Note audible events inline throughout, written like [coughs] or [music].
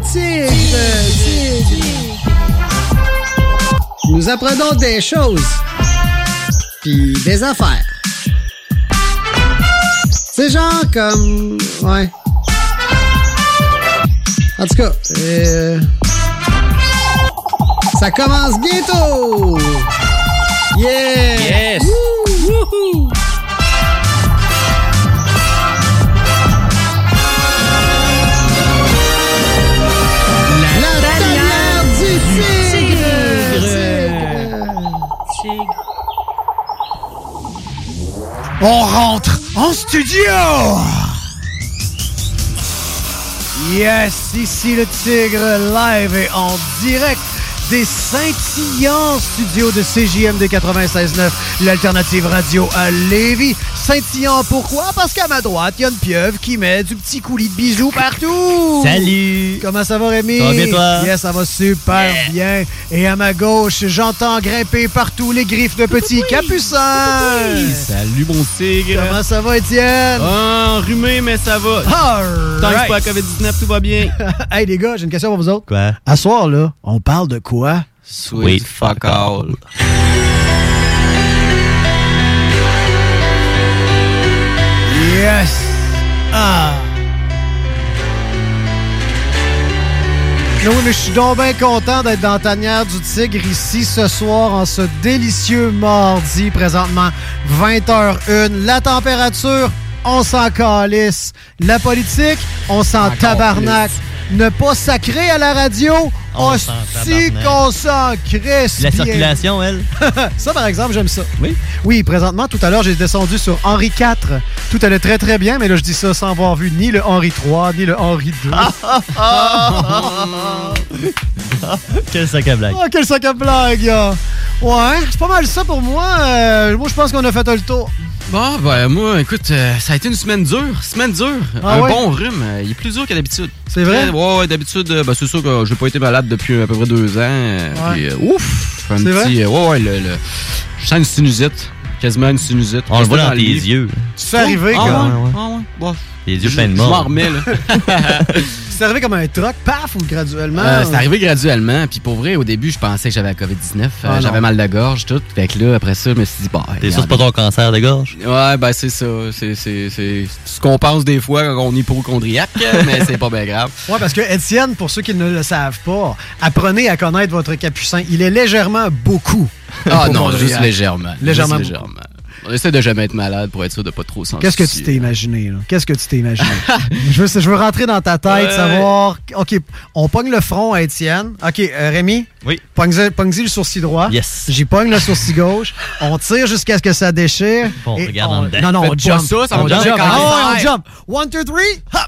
tigre, tigre. Nous apprenons des choses, puis des affaires. C'est genre comme... Ouais. En tout cas, euh, ça commence bientôt! Yeah! Yes! On rentre en studio! Yes, ici le Tigre live et en direct des scintillants studios de CJMD 96.9, l'alternative radio à Lévis. Scintillant pourquoi? Parce qu'à ma droite, il y a une pieuvre qui met du petit coulis de bijoux partout! Salut! Comment ça va, Rémi? Ça va bien, toi? Yes, ça va super bien. Et à ma gauche, j'entends grimper partout les griffes de petits capucins. Salut mon tigre! Comment ça va, Étienne? Ah, enrhumé, mais ça va. All Tant que right. pas la COVID-19, tout va bien. [laughs] hey, les gars, j'ai une question pour vous autres. Quoi? À soir, là, on parle de quoi? Sweet fuck all. Yes! Ah! Oui, mais je suis donc bien content d'être dans tanière du Tigre ici ce soir en ce délicieux mardi, présentement 20h01. La température, on s'en calisse. La politique, on s'en tabarnak. Ne pas sacrer à la radio, On qu'on s'en crisse. La bien. circulation, elle? [laughs] Ça, par exemple, j'aime ça. Oui. Oui, présentement, tout à l'heure, j'ai descendu sur Henri IV. Tout allait très, très bien, mais là, je dis ça sans avoir vu ni le Henri III, ni le Henri II. [laughs] Ah, Quel sac à blague. quel sac à blague. Ouais, c'est pas mal ça pour moi. Euh, moi, je pense qu'on a fait le tour. Bon, ben moi, écoute, euh, ça a été une semaine dure. Semaine dure. Ah un ouais? bon rhume. euh, il est plus dur que d'habitude. C'est vrai? Très- Ouais, ouais, d'habitude, euh, ben, c'est sûr que j'ai pas été malade depuis à peu près deux ans. euh, Ouais. puis, euh, ouf! Un C'est petit. euh, ouais, ouais, le, le- je sens une sinusite. Quasiment une sinusite. On le voit dans tes le lit. yeux. Tu te fais arriver, Ah, gars. ouais, ouais, ouais. ah, ouais. Bon, Les yeux pleins de Je m'en mort. remets, là. [laughs] C'est arrivé comme un troc, paf, ou graduellement? Euh, c'est arrivé graduellement. Puis pour vrai, au début, je pensais que j'avais la COVID-19. euh, Ah, j'avais mal de gorge, tout. Fait que là, après ça, je me suis dit, bah. T'es sûr que c'est pas ton cancer de gorge? Ouais, ben c'est ça. C'est c'est- c'est ce qu'on pense des fois quand on est hypochondriaque, [laughs] mais c'est pas bien grave. Ouais, parce que Étienne, pour ceux qui ne le savent pas, apprenez à connaître votre capucin. Il est légèrement beaucoup. Ah non, juste légèrement. Légèrement Juste légèrement. On essaie de jamais être malade pour être sûr de pas trop s'en Qu'est-ce que tu t'es imaginé, là? Qu'est-ce que tu t'es imaginé? [laughs] je, veux, je veux rentrer dans ta tête, Ouais. savoir. OK, on pogne le front à Étienne. OK, euh, Rémi? Oui. Pogne-y le sourcil droit. Yes. J'y pogne le sourcil gauche. On tire jusqu'à ce que ça déchire. Bon, on Et regarde on- en dedans. Non, non, on Faites jump. ça, ça va on jump. ouais, on jump. One, two, three. Hop.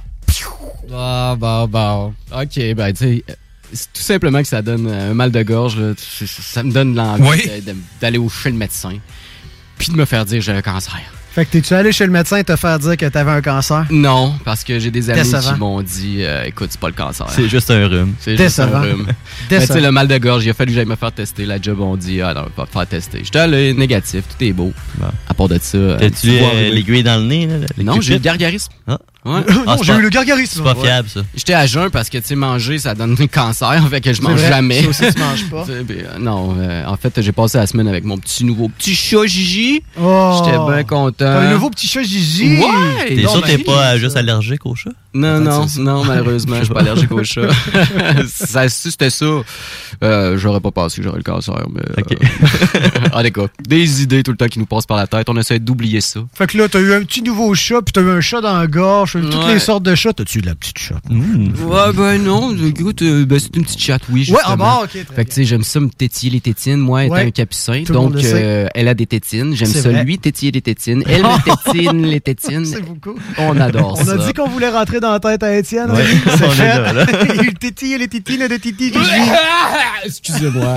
Ah, bon, bon. OK, ben, tu sais, c'est tout simplement que ça donne un mal de gorge. là. Ça me donne l'envie Oui. d'aller au chez le médecin puis de me faire dire que j'ai un cancer. Fait que t'es-tu allé chez le médecin te faire dire que t'avais un cancer? Non, parce que j'ai des amis Décevant. qui m'ont dit euh, écoute, c'est pas le cancer. C'est juste un rhume. C'est juste un Décevant. rhume. [laughs] Mais tu sais, le mal de gorge, il a fallu que j'aille me faire tester. La job, on dit, ah non, pas faire tester. J'étais allé négatif, tout est beau. Bon. À part de ça. euh, T'as-tu vois euh, l'aiguille dans le nez? Là, le Non, j'ai eu le cupide? gargarisme. Ah. Ouais. [laughs] non, Ah, j'ai eu le gargarisme. C'est pas fiable, ça. J'étais à jeun parce que, tu sais, manger, ça donne un cancer. [laughs] Fait que je mange vrai, jamais. Ça aussi, tu manges pas. [laughs] Ben, euh, non, euh, en fait, j'ai passé la semaine avec mon petit nouveau petit chat Gigi. Oh. J'étais bien content. Un nouveau petit chat Gigi? Ouais! T'es sûr que t'es pas juste allergique au chat? Non, non, ça. non, malheureusement, je suis pas allergique au chat. ça, si c'était ça, euh, j'aurais pas pensé que j'aurais le cancer. Mais, Ok. euh, en tout cas, des idées tout le temps qui nous passent par la tête. On essaie d'oublier ça. Fait que là, t'as eu un petit nouveau chat, puis t'as eu un chat dans la gorge, toutes Ouais. les sortes de chats. T'as-tu eu de la petite chat? Mmh. Ouais, ben non, écoute, euh, ben, c'est une petite chatte, oui, Ouais, justement. ah bon, ok. très Fait que tu sais, j'aime ça me tétiller les tétines. Moi, étant Ouais. un capucin, Tout le monde donc euh, elle a des tétines. J'aime ça, vrai. lui, tétiller les tétines. Elle me [laughs] tétine les tétines. C'est beaucoup. On adore On ça. a dit qu'on voulait rentrer dans la tête à Étienne. Ouais, c'est on fait. là, là. [laughs] Il tétille les titines de titi. [laughs] Excusez-moi.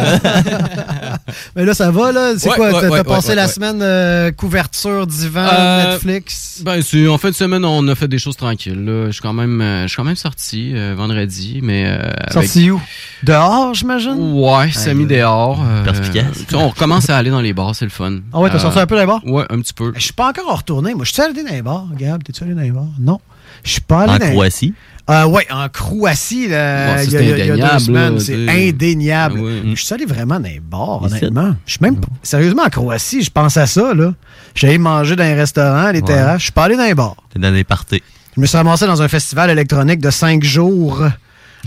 Mais là, ça va, là? C'est Ouais, quoi? ouais, T'as ouais, passé ouais, la ouais. semaine euh, couverture, divan, Netflix? ben, c'est- en fin de semaine, on a fait des choses tranquilles. Là. Je suis quand même, euh, je suis quand même sorti euh, vendredi, mais euh, avec- Sorti où? Dehors, j'imagine? Ouais, semi dehors. euh, [laughs] on recommence à aller dans les bars, c'est le fun. Ah ouais, t'as Euh, sorti un peu les bars? Ouais, un petit peu. Je suis pas encore retourné. Moi, je suis allé dans les bars. Gab, t'es-tu allé dans les bars? Non. Je suis pas allé En dans les Croatie? Euh, ouais, en Croatie, là, Bon, ça, il y a, c'est il y a- deux indéniable, semaines, c'est indéniable. Ah oui. Je suis allé vraiment dans les bars, honnêtement. Je suis même pas- Sérieusement, en Croatie, je pense à ça, là. J'allais manger dans un restaurant, les Ouais. terrasses. Je suis pas allé dans les bars. T'es dans des parties. Je me suis ramassé dans un festival électronique de cinq jours.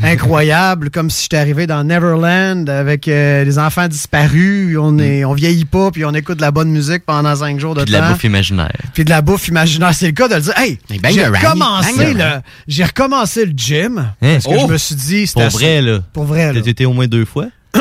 Incroyable, comme si j'étais arrivé dans Neverland avec euh, des enfants disparus. On est, on vieillit pas, puis on écoute de la bonne musique pendant cinq jours de Puis de la temps. bouffe imaginaire. Puis de la bouffe imaginaire. C'est le cas de le dire. Hey, j'ai recommencé, le, j'ai recommencé le gym. Hein? Parce que Oh! je me suis dit, c'était Pour vrai, là. Pour vrai, là. T'as été au moins deux fois? [coughs]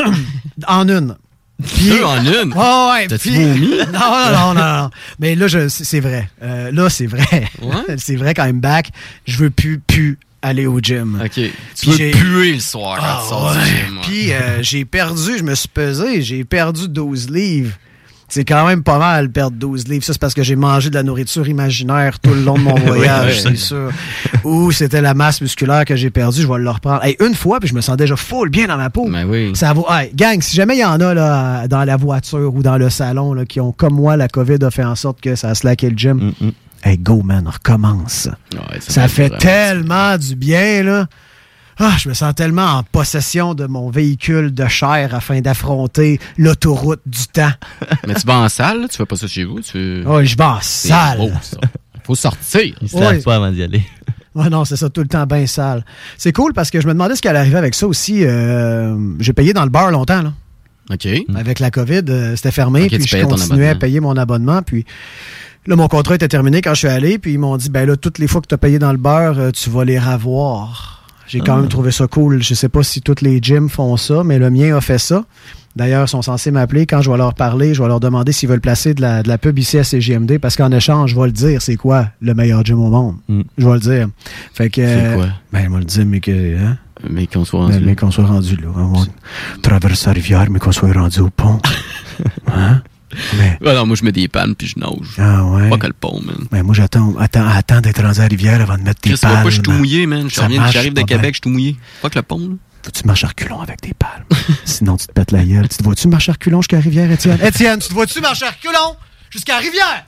En une. Puis- Deux en une. Ouais, ouais. T'as-tu vomi? [laughs] Non, non, non, non. Mais là, c'est vrai. Euh, là, c'est vrai. Ouais? [laughs] c'est vrai quand même back. Je veux plus, plus aller au gym. OK. Tu Puis veux j'ai- puer le soir quand Ah, tu sors du ouais. gym. Puis euh, j'ai perdu, je me suis pesé, j'ai perdu 12 livres. C'est quand même pas mal perdre 12 livres. Ça, c'est parce que j'ai mangé de la nourriture imaginaire tout le long de mon [laughs] voyage, c'est sûr. Ou c'était la masse musculaire que j'ai perdue, je vais le reprendre. Hey, une fois, puis je me sens déjà full bien dans ma peau. Ben oui. Ça vaut. Hey, gang, si jamais il y en a là, dans la voiture ou dans le salon là, qui ont, comme moi, la COVID a fait en sorte que ça a slacké le gym, Mm, hey, go, man, on recommence. Ouais, Ça fait vraiment- tellement du bien, là. Ah, je me sens tellement en possession de mon véhicule de chair afin d'affronter l'autoroute du temps. [laughs] Mais tu vas en salle, là? tu fais pas ça chez vous? Tu... Oh, je vais en C'est salle. beau, ça. Faut sortir. Il se Ouais. lave pas avant d'y aller. [laughs] Ouais, non, c'est ça, tout le temps bien sale. C'est cool parce que je me demandais ce qui allait arriver avec ça aussi. Euh, j'ai payé dans le bar longtemps, là. OK. Avec la COVID, euh, c'était fermé, Ok, puis je continuais à payer mon abonnement, puis là, mon contrat était terminé quand je suis allé, puis ils m'ont dit, ben là, toutes les fois que tu as payé dans le beurre, euh, tu vas les ravoir. J'ai quand Ah. même trouvé ça cool. Je sais pas si toutes les gyms font ça, mais le mien a fait ça. D'ailleurs, ils sont censés m'appeler. Quand je vais leur parler, je vais leur demander s'ils veulent placer de la, de la pub ici à CGMD, parce qu'en échange, je vais le dire, c'est quoi le meilleur gym au monde? Mm. Je vais le dire. Fait que... C'est quoi? Ben, ils vont le dire, mais que... Hein? Mais qu'on soit rendu. mais qu'on soit rendu là. On va traverser la rivière, mais qu'on soit rendu au pont. [laughs] hein? Mais, Ah non, moi, je mets des pannes puis je nage. ah ouais. Pas que le pont, man. Mais moi, j'attends attends, attends d'être rendu à la rivière avant de mettre vois palmes. pas, je suis tout mouillé, man. J'arrive de Québec, je suis tout mouillé. Pas que le pont, là. Faut que tu marches à reculons avec tes palmes? [laughs] Sinon, tu te pètes la gueule. Tu te vois-tu marcher à reculons jusqu'à la rivière, Étienne? Étienne, tu te vois-tu marcher à reculons jusqu'à la rivière?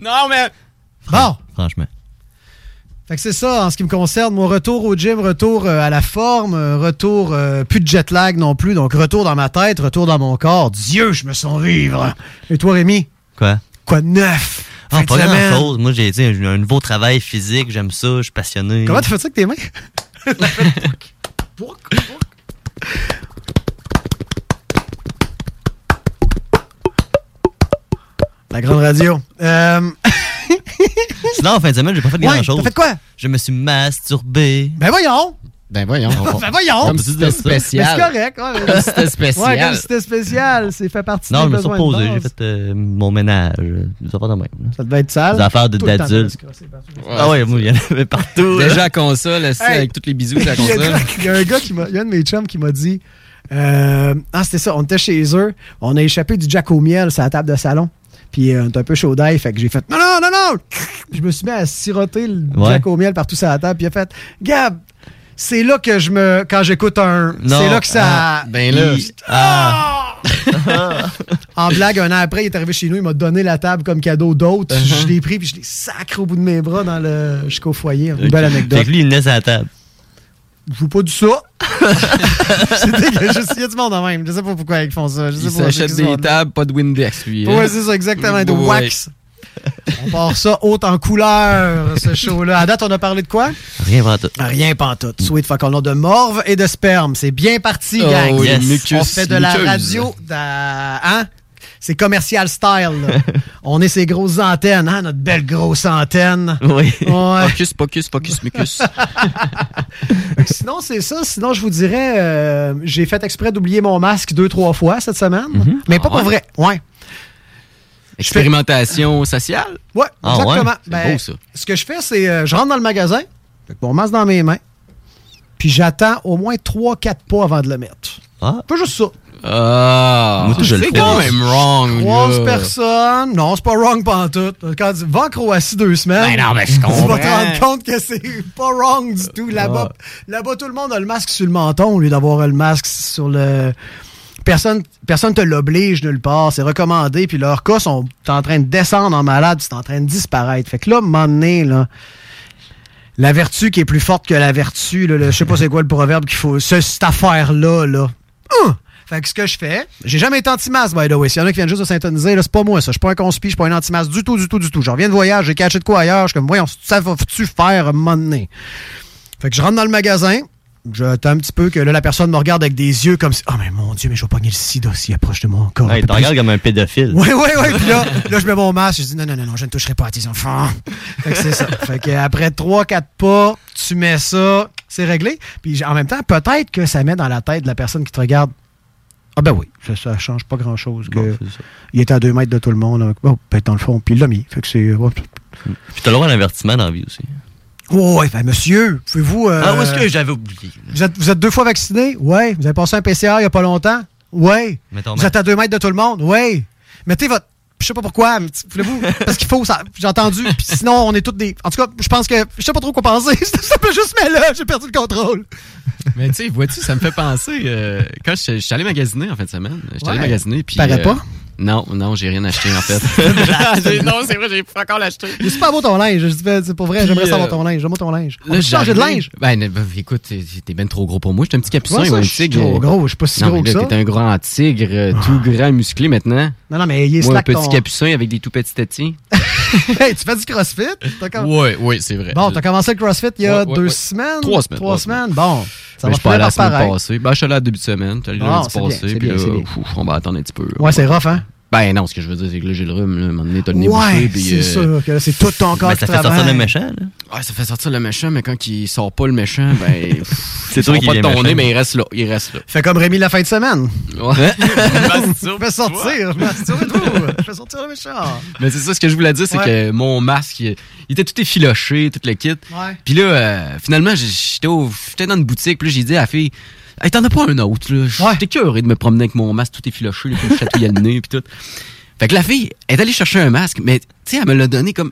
Non, mais. Bon. Franchement. Fait que c'est ça en ce qui me concerne. Mon retour au gym, retour euh, à la forme, euh, retour, euh, plus de jet lag non plus. Donc, retour dans ma tête, retour dans mon corps. Dieu, je me sens vivre. Et toi, Rémi? Quoi? Quoi de neuf? Ah, pas grand chose. Moi, j'ai tu sais, un nouveau travail physique, j'aime ça, je suis passionné. Comment tu fais ça avec tes mains? Pourquoi? [laughs] La grande radio. Euh, [laughs] [laughs] Sinon, en fin de semaine, j'ai pas fait ouais, grand chose. t'as fait quoi? Je me suis masturbé. Ben voyons! Ben voyons. [laughs] Ben voyons! Comme si c'était ça. Mais c'est spécial. correct. Ouais, Comme si c'était spécial. Ouais, comme si c'était spécial. C'est fait partie Non, des je me suis besoins de reposé, j'ai fait euh, mon ménage. Des affaires de même. Ça devait être sale. Des affaires de- d'adultes. Ah ouais, moi, il y en avait partout. Déjà à console, Hey. avec tous les bisous de la [laughs] Il y, a, console. il y a un gars qui m'a. Il y a un de mes chums qui m'a dit. euh, ah, c'était ça. On était chez eux. On a échappé du jack au miel sur la table de salon. Puis euh, on était un peu chaud d'ail. Fait que j'ai fait Non, non, non, non! Je me suis mis à siroter le Ouais. jack au miel partout sur la table. Puis il a fait Gab, c'est là que je me. Quand j'écoute un. C'est là que ça. Ah, ben là. Il- Ah, [laughs] En blague, un an après, il est arrivé chez nous, il m'a donné la table comme cadeau d'autres. Uh-huh. Je l'ai pris puis je l'ai sacré au bout de mes bras dans le jusqu'au foyer. Une belle anecdote. Fait que lui, il naît à la table. Je joue pas du ça. [laughs] c'est. Il y a du monde en même. Je sais pas pourquoi ils font ça. Je sais Il pas s'achète c'est des tables, pas de Windex, lui. hein. Ouais, c'est ça, exactement. De Ouais. wax. On part ça haute en couleur, ce show-là. À date, on a parlé de quoi? Rien pas tout. Rien pantoute. Sweet fuck, on a de morve et de sperme. C'est bien parti, Oh, gang. oui, Yes. mucus, on fait de la radio. Hein? C'est commercial style. là. [laughs] on est ces grosses antennes, hein? Notre belle grosse antenne. Oui. Ouais. Focus, focus, focus, mucus. [laughs] Sinon, c'est ça. Sinon, je vous dirais, euh, j'ai fait exprès d'oublier mon masque deux, trois fois cette semaine. Mais pas Ah pour ouais? vrai. Ouais. Expérimentation sociale? Ouais, Ah exactement. ouais? C'est Ben, beau, ça. Ce que je fais, c'est euh, je rentre dans le magasin, avec mon masque dans mes mains, puis j'attends au moins 3-4 pas avant de le mettre. Ah, Pas juste ça. Ah, Moi, tout, je le c'est fais. quand même wrong. Croise là. personne. Non, c'est pas wrong pantoute. Quand tu vas en Croatie deux semaines, Ben non, mais je tu vas te rendre compte que c'est pas wrong du tout. Là-bas, là-bas, tout le monde a le masque sur le menton au lieu d'avoir le masque sur le... Personne personne te l'oblige nulle part. C'est recommandé. Puis leurs cas sont en train de descendre en malade. C'est en train de disparaître. Fait que là, à un moment donné, là, la vertu qui est plus forte que la vertu. Là, le- je sais pas c'est quoi le proverbe qu'il faut. ce- cette affaire-là, là. Hum! Fait que ce que je fais, j'ai jamais été anti-masque, by the way. S'il y en a qui viennent juste de s'intoniser, là, c'est pas moi, ça. Je suis pas un conspi, je suis pas un anti-masque du tout, du tout, du tout. Je reviens de voyage, j'ai caché de quoi ailleurs. Je suis comme, voyons, ça va-tu faire un moment donné? Fait que je rentre dans le magasin, j'attends un petit peu que là, la personne me regarde avec des yeux comme si, oh, mais mon Dieu, mais je vais pogner le sida s'il approche de moi encore. Ouais, plus. regardes comme un pédophile. Oui, oui, oui. Puis là, là, je mets mon masque. Je dis non, non, non, non, je ne toucherai pas à tes enfants. Fait que c'est ça. Fait que après 3-4 pas, tu mets ça, c'est réglé. Puis en même temps, peut-être que ça met dans la tête de la personne qui te regarde. Ah ben oui, ça, ça change pas grand-chose. que Bon, il était à 2 mètres de tout le monde. là. Bon, ben dans le fond, puis il l'a mis. Fait que c'est... ouais. Puis t'as le droit à un avertissement dans la vie aussi. Oh, ouais, ben monsieur, pouvez-vous... euh, Ah, où est-ce que j'avais oublié? vous, êtes, vous êtes deux fois vacciné? Oui. Vous avez passé un PCR il y a pas longtemps? Oui. Vous êtes à deux mètres de tout le monde? Oui. Mettez votre. Je sais pas pourquoi, mais voulez-vous? Parce qu'il faut, ça. J'ai entendu. Puis sinon, on est tous des. En tout cas, je pense que. Je sais pas trop quoi penser. [laughs] Ça peut juste mais là, j'ai perdu le contrôle. Mais tu sais, vois-tu, ça me fait penser. euh, quand je je suis allé magasiner en fin de semaine, j'étais allé Ouais. magasiner. Puis, Paraît pas? Non, non, j'ai rien acheté en fait. [laughs] Non, c'est vrai, j'ai pas encore l'acheté. C'est super beau ton linge. Je dis, ben, c'est pour vrai, j'aimerais savoir euh, ton linge. J'aimerais ton linge. On Là, changer de linge? Ben, ben, écoute, t'es ben trop gros pour moi. J'étais un petit capucin Ouais, ça, ou un je suis tigre. trop gros. Je suis pas si non, gros mais que là, ça. t'es un grand tigre, euh, tout grand, musclé maintenant. Non, non, mais il est Moi, un petit ton... capucin avec des tout petits tétins. [laughs] hey, tu fais du crossfit? Oui, oui, c'est vrai. Bon, t'as commencé le crossfit il y a Ouais, ouais, deux ouais. semaines? Trois semaines, Trois trois semaines? Bon. Ça Mais va je suis pas allé la semaine passée. Ben, je suis allé à début de semaine. J'étais allé Ah, lundi passé. Puis là, ouf, on va attendre un petit peu. Ouais, c'est rough, hein? Ben non, ce que je veux dire, c'est que là, j'ai le rhume. Là, à un moment donné, t'as le nez Ouais, bouché. puis, c'est euh, sûr que c'est tout ton corps Mais qui ça fait sortir le méchant, là. Ouais, ça fait sortir le méchant, mais quand il sort pas le méchant, ben. [laughs] C'est il toi qui pas de ton méchant. nez, mais il reste là. Il reste là. Fais comme Rémi la fin de semaine. Ouais. [laughs] Fais sortir. Masturbe-vous. Fais sortir le méchant. mais c'est ça, ce que je voulais dire, c'est Ouais. que mon masque, il, il était tout effiloché, tout le kit. Ouais. Puis là, euh, finalement, j'étais dans une boutique, puis là, j'ai dit à la fille, hey, t'en as pas un autre, là? Ouais. J'étais curieux de me promener avec mon masque tout effiloché, là, me chatouiller le nez, [laughs] puis tout. Fait que la fille est allée chercher un masque, mais tu sais, elle me l'a donné comme.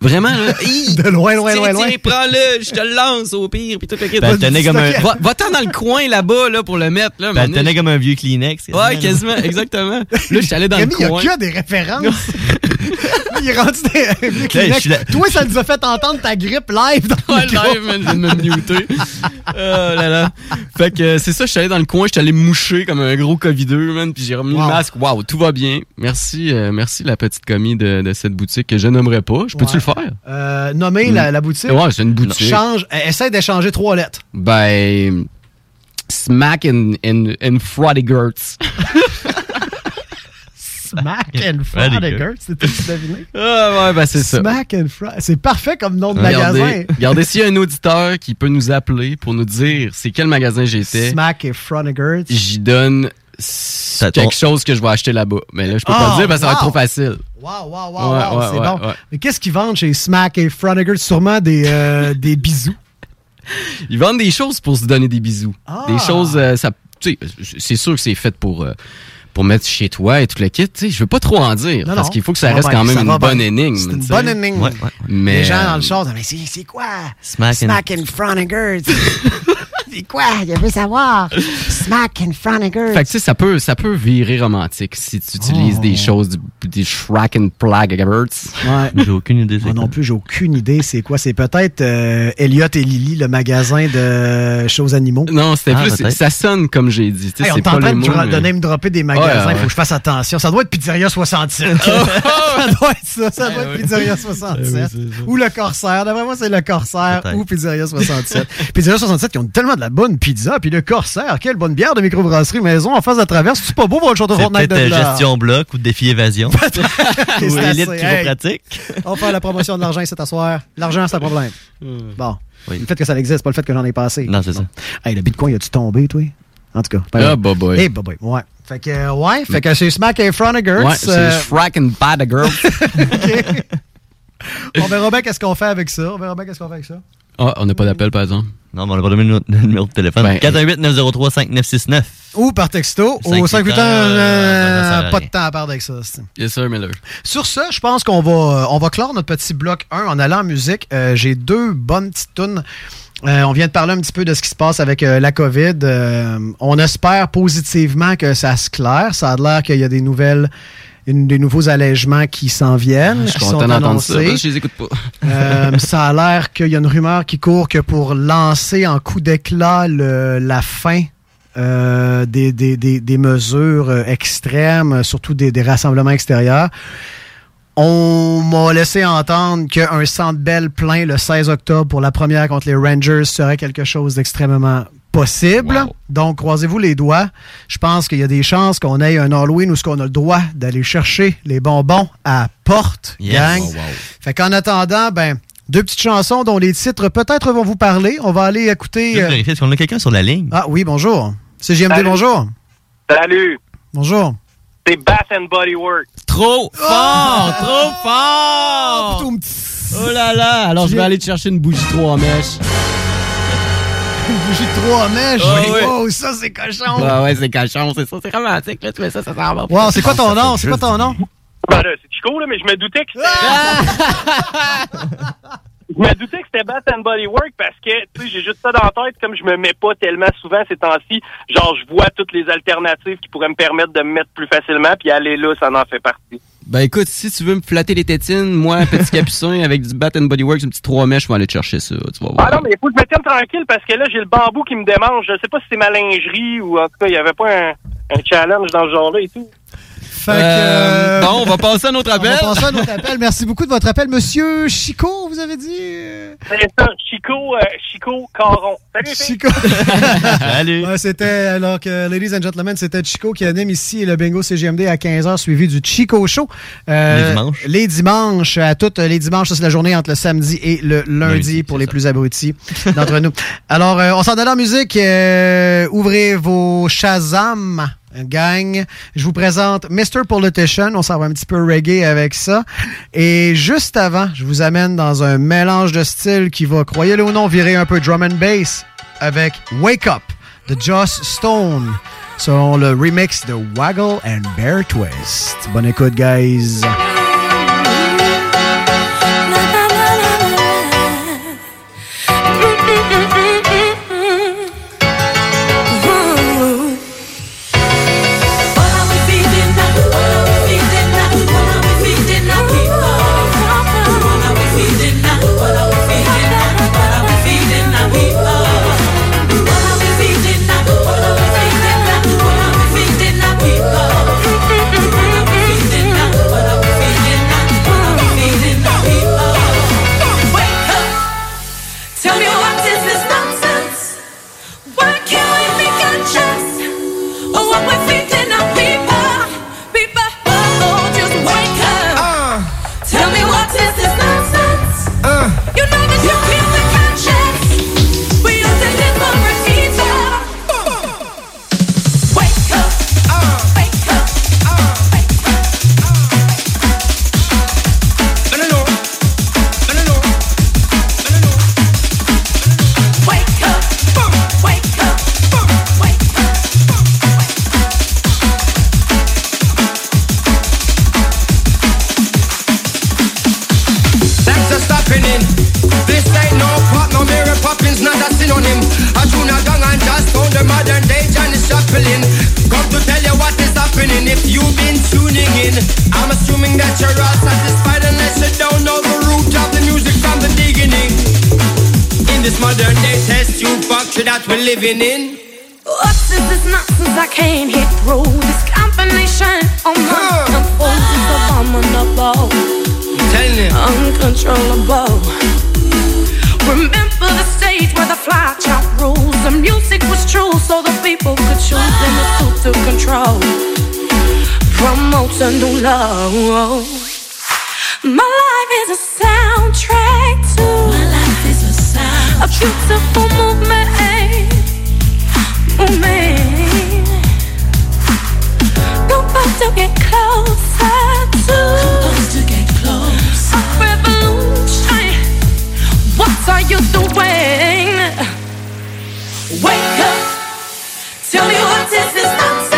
Vraiment, là. [laughs] Hi! De loin, loin, Tiens, loin, loin. tiens, prends-le, je te le lance au pire, puis tout le kit. Ben, elle tenait comme un, Va- Va-t'en dans le coin là-bas, là, pour le mettre, là. ben, tenait comme un vieux Kleenex. Ouais, quasiment, exactement. [laughs] Là, j'étais allé dans Rémi, il y le a coin. que des références. Il est rendu des Toi, ça nous a fait entendre ta grippe live dans Ouais, le live, man, je viens de me muter. Oh là là. Fait que euh, c'est ça, je suis allé dans le coin, je suis allé me moucher comme un gros Covideux, man, puis j'ai remis Wow. le masque. Waouh, tout va bien. Merci, euh, merci la petite commis de, de cette boutique que je nommerai pas. Je peux-tu Ouais. le faire? Euh, nommer la, la boutique? Ouais, c'est une boutique. Change, euh, essaie d'échanger trois lettres. Ben, Smack and, and, and. [laughs] Smack and Freddy Frodiger, c'était deviné? Ah ouais, ben c'est ça. Smack and. C'est parfait comme nom de Regardez, magasin. regardez s'il y a un auditeur qui peut nous appeler pour nous dire c'est quel magasin j'étais. Smack and Frodiger. J'y donne quelque chose que je vais acheter là-bas. Mais là, je peux Ah, pas le dire parce que ça va être wow. trop facile. Wow, wow, wow, Ouais, wow, ouais, c'est ouais, bon. ouais. Mais qu'est-ce qu'ils vendent chez Smack et Froniger? Sûrement des, euh, [laughs] des bisous. Ils vendent des choses pour se donner des bisous. Ah. Des choses, euh, ça, tu sais, c'est sûr que c'est fait pour, euh, pour mettre chez toi et tout le kit. Tu sais, je veux pas trop en dire Non, parce qu'il faut que ça reste bien, quand même une bonne bien. énigme. C'est une bonne énigme. Ouais, ouais. Mais, Les gens dans le char, mais c'est c'est quoi? Smack and- Smack and Froniger. [laughs] C'est quoi? Je veux savoir. Smack and Froniger. Fait que tu sais, ça peut, ça peut virer romantique si tu utilises Oh. des choses, du- des Shrek and Plaggerts. Ouais. J'ai aucune idée. Moi non plus, j'ai aucune idée c'est quoi. C'est peut-être euh, Elliot et Lily, le magasin de choses animaux. Non, c'était Ah, plus, ça sonne comme j'ai dit. Tu sais, Hey, on c'est est en pas train les de, mais- name dropper des magasins, Ouais, il ouais. faut que je fasse attention. Ça doit être Pizzeria 67. [laughs] [laughs] ça doit être ça, ça doit être. Pizzeria 67. Ouais, c'est ça. ou le Corsaire. D'après moi, c'est le Corsaire ou Pizzeria 67. Pizzeria 67 qui ont tellement de la bonne pizza. Puis le Corsaire, quelle bonne bière de microbrasserie maison en face de la traverse. C'est pas beau pour le château C'est Frontenac peut-être de euh, là. gestion bloc ou défi évasion. [laughs] C'est ou élite assez. Hey, chiropratique. on va faire la promotion de l'argent cet asseoir. L'argent, c'est un problème. Bon. Oui. Le fait que ça existe, pas le fait que j'en ai passé. Non, c'est ça. Hey, le bitcoin, a-tu tombé, toi? En tout cas. Ah, bah, boy. Eh, bah, bah, ouais. Fait que, euh, ouais, fait que c'est Smack et Froniger. Ouais, c'est Shrek and Plaggerts. On verra bien qu'est-ce qu'on fait avec ça. On verra bien qu'est-ce qu'on fait avec ça. Ah, on n'a pas d'appel, par exemple. Non, mais on n'a pas donné [laughs] le numéro- de téléphone. Ben, 418-903-5969. Ou par texto, au 581, 581, euh, à pas de temps à perdre avec ça. c'est- Yes, sir, Miller. Sur ce, je pense qu'on va, euh, on va clore notre petit bloc 1 en allant en musique. Euh, J'ai deux bonnes petites tunes. Euh, on vient de parler un petit peu de ce qui se passe avec euh, la COVID. Euh, on espère positivement que ça se claire. Ça a l'air qu'il y a des nouvelles Des nouveaux allègements qui s'en viennent, Je suis content d'entendre ça. que Je les écoute pas. Euh, [laughs] ça a l'air qu'il y a une rumeur qui court que pour lancer en coup d'éclat la fin euh, des, des- des- des mesures euh, extrêmes, surtout des, des rassemblements extérieurs, on m'a laissé entendre qu'un centre belle plein le 16 octobre pour la première contre les Rangers serait quelque chose d'extrêmement possible. Wow. Donc, croisez-vous les doigts. Je pense qu'il y a des chances qu'on ait un Halloween où ce qu'on a le droit d'aller chercher les bonbons à porte, Yes. gang. Wow, wow. Fait qu'en attendant, ben, deux petites chansons dont les titres peut-être vont vous parler. On va aller écouter. Euh, vérifier, Est-ce qu'on a quelqu'un sur la ligne? Ah oui, bonjour. C'est JMD, Salut. bonjour. Salut, Bonjour. c'est Bath and Body Work. Trop fort! Trop fort! Oh là là! Alors, je vais aller te chercher une bougie 3 mèches. Une bougie de trois mèches. Ah oui. Wow, ça, c'est cochon. Ouais, ouais, c'est cachon, c'est ça. C'est romantique, là. Tu mets ça, ça s'en va. Wow, c'est quoi ton nom? C'est quoi ton nom? Ben là, c'est Chico, là, mais je me doutais que c'était... je me doutais que c'était Bath and Body Work parce que, tu sais, j'ai juste ça dans la tête, comme je me mets pas tellement souvent ces temps-ci, genre, je vois toutes les alternatives qui pourraient me permettre de me mettre plus facilement, puis aller là, ça en fait partie. Ben écoute, si tu veux me flatter les tétines, moi, petit [laughs] capucin avec du Bat and Body Works, une petite 3 mèches, je vais aller te chercher ça. Tu vas voir. Ah non, mais il faut que je me tienne tranquille parce que là, j'ai le bambou qui me démange. Je sais pas si c'est ma lingerie ou en tout cas, il y avait pas un, un challenge dans ce genre-là et tout. Fait que, Euh, euh, bon, on va passer à notre on appel. va passer à notre [laughs] appel. Merci beaucoup de votre appel. Monsieur Chico, vous avez dit? euh, C'est ça, Chico, euh, Chico Caron. Salut. Chico. [laughs] Salut! Ouais, c'était, alors que, ladies and gentlemen, c'était Chico qui anime ici le bingo CGMD à 15h, suivi du Chico Show. Euh, Les dimanches. Les dimanches, à toutes les dimanches, ça c'est la journée entre le samedi et le lundi, pour les ça. plus abrutis [laughs] d'entre nous. Alors, euh, on s'en donne en musique. euh, ouvrez vos Shazam. Gang, je vous présente Mr. Politician. On s'en va un petit peu reggae avec ça. Et juste avant, je vous amène dans un mélange de styles qui va, croyez-le ou non, virer un peu drum and bass avec Wake Up de Joss Stone selon le remix de Waggle and Bear Twist. Bonne écoute, guys. Poppins, not a synonym. A gang and just on the modern day Janis Joplin. Come to tell you what is happening if you've been tuning in. I'm assuming that you're all satisfied unless you don't know the root of the music from the beginning. In this modern day test tube factory that we're living in. What is this nonsense I can't hit through? This combination on my force is abominable, I'm telling you. uncontrollable. Control. Promote a new love. My life is a soundtrack to My life is a sound. A beautiful movement. Movement. Supposed to get closer to. To get close. A revolution. What are you doing? Wake up. Tell me what is this nonsense? Why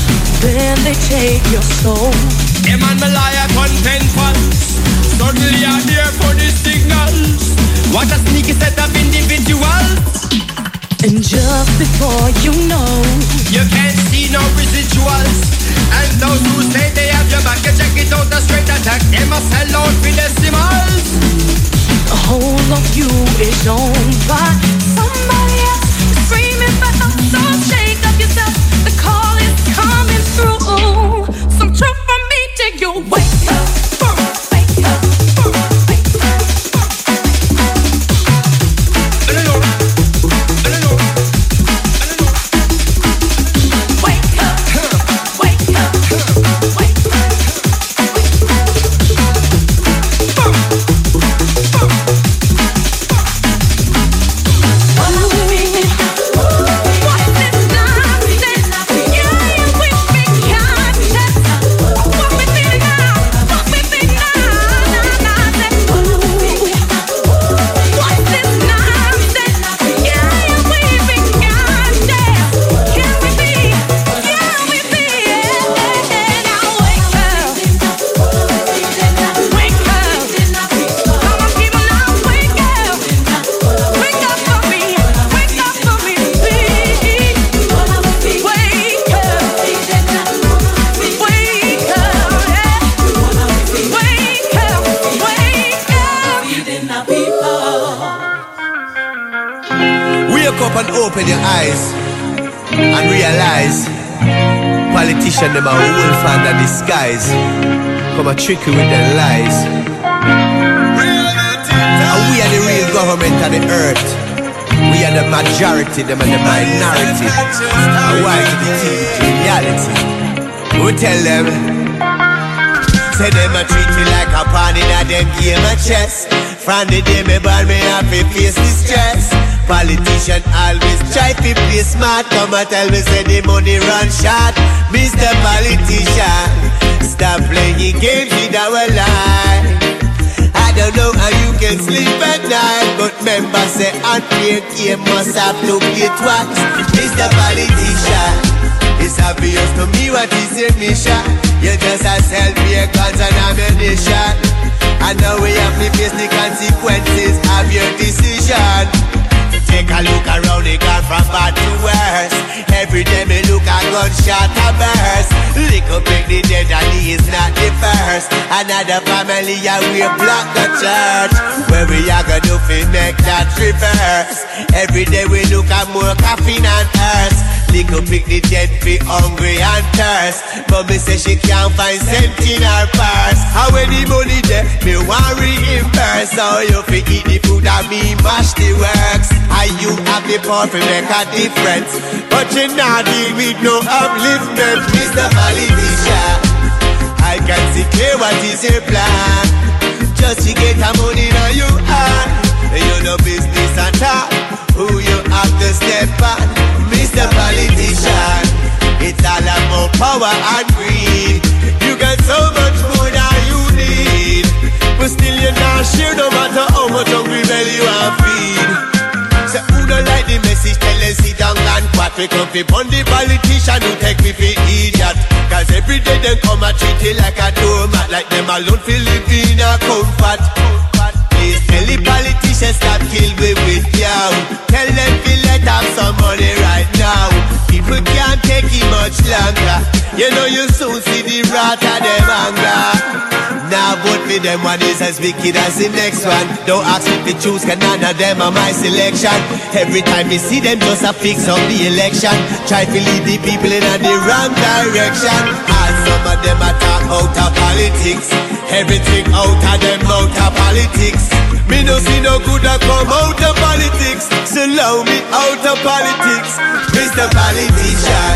is this nonsense? uh. You can be conscious. We are the liberty soul. Them and Malaya on pen pals. Suddenly are there for the signals. What a sneaky set of individuals. And just before you know, You can't see no residuals. And those who say they have your back, you check it out, a straight attack. Them a sell out for decimals. the whole of you is owned by somebody else. Wake up first. Politicians them are wolf under disguise. Come a trick you with their lies. And we are the real government of the earth. We are the majority, them are the minority. And why to the to reality? We tell them Say them a treat me like a pawn in a them game of chess From the day me born me have to face the stress Politician always try to play smart. Come and tell me say the money run short. Mr. Politician Stop playing games with our life. I don't know how you can sleep at night But members say unfair game must have to play twice. Mr. Politician It's obvious to me what is your mission. You're just a sell beer guns and ammunition. And now we have to face the consequences of your decision Take a look around, it gone from bad to worse. Every day me look a gunshot a burst. Up make the dead and he is not the first. Another family a we block the church. Where we are gonna do fi make that reverse. Every day we look at more caffeine and. Lick up pick the dead fi hungry and thirst. But me say she can't find cent in her purse. How when the money there, me want reimburse. So you fi eat the food and me mash the works. And you have the power to make a difference. But you not deal with no upliftment, Mr. Politician. I can see clear what is your plan. Just to get the money now you earn. You no business at all. Who you have to step on, Mr. Politician. It's all about power and greed. You got so much more than you need. But still you're not sure no matter how much hungry belly you have. Say who don't like the message, tell them sit down and quack We come fi pun the politician who take me fi idiot. Cause every day they come and treat you like a doormat Like them alone fi live in a comfort. Please tell the politicians stop kill we with you. Tell them fi let have some money right now People can't take it much longer You know you soon see the wrath of them anger now vote for them one is as wicked as the next one. Don't ask me to choose, cause none of them are my selection. Every time you see them, just a fix up the election. Try to lead the people in the wrong direction. And some of them attack out of politics. Everything out of them out of politics. Me no see no good that come out of politics. So allow me out of politics, Mr. Politician.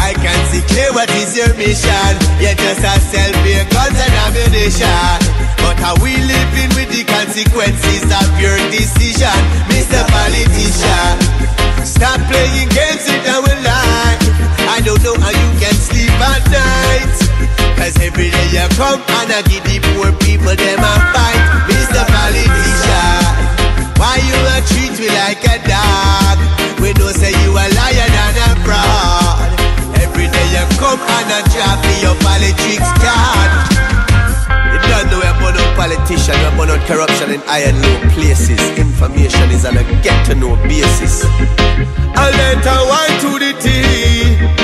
I can see clear what is your mission. You're just a self-made guns and ammunition. But how we living with the consequences of your decision, Mr. Politician? Stop playing games with our life. I don't know how you can sleep at night. Cause every day you come and I give the poor people them a fight, like a dog. We don't say you a liar and a fraud. Every day you come and I drop me your politics card. You don't know about no politician, about no corruption in high and low places. Information is on a get to know basis. I learned to wine to the tea.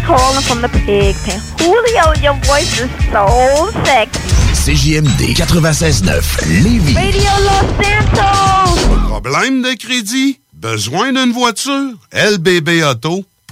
Calling from the pig pen. Julio, your voice is so sexy. CJMD 96.9 Lévis. Radio Los Santos! Problème de crédit? Besoin d'une voiture? lbbauto.com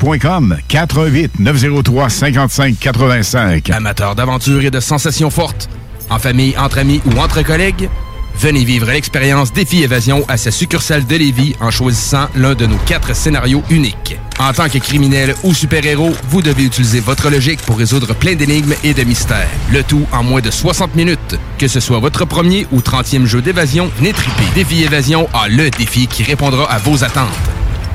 GestionBloc.com 418 903 55 85. Amateur d'aventure et de sensations fortes, en famille, entre amis ou entre collègues, venez vivre l'expérience Défi Évasion à sa succursale de Lévis en choisissant l'un de nos quatre scénarios uniques. En tant que criminel ou super-héros, vous devez utiliser votre logique pour résoudre plein d'énigmes et de mystères. Le tout en moins de 60 minutes. Que ce soit votre premier ou 30e jeu d'évasion, venez triper. Défi Évasion a le défi qui répondra à vos attentes.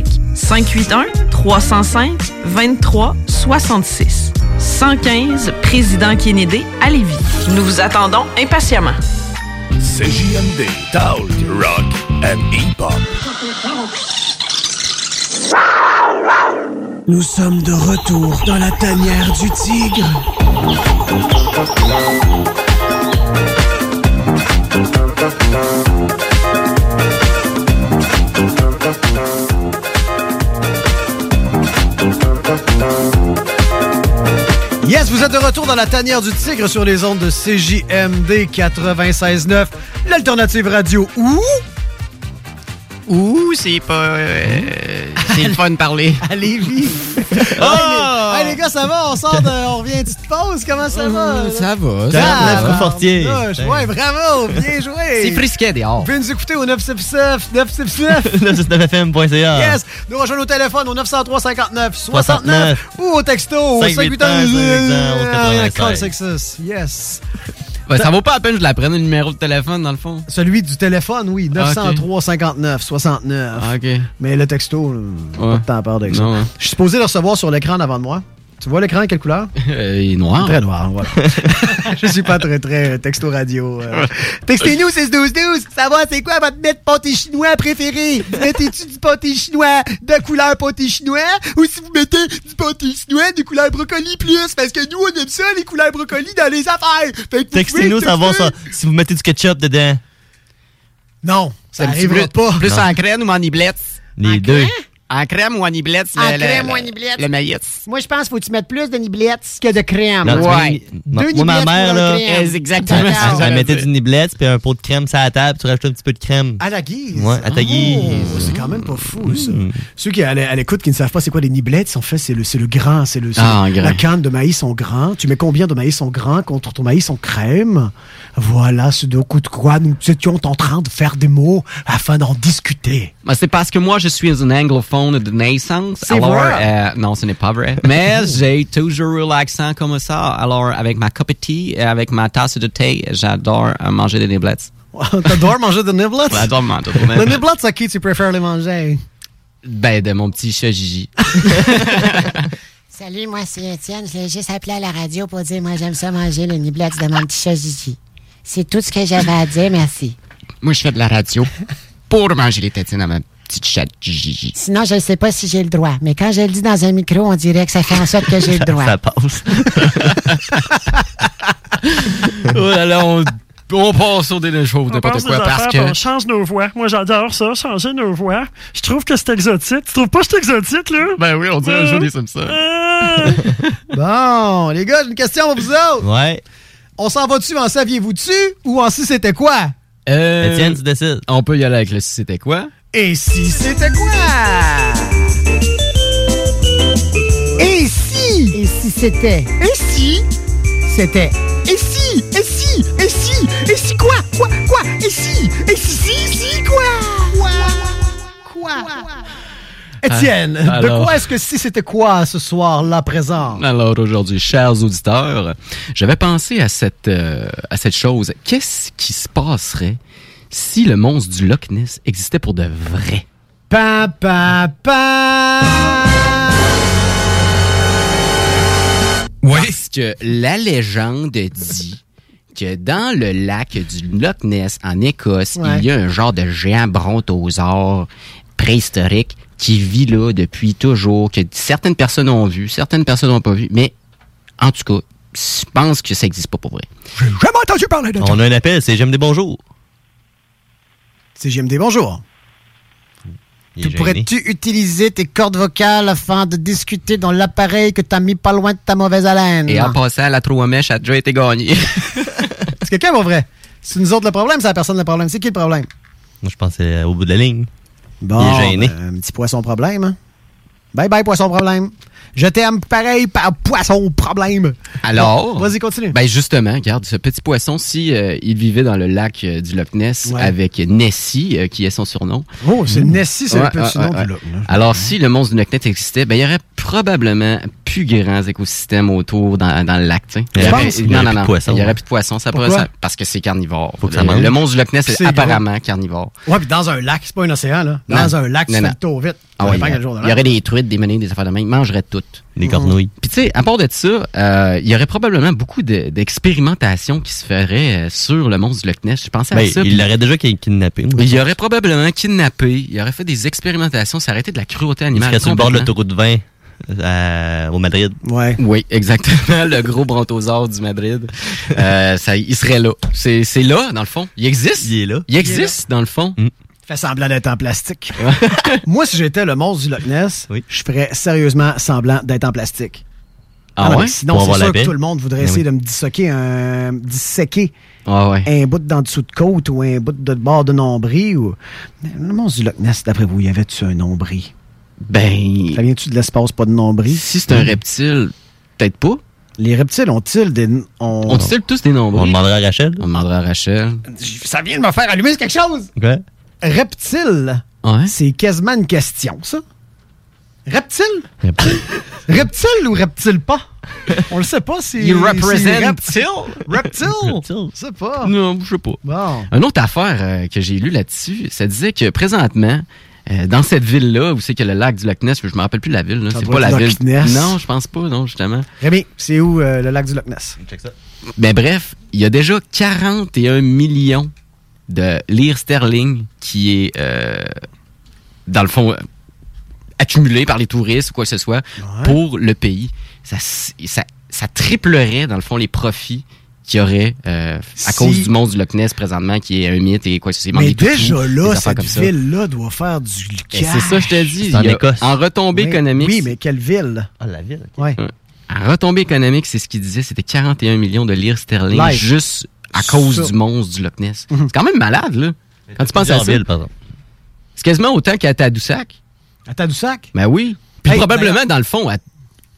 581-305-2366. 115 Président Kennedy à Lévis. Nous vous attendons impatiemment. CJMD, Talk, Rock and Hip-Hop. Nous sommes de retour dans la tanière du tigre. Yes, vous êtes de retour dans la tanière du tigre sur les ondes de CJMD 96.9, l'alternative radio. Ouh! Ouh, c'est pas. euh, [laughs] c'est le fun de parler. [laughs] À Lévis. Oh! Hey, les gars, ça va? On sort de. On revient une petite pause? Comment ça va? Ça va, ça ça va. va. Fortier. Gosh, Ouais, bravo! Bien joué! C'est frisquet dehors. Vous pouvez nous écouter au 979 979 969fm.ca. Yes! Nous rejoindre au téléphone au 903 59 69 69. ou au texto au 581 581 581 96. Yes! Ben, ça vaut pas la peine que je la prenne, le numéro de téléphone, dans le fond. Celui du téléphone, oui. Ah, ok. 903 59 69. Ah, OK. Mais le texto, euh, pas de temps à perdre avec ça. Je suis supposé le recevoir sur l'écran devant de moi. Tu vois l'écran, quelle couleur? [laughs] Euh, il est noir. Très noir, voilà. [laughs] je suis pas très, très texto radio. euh. Textez-nous 61212. Savoir c'est quoi votre net pâté chinois préféré? Vous mettez-tu du pâté chinois de couleur pâté chinois? Ou si vous mettez du pâté chinois de couleur brocoli plus? Parce que nous, on aime ça, les couleurs brocoli dans les affaires. Fait que vous Textez-nous savoir ça, si vous mettez du ketchup dedans. Non, ça petit arrivera plus- pas. Plus Non. en crème ou en iblette? Les deux. En crème ou en iblette? En le- crème le- ou en iblette? Le maïs. Moi, je pense qu'il faut que tu mettes plus de niblettes que de crème. Non, Ouais. Deux Moi, ma niblettes mère, là, crème. Exactement. Que [laughs] elle mettait du niblette, puis un pot de crème sur la table, tu rajoutes un petit peu de crème. À la guise. Ouais, à ta guise. Oh, c'est quand même pas fou, ça. Ceux qui à l'é- à l'écoute qui ne savent pas c'est quoi les niblettes, en fait, c'est le, c'est le grain. C'est le, Ah, le- la canne de maïs en grain. Tu mets combien de maïs en grain contre ton maïs en crème? Voilà ce de coup de quoi nous étions en train de faire des mots afin d'en discuter. Ben, c'est parce que moi, je suis un anglophone de naissance. C'est alors, vrai? euh, non, ce n'est pas vrai. [laughs] Mais j'ai toujours eu l'accent comme ça. Alors, avec ma cup of tea et avec ma tasse de thé, j'adore euh, manger des niblets. T'adores manger des niblets? [laughs] J'adore manger des Les niblets. niblets, à qui tu préfères les manger? Ben, de mon petit chat Gigi. [laughs] Salut, moi c'est Étienne. Je l'ai juste appelé à la radio pour dire moi j'aime ça manger les niblets de mon petit chat Gigi. C'est tout ce que j'avais à dire, merci. moi, je fais de la radio pour manger les tétines à ma petite chatte Gigi. Sinon, je ne sais pas si j'ai le droit, mais quand je le dis dans un micro, on dirait que ça fait en sorte que j'ai le [laughs] droit. Ça passe. [laughs] oh là là, on, on passe délai chaud, On n'importe quoi, des parce affaires, que... On change nos voix. Moi, j'adore ça, changer nos voix. Je trouve que c'est exotique. Tu trouves pas que c'est exotique, là? Ben oui, on dirait un Euh, jeu des Simpsons. euh, [laughs] Bon, les gars, j'ai une question pour vous autres. Ouais. On s'en va dessus en saviez-vous-tu ou en si c'était quoi? Euh, Étienne, tu décides. On peut y aller avec le si c'était quoi? Et si c'était quoi? Et si? Et si c'était? Et si? C'était. Et si? Et si? Et si? Et si quoi? Quoi? Quoi? Et si? Et si? Si? Si? Quoi? Quoi? Quoi? Étienne, Ah, de quoi est-ce que si c'était quoi ce soir-là présent? Alors aujourd'hui, chers auditeurs, j'avais pensé à cette, euh, à cette chose. Qu'est-ce qui se passerait si le monstre du Loch Ness existait pour de vrai? Pa, pa, pa. Parce que la légende dit que dans le lac du Loch Ness, en Écosse, Ouais. il y a un genre de géant brontosaure préhistorique qui vit là depuis toujours, que certaines personnes ont vu, certaines personnes n'ont pas vu, mais en tout cas, je pense que ça n'existe pas pour vrai. J'ai jamais entendu parler de ça. On a un appel, c'est J'aime des bonjours. JMD, bonjour. Tu pourrais-tu utiliser tes cordes vocales afin de discuter dans l'appareil que t'as mis pas loin de ta mauvaise haleine? Et en passant, la trois mèche a déjà été gagnée. [laughs] Est-ce que quelqu'un va vrai? C'est nous autres le problème, c'est la personne le problème. C'est qui le problème? Moi, je pense que c'est au bout de la ligne. Bon, Il est gêné. ben, un petit poisson problème. hein? Bye bye, poisson problème. Je t'aime pareil par poisson problème. Alors, Vas-y, continue. Ben justement, regarde, ce petit poisson, si euh, il vivait dans le lac euh, du Loch Ness Ouais. avec Nessie, euh, qui est son surnom. Oh, c'est Nessie, c'est Ouais, le petit ouais, nom ouais, du. Loch. là. Alors, si le monstre du Loch Ness existait, ben il y aurait probablement plus grands écosystèmes autour dans, dans le lac. tu sais. Il y aurait-? Il y aurait non, plus de non. poissons, Il y aurait ouais. plus de poissons. Ça pourrait- ça- parce que c'est carnivore. Faut que ça le, mange. le monstre du Loch Ness est c'est apparemment carnivore. Ouais, puis dans un lac, c'est pas un océan, là. Dans Non. un lac, tu Non, fais non. le tour vite. Ah il y, aurait des truites, des menhirs, des affaires de même. Ils mangeraient toutes. Des cornouilles. Puis tu sais, à part de ça, euh, il y aurait probablement beaucoup de- d'expérimentations qui se feraient euh, sur le monstre du Loch Ness. Je pensais à Ben, ça. il l'aurait déjà ki- kidnappé. il aurait probablement kidnappé, il aurait fait des expérimentations, ça aurait été de la cruauté Il animale. serait sur le bord de l'autoroute 20 euh, au Madrid. Ouais. Oui, exactement, [laughs] le gros brontosaure du Madrid. Euh, ça, il serait là. C'est c'est là, dans le fond. Il existe. Il est là. Il existe, dans le fond. Fait semblant d'être en plastique. [laughs] Moi, si j'étais le monstre du Loch Ness, Oui. je ferais sérieusement semblant d'être en plastique. Ah non, ouais? Sinon, c'est sûr que tout le monde voudrait Ben essayer oui. de me disséquer un, disséquer Ah ouais. un bout d'en dessous de côte ou un bout de bord de nombril. Ou... Le monstre du Loch Ness, d'après vous, y avait-tu un nombril? Ben, Ça vient-tu de l'espace, pas de nombril? si c'est un reptile, peut-être pas. Les reptiles ont-ils des... ont- On tire tous des On nombrils? demanderait à Rachel. On demanderait à Rachel. Ça vient de me faire allumer quelque chose! Quoi? Reptile, Ouais. c'est quasiment une question, ça. Reptile? Reptile. [laughs] Reptile ou reptile pas? On le sait pas si. Il représente- reptile? Reptile? Reptile. Je sais pas. Non, je sais pas. Bon. Une autre affaire euh, que j'ai lue là-dessus, ça disait que présentement, euh, dans cette ville-là, où c'est que le lac du Loch Ness, je me rappelle plus de la ville, c'est pas la Loch ville. Ness. Non, je pense pas, non, justement. Rémi, c'est où euh, le lac du Loch Ness? Check ça. Mais bref, il y a déjà 41 millions de lire sterling qui est, euh, dans le fond, accumulé par les touristes ou quoi que ce soit pour le pays. Ça, ça, ça triplerait, dans le fond, les profits qu'il y aurait euh, à Si- cause du monde du Loch Ness présentement, qui est un mythe et quoi que ce soit. Mais déjà là, cette ville-là doit faire du cash. C'est ça, je te dis. En Écosse. Retombée Oui, économique. Oui, mais quelle ville? Ah, la ville. Ouais. Ouais. En retombée économique, c'est ce qu'il disait, c'était 41 millions de lire sterling juste à cause Ça. du monstre du Loch Ness. Mhm. C'est quand même malade, là. Quand tu penses à ça. C'est quasiment autant qu'à Tadoussac. À Tadoussac? Ben oui. Puis Hey, probablement, dans le fond, à-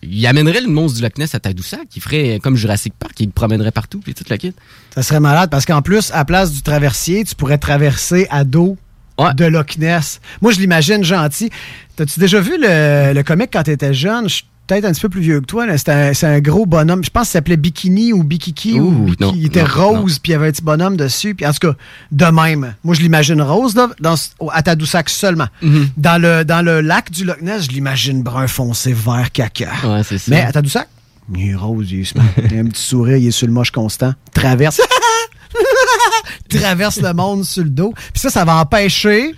il amènerait le monstre du Loch Ness à Tadoussac. Il ferait comme Jurassic Park, il le promènerait partout, puis toute la kit. Ça serait malade parce qu'en plus, à place du traversier, tu pourrais traverser à dos de Loch Ness. Moi, je l'imagine gentil. T'as-tu déjà vu le, le comique quand t'étais jeune? Peut-être un petit peu plus vieux que toi. C'est un, gros bonhomme. Je pense qu'il s'appelait Bikini ou Bikiki. ou Ouh, non, il était non, rose, puis il y avait un petit bonhomme dessus. Puis en tout cas, de même. Moi, je l'imagine rose là, dans, à Tadoussac seulement. Mhm. dans, le, dans le lac du Loch Ness, je l'imagine brun foncé, vert caca. Ouais, c'est ça. Mais à Tadoussac, il est rose, il est. Il a un petit sourire, il est sur le moche constant. Traverse. [laughs] traverse le monde sur le dos. Puis ça, ça va empêcher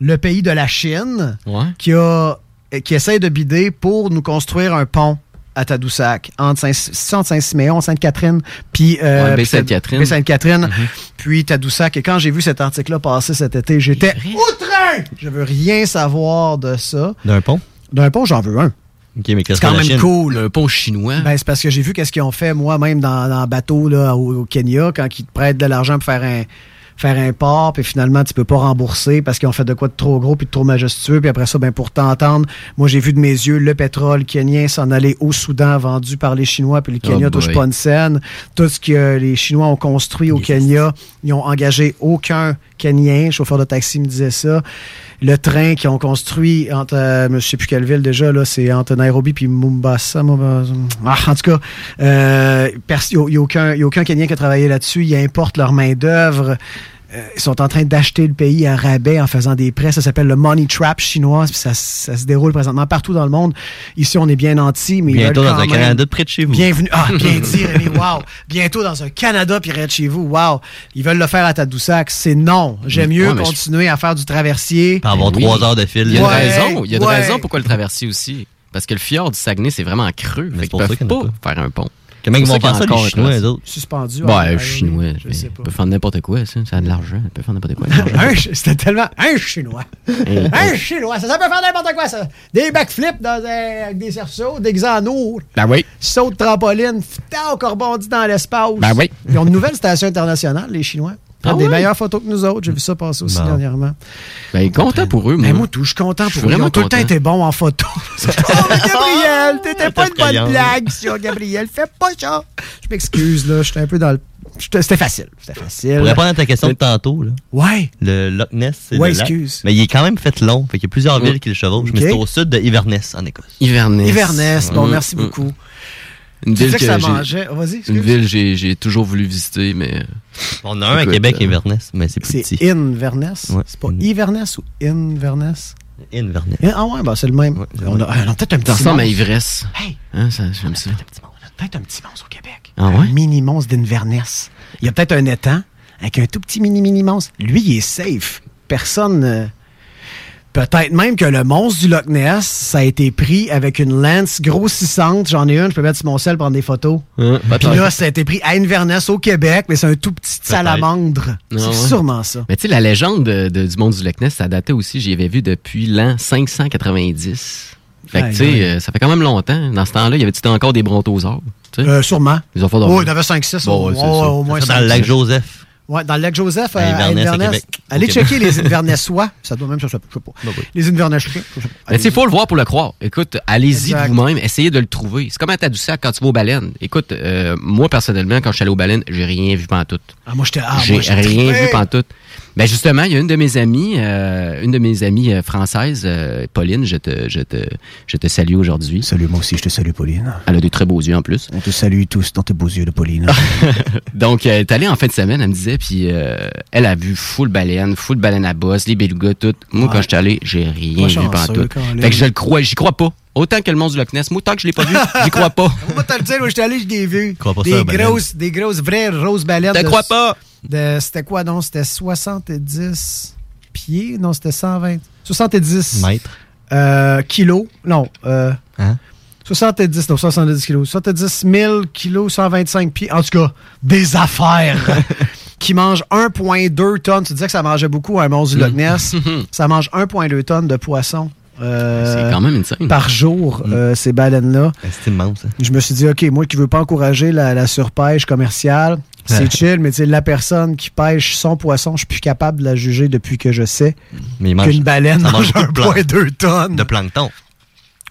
le pays de la Chine Ouais. qui, a, qui essaie de bider pour nous construire un pont à Tadoussac, entre Saint- Saint-Siméon, Sainte-Catherine, puis... euh, Ouais, puis Baie-Sainte-Catherine. Baie-Sainte-Catherine, puis Tadoussac. Et quand j'ai vu cet article-là passer cet été, j'étais outré! Je veux rien savoir de ça. D'un pont? D'un pont, j'en veux un. Ok, mais qu'est-ce C'est quand même Chine? cool. Un pont chinois. Ben, c'est parce que j'ai vu qu'est-ce qu'ils ont fait moi-même dans, dans le bateau là, au, au Kenya quand ils te prêtent de l'argent pour faire un faire un port, puis finalement, tu peux pas rembourser parce qu'ils ont fait de quoi de trop gros puis de trop majestueux. Puis après ça, ben pour t'entendre, moi, j'ai vu de mes yeux le pétrole kenyan s'en aller au Soudan, vendu par les Chinois, puis le Kenya Oh touche pas une scène. Tout ce que les Chinois ont construit au Kenya, ils ont engagé aucun Kenyan. Chauffeur de taxi me disait ça. Le train qu'ils ont construit entre, euh, je sais plus quelle ville déjà, là, c'est entre Nairobi puis Mombasa. Mombasa. Ah, en tout cas, euh, il n'y a, a aucun Kenyan qui a travaillé là-dessus. Ils importent leur main-d'œuvre. Euh, ils sont en train d'acheter le pays à rabais en faisant des prêts. Ça s'appelle le money trap chinois. puis Ça, ça se déroule présentement partout dans le monde. Ici, on est bien nantis, mais ils Bientôt dans quand un même- Canada de près de chez vous. Bienvenue. Ah, [laughs] bien dit, Rémi. Wow. Bientôt dans un Canada puis près de chez vous. Wow. Ils veulent le faire à Tadoussac. C'est non. J'aime mieux Ouais, mais je- continuer à faire du traversier. Pour avoir Oui. trois heures de fil. Il y a une Ouais, raison. Il y a une ouais. raison pourquoi le traverser aussi. Parce que le fjord du Saguenay, c'est vraiment creux. Fait qu'ils pour ça peuvent pas faire un pont. Comment ils vont faire ça, les Chinois, un eux autres? Suspendu. Les ouais, Chinois. je sais Ils pas. peuvent faire n'importe quoi, ça. Ça a de l'argent. Ils peuvent faire n'importe quoi. [laughs] C'était tellement. Un chinois. Un chinois. Ça, ça peut faire n'importe quoi, ça. Des backflips avec des cerceaux, des xanours. Ben oui. Saut de trampoline. Putain, encore bondi dans l'espace. Ben oui. Ils ont une nouvelle station internationale, les Chinois. Prennent Ah des meilleures photos que nous autres. J'ai vu ça passer aussi Bon. dernièrement. Ben, content pour eux, moi. Mais moi, tout, je suis content pour eux. Ils ont vraiment tout le temps été bons en photo. oh, [laughs] [laughs] Gabriel, t'étais pas une bonne blague, ça, Gabriel. Fais pas ça. Je m'excuse, là. J'étais un peu dans le. j'étais- C'était facile. C'était facile. Pour répondre à ta question de tantôt, là, Ouais. le Loch Ness, c'est Ouais, le lac. excuse. Mais il est quand même fait long. Fait qu'il y a plusieurs Ouais. villes qui le chevauchent. Ok. Mais c'est au sud de Inverness, en Écosse. Inverness. Inverness. Bon, Mm, merci mm. beaucoup. Une ville que que ça j'ai- mangeait. Oh, Vas-y, excuse. Une ville j'ai j'ai toujours voulu visiter, mais. On a un à Québec, euh, Inverness, mais c'est plus C'est petit. Inverness? Ouais. C'est pas Inverness ou Inverness? Inverness. Ah ouais, bah c'est le même. on a, on a peut-être un petit Ça ressemble à monstre. ivresse. Hey, Hein, ça, j'aime ça. peut-être un petit monstre au Québec. Ah un ouais? mini monstre d'Inverness. Il y a peut-être un étang avec un tout petit mini mini monstre. Lui, il est safe. Personne. euh, Peut-être même que le monstre du Loch Ness, ça a été pris avec une lance grossissante. J'en ai une, je peux mettre sur mon sel prendre des photos. Hein, Puis là, ça a été pris à Inverness au Québec, mais c'est un tout petit salamandre. Ah C'est ouais. sûrement ça. Mais tu sais, la légende de- de- du monde du Loch Ness, ça datait aussi, j'y avais vu depuis l'an 590. Fait que tu sais, euh, ça fait quand même longtemps. Dans ce temps-là, il y avait-tu encore des brontosaures? tu sais? Euh, sûrement. Ils ont fait Oh, il y en avait 5-6 Bon, au, ouais, oh, moins. Ça, dans le lac. Joseph. Ouais, dans le lac Joseph, À à, Inverness, à Inverness. Québec. Allez checker les [laughs] Invernessois. Ça doit même je sais pas. Bah oui. Les Invernessois. je sais pas. Mais sais, il faut le voir pour le croire. Écoute, allez-y vous-même, essayez de le trouver. C'est comme à Tadoussac quand tu vas aux baleines. Écoute, euh, moi, personnellement, quand je suis allé aux baleines, j'ai rien vu pantoute. Ah, moi, j'étais. Ah, j'ai rien vu pantoute. Ben justement, il y a une de mes amies, euh, une de mes amies euh, françaises, euh, Pauline, je te, je te, je te salue aujourd'hui. Salut, moi aussi, je te salue, Pauline. Elle a de très beaux yeux en plus. On te salue tous dans tes beaux yeux de Pauline. [laughs] Donc, elle est allée en fin de semaine, elle me disait, puis euh, elle a vu full baleine, full baleine à bosse, les belugas, tout. Moi, Ouais. quand j'étais allé, j'ai rien vu pantoute. Colin. Fait que je le crois, j'y crois pas. Autant que le monstre du Loch Ness. Moi, tant que je l'ai pas vu, j'y crois pas. [laughs] Moi, t'as le dire, moi, j'étais allé, je l'ai vu. Crois pas des grosses, des grosses, vraies roses baleines. De- crois pas? C'était quoi, non? C'était 70 pieds? Non, c'était 120. 70 Mètres. euh, kilos. Non, euh, Hein? 70, non, 70 kilos. 70 000 kilos, 125 pieds. En tout cas, des affaires [laughs] qui mangent 1,2 tonnes. Tu disais que ça mangeait beaucoup, un monstre du Loch [laughs] Ness. ça mange 1,2 tonnes de poissons. Euh, C'est quand même insane. Par jour, euh, ces baleines-là. C'est immense. hein. Je me suis dit, OK, moi qui veux pas encourager la, la surpêche commerciale, c'est chill, mais tu sais, la personne qui pêche son poisson, je suis plus capable de la juger depuis que je sais qu'une baleine mange mange beaucoup de plan- 1,2 tonnes. De plancton.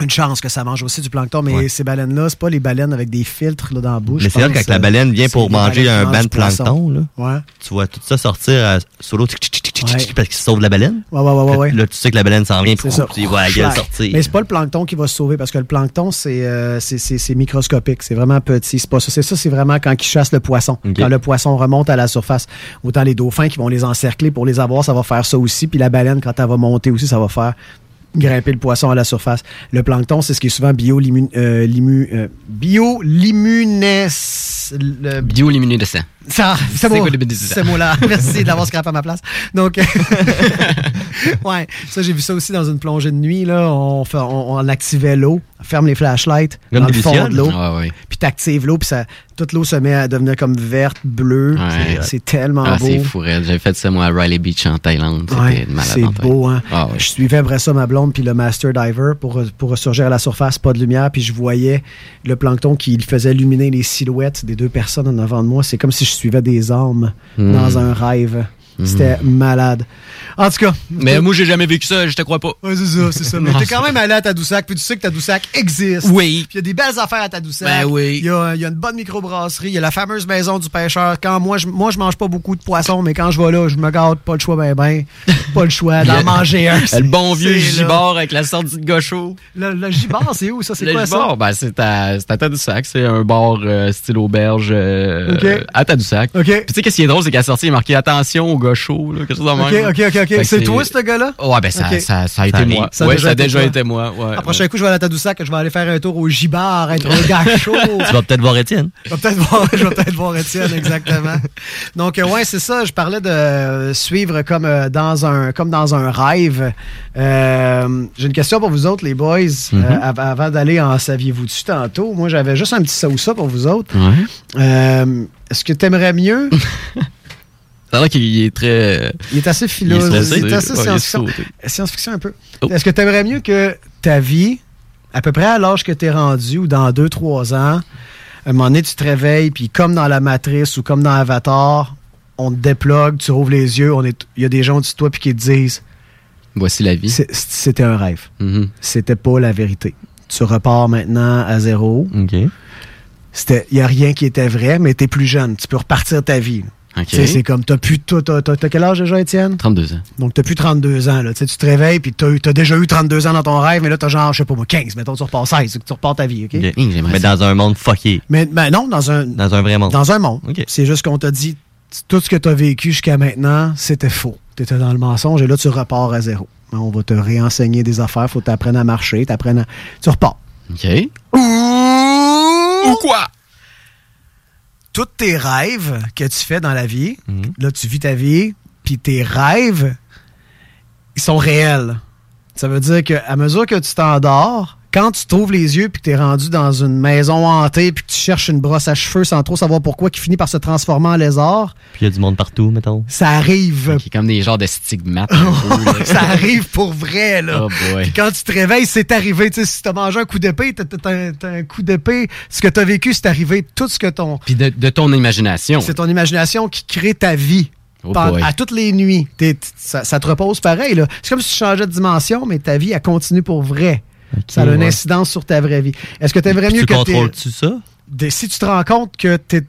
Une chance que ça mange aussi du plancton, mais Ouais. ces baleines-là, c'est pas les baleines avec des filtres là, dans la bouche. Mais c'est vrai que quand la baleine vient pour manger un mangent de plancton, là, Ouais. tu vois tout ça sortir à Ouais. tchic, parce qu'il sauve la baleine. Ouais, ouais, ouais, ouais, ouais. Là, tu sais que la baleine s'en vient, puis il voit la gueule sortir. Mais c'est pas le plancton qui va se sauver parce que le plancton, c'est euh, microscopique. C'est vraiment petit. C'est pas ça. C'est ça, c'est vraiment quand ils chassent le poisson. Quand le poisson remonte à la surface. Autant les dauphins qui vont les encercler pour les avoir, ça va faire ça aussi. Puis la baleine, quand elle va monter aussi, ça va faire grimper le poisson à la surface. Le plancton, c'est ce qui est souvent bio-limu... euh, euh, bio-limunès... le- Bioluminescent. Ça, c'est C'est bon. Ce mot-là. [laughs] Merci d'avoir scrapé à ma place. Donc, [laughs] ouais, ça, j'ai vu ça aussi dans une plongée de nuit. Là. On, fait- on, on activait l'eau, ferme les flashlights Comme dans le fond de l'eau. Ah ouais. Puis t'actives l'eau, puis ça, toute l'eau se met à devenir comme verte, bleue. Ouais. C'est- tellement Ah, beau. c'est fou. J'avais fait ça, moi, à Riley Beach, en Thaïlande. C'était Ouais, malade c'est beau, hein? Ah. Je suivais après ça ma blonde puis le Master Diver pour, pour ressurgir à la surface, pas de lumière, puis je voyais le plancton qui faisait illuminer les silhouettes des deux personnes en avant de moi. C'est comme si je suivais des Mm. dans un rêve. C'était malade. En tout cas. Mais moi, j'ai jamais vécu ça, je te crois pas. Ouais, c'est ça, c'est ça. Mais t'es quand même allé à Tadoussac, puis tu sais que Tadoussac existe. Oui. Puis il y a des belles affaires à Tadoussac. Ben oui. Il y a, y a une bonne microbrasserie, il y a la fameuse maison du pêcheur. Quand moi, je, moi, je mange pas beaucoup de poissons, mais quand je vais là, je me garde pas le choix, ben ben. Pas le choix d'en [laughs] manger un. Le bon vieux gibard avec la sortie de gaucho. Le, le gibard, c'est où ça? C'est Le quoi gibard, ça? ben, c'est à, c'est à Tadoussac. C'est un bar euh, style auberge euh, à Tadoussac. OK. Puis tu sais, qu'est-ce qui est drôle, c'est qu'à la sortie, il est marqué attention là, quelque chose de OK, même. OK, OK, C'est toi, ce gars-là? Ouais, ben ça, ça, ça a été moi. Ça a ouais, déjà ça a été déjà été moi. Ouais, La prochaine coup, je vais aller à Tadoussac, je vais aller faire un tour au gibard, être un gars [laughs] chaud. Tu vas peut-être voir Étienne. Je vais peut-être voir, je vais peut-être voir Étienne, exactement. Donc, euh, ouais, c'est ça. Je parlais de suivre comme, euh, dans un, comme dans un rêve. Euh, J'ai une question pour vous autres, les boys. Euh, av- avant d'aller en Saviez-vous-tu tantôt, moi, j'avais juste un petit ça ou ça pour vous autres. Ouais. Euh, Est-ce que tu aimerais mieux? [laughs] C'est vrai qu'il est très. Il est assez philosophe. Il est stressé. Il est assez science-fiction. un peu. Oh. Est-ce que tu aimerais mieux que ta vie, à peu près à l'âge que tu es rendu, ou dans 2-3 ans, à un moment donné, tu te réveilles, puis comme dans la Matrice ou comme dans Avatar, on te déplogue, tu rouvres les yeux, on est- il y a des gens au-dessus de toi puis qui te disent Voici la vie. c'était un rêve. Mhm. C'était pas la vérité. Tu repars maintenant à zéro. OK. C'était, il y a rien qui était vrai, mais tu es plus jeune. Tu peux repartir ta vie. C'est comme, t'as plus, t'as, t'as- t'as- t'as quel âge déjà, Étienne? 32 ans. Donc, t'as plus 32 ans, là. Tu sais, tu te réveilles, puis t'as, t'as déjà eu 32 ans dans ton rêve, mais là, t'as genre, je sais pas moi, 15. Mettons, tu repars 16, tu repars ta vie, OK? J'aimerais Mais ça. dans un monde fucké. Mais ben non, dans un, Dans un vrai monde. dans un monde. OK. C'est juste qu'on t'a dit, tout ce que t'as vécu jusqu'à maintenant, c'était faux. T'étais dans le mensonge, et là, tu repars à zéro. On va te réenseigner des affaires, faut t'apprendre à marcher, t'apprennes à... Tu repars. OK. Ou quoi? Tous tes rêves que tu fais dans la vie, Mhm. là, tu vis ta vie, puis tes rêves, ils sont réels. Ça veut dire qu'à mesure que tu t'endors, quand tu trouves les yeux puis que tu es rendu dans une maison hantée puis que tu cherches une brosse à cheveux sans trop savoir pourquoi qui finit par se transformer en lézard, Puis il y a du monde partout, mettons. ça arrive. Qui est comme des genres de stigmates. ça arrive pour vrai, là. Oh boy. Puis quand tu te réveilles, c'est arrivé. Tu sais, si t'as mangé un coup d'épée, t'as, un- un coup d'épée. Ce que t'as vécu, c'est arrivé. Tout ce que ton... Puis de, de ton imagination. C'est ton imagination qui crée ta vie. Oh à toutes les nuits. T'es- t- ça, ça te repose pareil. là. C'est comme si tu changeais de dimension, mais ta vie, elle continue pour vrai. Ça a une ouais. incidence sur ta vraie vie. Est-ce que tu aimerais Puis mieux tu que contrôles-tu ça? des- si tu te rends compte que t'es.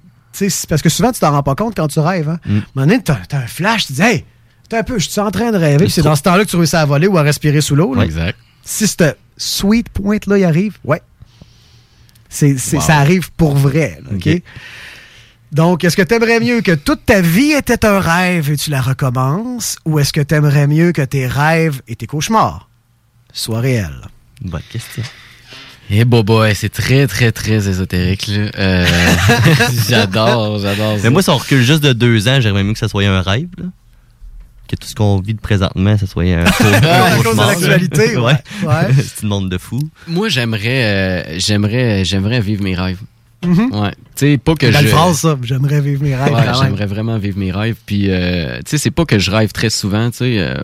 Parce que souvent, tu t'en rends pas compte quand tu rêves. Hein? Mm. À un moment t'as, t'as un flash, tu dis, hey, T'es un peu, je suis en train de rêver. C'est dans ce temps-là que tu réussis à voler ou à respirer sous l'eau. Exact. Si cette sweet pointe-là y arrive, ouais. C'est, Wow. Ça arrive pour vrai. là, OK? Donc, est-ce que tu aimerais mieux que toute ta vie était un rêve et tu la recommences ou est-ce que tu aimerais mieux que tes rêves et tes cauchemars soient réels? Bonne question. Eh boy, c'est très, très, très ésotérique. là. Euh, [laughs] j'adore, j'adore. ça. Mais moi, si on recule juste de deux ans, j'aimerais mieux que ça soit un rêve. Là. Que tout ce qu'on vit de présentement, ça soit un [laughs] faux- Ah, à un cause de l'actualité, ouais. [laughs] Ouais. C'est une monde de fou. Moi, j'aimerais, euh, j'aimerais, j'aimerais vivre mes rêves. Mhm. Ouais. Tu sais, pas que je. phrase, ça. J'aimerais vivre mes rêves Ouais, quand même. j'aimerais vraiment vivre mes rêves. Puis, euh, tu sais, c'est pas que je rêve très souvent. Tu sais, euh,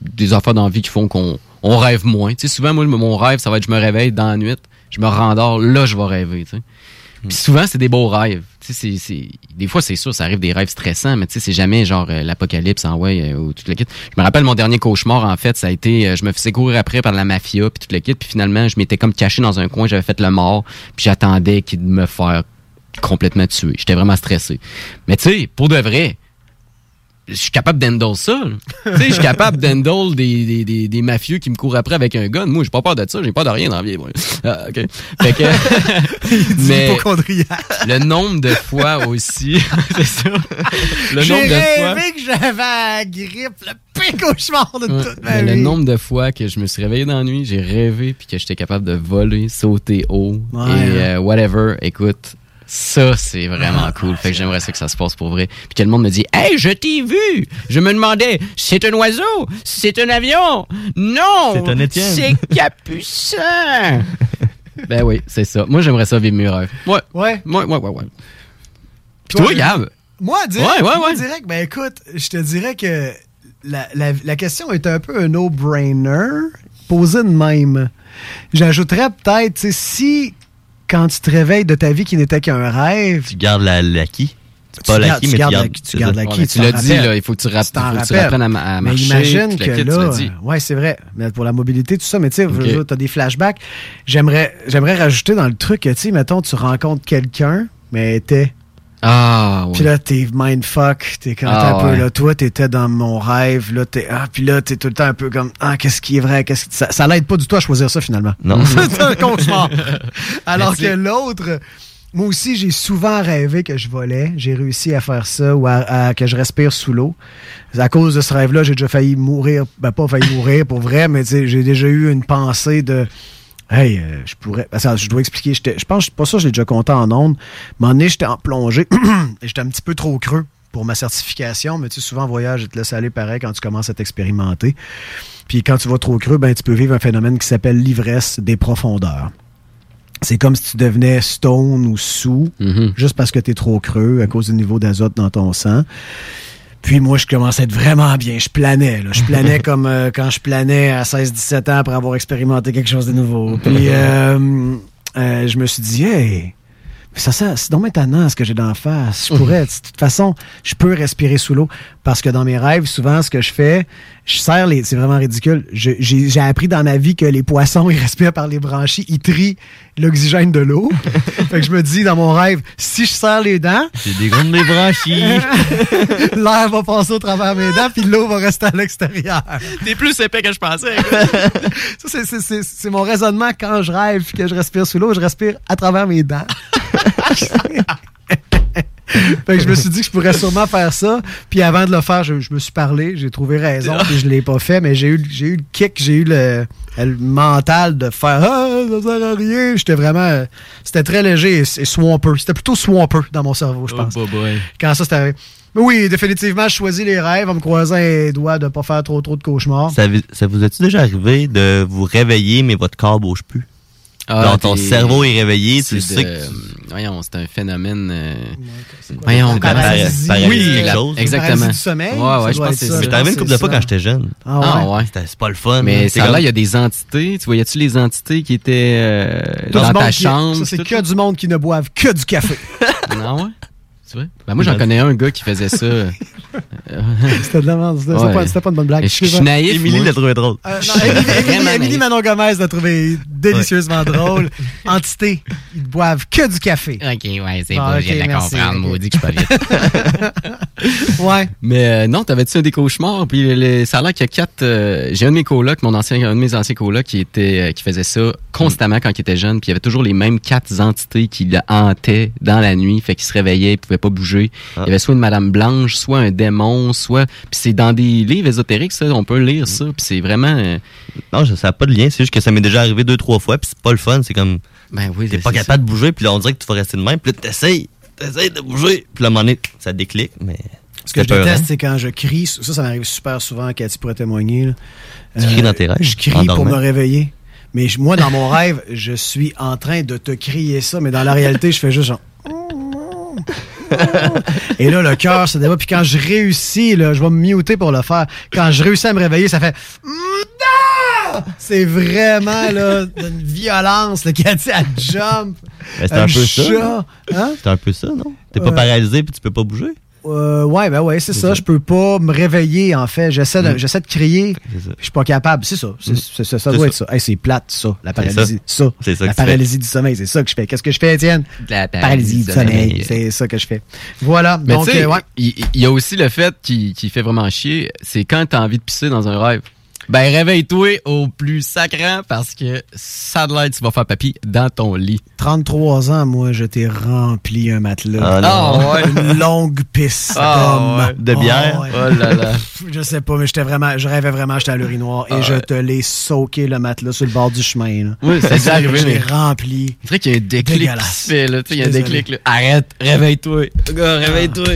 des affaires dans la vie qui font qu'on on rêve moins. Tu sais, souvent, moi, mon rêve, ça va être je me réveille dans la nuit, je me rendors, là, je vais rêver. Tu sais. Puis souvent, c'est des beaux rêves. Tu sais, c'est- des fois, c'est sûr, ça arrive des rêves stressants, mais tu sais, c'est jamais genre euh, l'apocalypse en ouais euh, ou tout le kit. Je me rappelle mon dernier cauchemar, en fait, ça a été, euh, je me faisais courir après par la mafia puis tout le kit, puis finalement, je m'étais comme caché dans un coin, j'avais fait le mort, puis j'attendais qu'ils me faire complètement tuer. J'étais vraiment stressé. Mais tu sais, pour de vrai, je suis capable d'handle ça. [laughs] tu sais, je suis capable d'handle des, des, des, des mafieux qui me courent après avec un gun. Moi, j'ai pas peur de ça. J'ai pas de rien dans la vie. moi. Ah, OK. Fait que... [laughs] mais le nombre de fois aussi... [laughs] c'est ça. Le J'ai nombre de fois... rêvé que j'avais la grippe, le pire cauchemar de Ouais, toute ma mais le vie. nombre de fois que je me suis réveillé dans la nuit, j'ai rêvé puis que j'étais capable de voler, sauter haut Ouais, et hein. euh, whatever. Écoute, ça c'est vraiment cool. Fait que j'aimerais ça que ça se passe pour vrai. Puis que le monde me dit "Hey, je t'ai vu." Je me demandais, c'est un oiseau, c'est un avion? Non, C'est un Étienne. C'est Capucin. [laughs] ben oui, c'est ça. Moi j'aimerais ça vivre mes rêves. Ouais. Ouais. Ouais, ouais, ouais, ouais. Puis toi, Gab? Moi, direct, Ouais, ouais, moi, direct, ben écoute, je te dirais que la, la- la question est un peu un no-brainer, posée de même. J'ajouterais peut-être, tu sais, si quand tu te réveilles de ta vie qui n'était qu'un rêve, Tu gardes la- l'acquis. C'est Tu pas gardes- l'acquis, tu mais tu gardes tu gardes l'acquis, Ouais, tu l'as dit, là, il faut que tu, rapp- Tu t'en faut que tu rappelles. à, ma- à Mais marcher. imagine que là, ouais, c'est vrai. Mais pour la mobilité, tout ça, mais tu sais, Ok. tu as des flashbacks. J'aimerais, j'aimerais rajouter dans le truc, que, tu sais, mettons, tu rencontres quelqu'un, mais t'es. Ah, ouais. Puis là, t'es mindfuck, t'es quand Ah, un peu ouais. là, toi, t'étais dans mon rêve, là, t'es, ah, puis là, t'es tout le temps un peu comme, ah, qu'est-ce qui est vrai, qu'est-ce que, ça, ça l'aide pas du tout à choisir ça, finalement. Non. [laughs] c'est un cauchemar. [laughs] Alors que l'autre, moi aussi, j'ai souvent rêvé que je volais, j'ai réussi à faire ça, ou à, à- que je respire sous l'eau. À cause de ce rêve-là, j'ai déjà failli mourir, ben pas failli mourir pour vrai, mais j'ai déjà eu une pensée de, Hey, euh, je pourrais. que je dois expliquer. Je pense, pas ça, je l'ai déjà compté en ondes. Moment donné, j'étais en plongée et [clears throat] j'étais un petit peu trop creux pour ma certification, mais tu sais, souvent en voyage, je te laisse aller pareil quand tu commences à t'expérimenter. Puis quand tu vas trop creux, ben, tu peux vivre un phénomène qui s'appelle l'ivresse des profondeurs. C'est comme si tu devenais stone ou sous, juste parce que tu es trop creux à cause du niveau d'azote dans ton sang. Puis moi, je commençais à être vraiment bien. Je planais. Là. Je planais [laughs] comme euh, quand je planais à 16-17 ans après avoir expérimenté quelque chose de nouveau. Puis [laughs] euh, euh, je me suis dit, hey, mais ça, ça c'est donc étonnant ce que j'ai d'en face. Je pourrais, de toute façon, je peux respirer sous l'eau. Parce que dans mes rêves, souvent, ce que je fais, je serre les. C'est vraiment ridicule. J'ai j'ai appris dans ma vie que les poissons, [laughs] ils respirent par les branchies, ils trient l'oxygène de l'eau. [laughs] fait que je me dis dans mon rêve, si je serre les dents, J'ai des grandes les branchies. [laughs] l'air va passer au travers mes dents, puis l'eau va rester à l'extérieur. T'es plus épais que je pensais. Ça, c'est- c'est- c'est c'est mon raisonnement quand je rêve puis que je respire sous l'eau, je respire à travers mes dents. Fait que je me suis dit que je pourrais sûrement faire ça. Puis avant de le faire, je, je me suis parlé, j'ai trouvé raison, puis je l'ai pas fait, mais j'ai eu, j'ai eu le kick, j'ai eu le, le mental de faire Ah, ça sert à rien. J'étais vraiment. C'était très léger et, et swamper. C'était plutôt swamper dans mon cerveau, je pense. Oh, boy. Quand ça, c'était arrivé. Mais oui, définitivement, je choisis les rêves en me croisant les doigts de pas faire trop trop de cauchemars. Ça, vous- ça vous est-tu déjà arrivé de vous réveiller, mais votre corps bouge plus? Ah, Genre, ton cerveau est réveillé, tu c'est sais de- que... Voyons, c'est un phénomène. euh, quoi, Voyons, paralysie? paralysie Oui, la- exactement. Du sommeil, Ouais, ça ouais, je pense que c'est ça. t'es arrivé une couple de c'est fois quand j'étais jeune. Ah Ah ouais. C'était- C'est pas le fun. Mais C'est ça là, il y a des entités. Tu voyais-tu les entités qui étaient euh, dans ta chambre? Ça, c'est que du monde qui ne boivent que du café. [laughs] Non, ouais. Tu vois? Ben, moi, j'en connais un gars qui faisait ça. [laughs] Euh, C'était de la merde. C'était Ouais. pas, une bonne blague. Je suis naïf. Émilie l'a trouvé drôle. Euh, non, Émilie-. Manon Gomez l'a trouvé délicieusement drôle. [laughs] Entité, ils ne boivent que du café. Ok, ouais, c'est Bon, beau, ok, je viens de la comprendre, maudit que je suis pas vite. Ouais. Mais euh, non, t'avais-tu un des cauchemars? Puis le- ça a l'air qu'il y a quatre... euh, J'ai un de mes colocs, mon ancien, un de mes anciens colocs qui était, euh, qui faisait ça constamment quand il était jeune. Puis il y avait toujours les mêmes quatre entités qui le hantaient dans la nuit. Fait qu'il se réveillait, il pouvait pas bouger. Il y avait soit une Madame Blanche, soit un démon, soit... Puis c'est dans des livres ésotériques, ça. On peut lire ça. Puis c'est vraiment... euh, Non, ça n'a pas de lien. C'est juste que ça m'est déjà arrivé deux, trois fois. Puis c'est pas le fun. C'est comme. Ben oui, T'es c'est pas ça. capable de bouger. Puis là, on dirait que tu vas rester de même. Puis là, t'essayes. T'essayes de bouger. Puis là, à un moment donné, ça déclic. Mais. Ce que je déteste, c'est quand je crie. Ça, ça m'arrive super souvent, Cathy pourrait témoigner. là. Euh, Tu cries dans tes rêves, Je crie pour me réveiller. Mais je- moi, dans mon rêve, je suis en train de te crier ça, mais dans la réalité, je fais juste genre. [laughs] Et là, le cœur se débat. Puis quand je réussis, là, je vais me muter pour le faire. Quand je réussis à me réveiller, ça fait. C'est vraiment là, d'une violence. Le Cathy, elle jump. Ben, c'est un peu ça, chat. Hein? C'est un peu ça, non? T'es pas Ouais. paralysé puis tu peux pas bouger? Euh, ouais, ben ouais, c'est ça. Je peux pas me réveiller, en fait. J'essaie de, Mm. j'essaie de crier. Je suis pas capable. C'est ça. C'est, Mm. c'est ça. Ça C'est doit ça. être ça. Hey, c'est plate, ça. La paralysie. ça. Ça. C'est ça La que tu fais. paralysie du sommeil. C'est ça que je fais. Qu'est-ce que je fais, Étienne? La Paralysie du sommeil. C'est ça que je fais. Voilà. Mais Donc, euh, ouais. il il y, a aussi le fait qui, qui fait vraiment chier, c'est quand t'as envie de pisser dans un rêve. Ben réveille-toi au plus sacrant parce que ça de tu vas faire papy dans ton lit. 33 ans, moi, je t'ai rempli un matelas. Ah non. Ah ouais. Une longue pisse Ah d'homme. ouais. De bière? ouais. Oh là là. Je sais pas, mais j'étais vraiment, je rêvais vraiment, j'étais à l'urinoir et Ah je ouais. te l'ai soaké le matelas sur le bord du chemin. Là. Oui, c'est déjà arrivé, Je l'ai rempli. C'est vrai qu'il y a un déclic qui Dégueulasse. se fait, là. Tu sais, il y a un déclic, là. Arrête, réveille-toi. Gars, réveille-toi.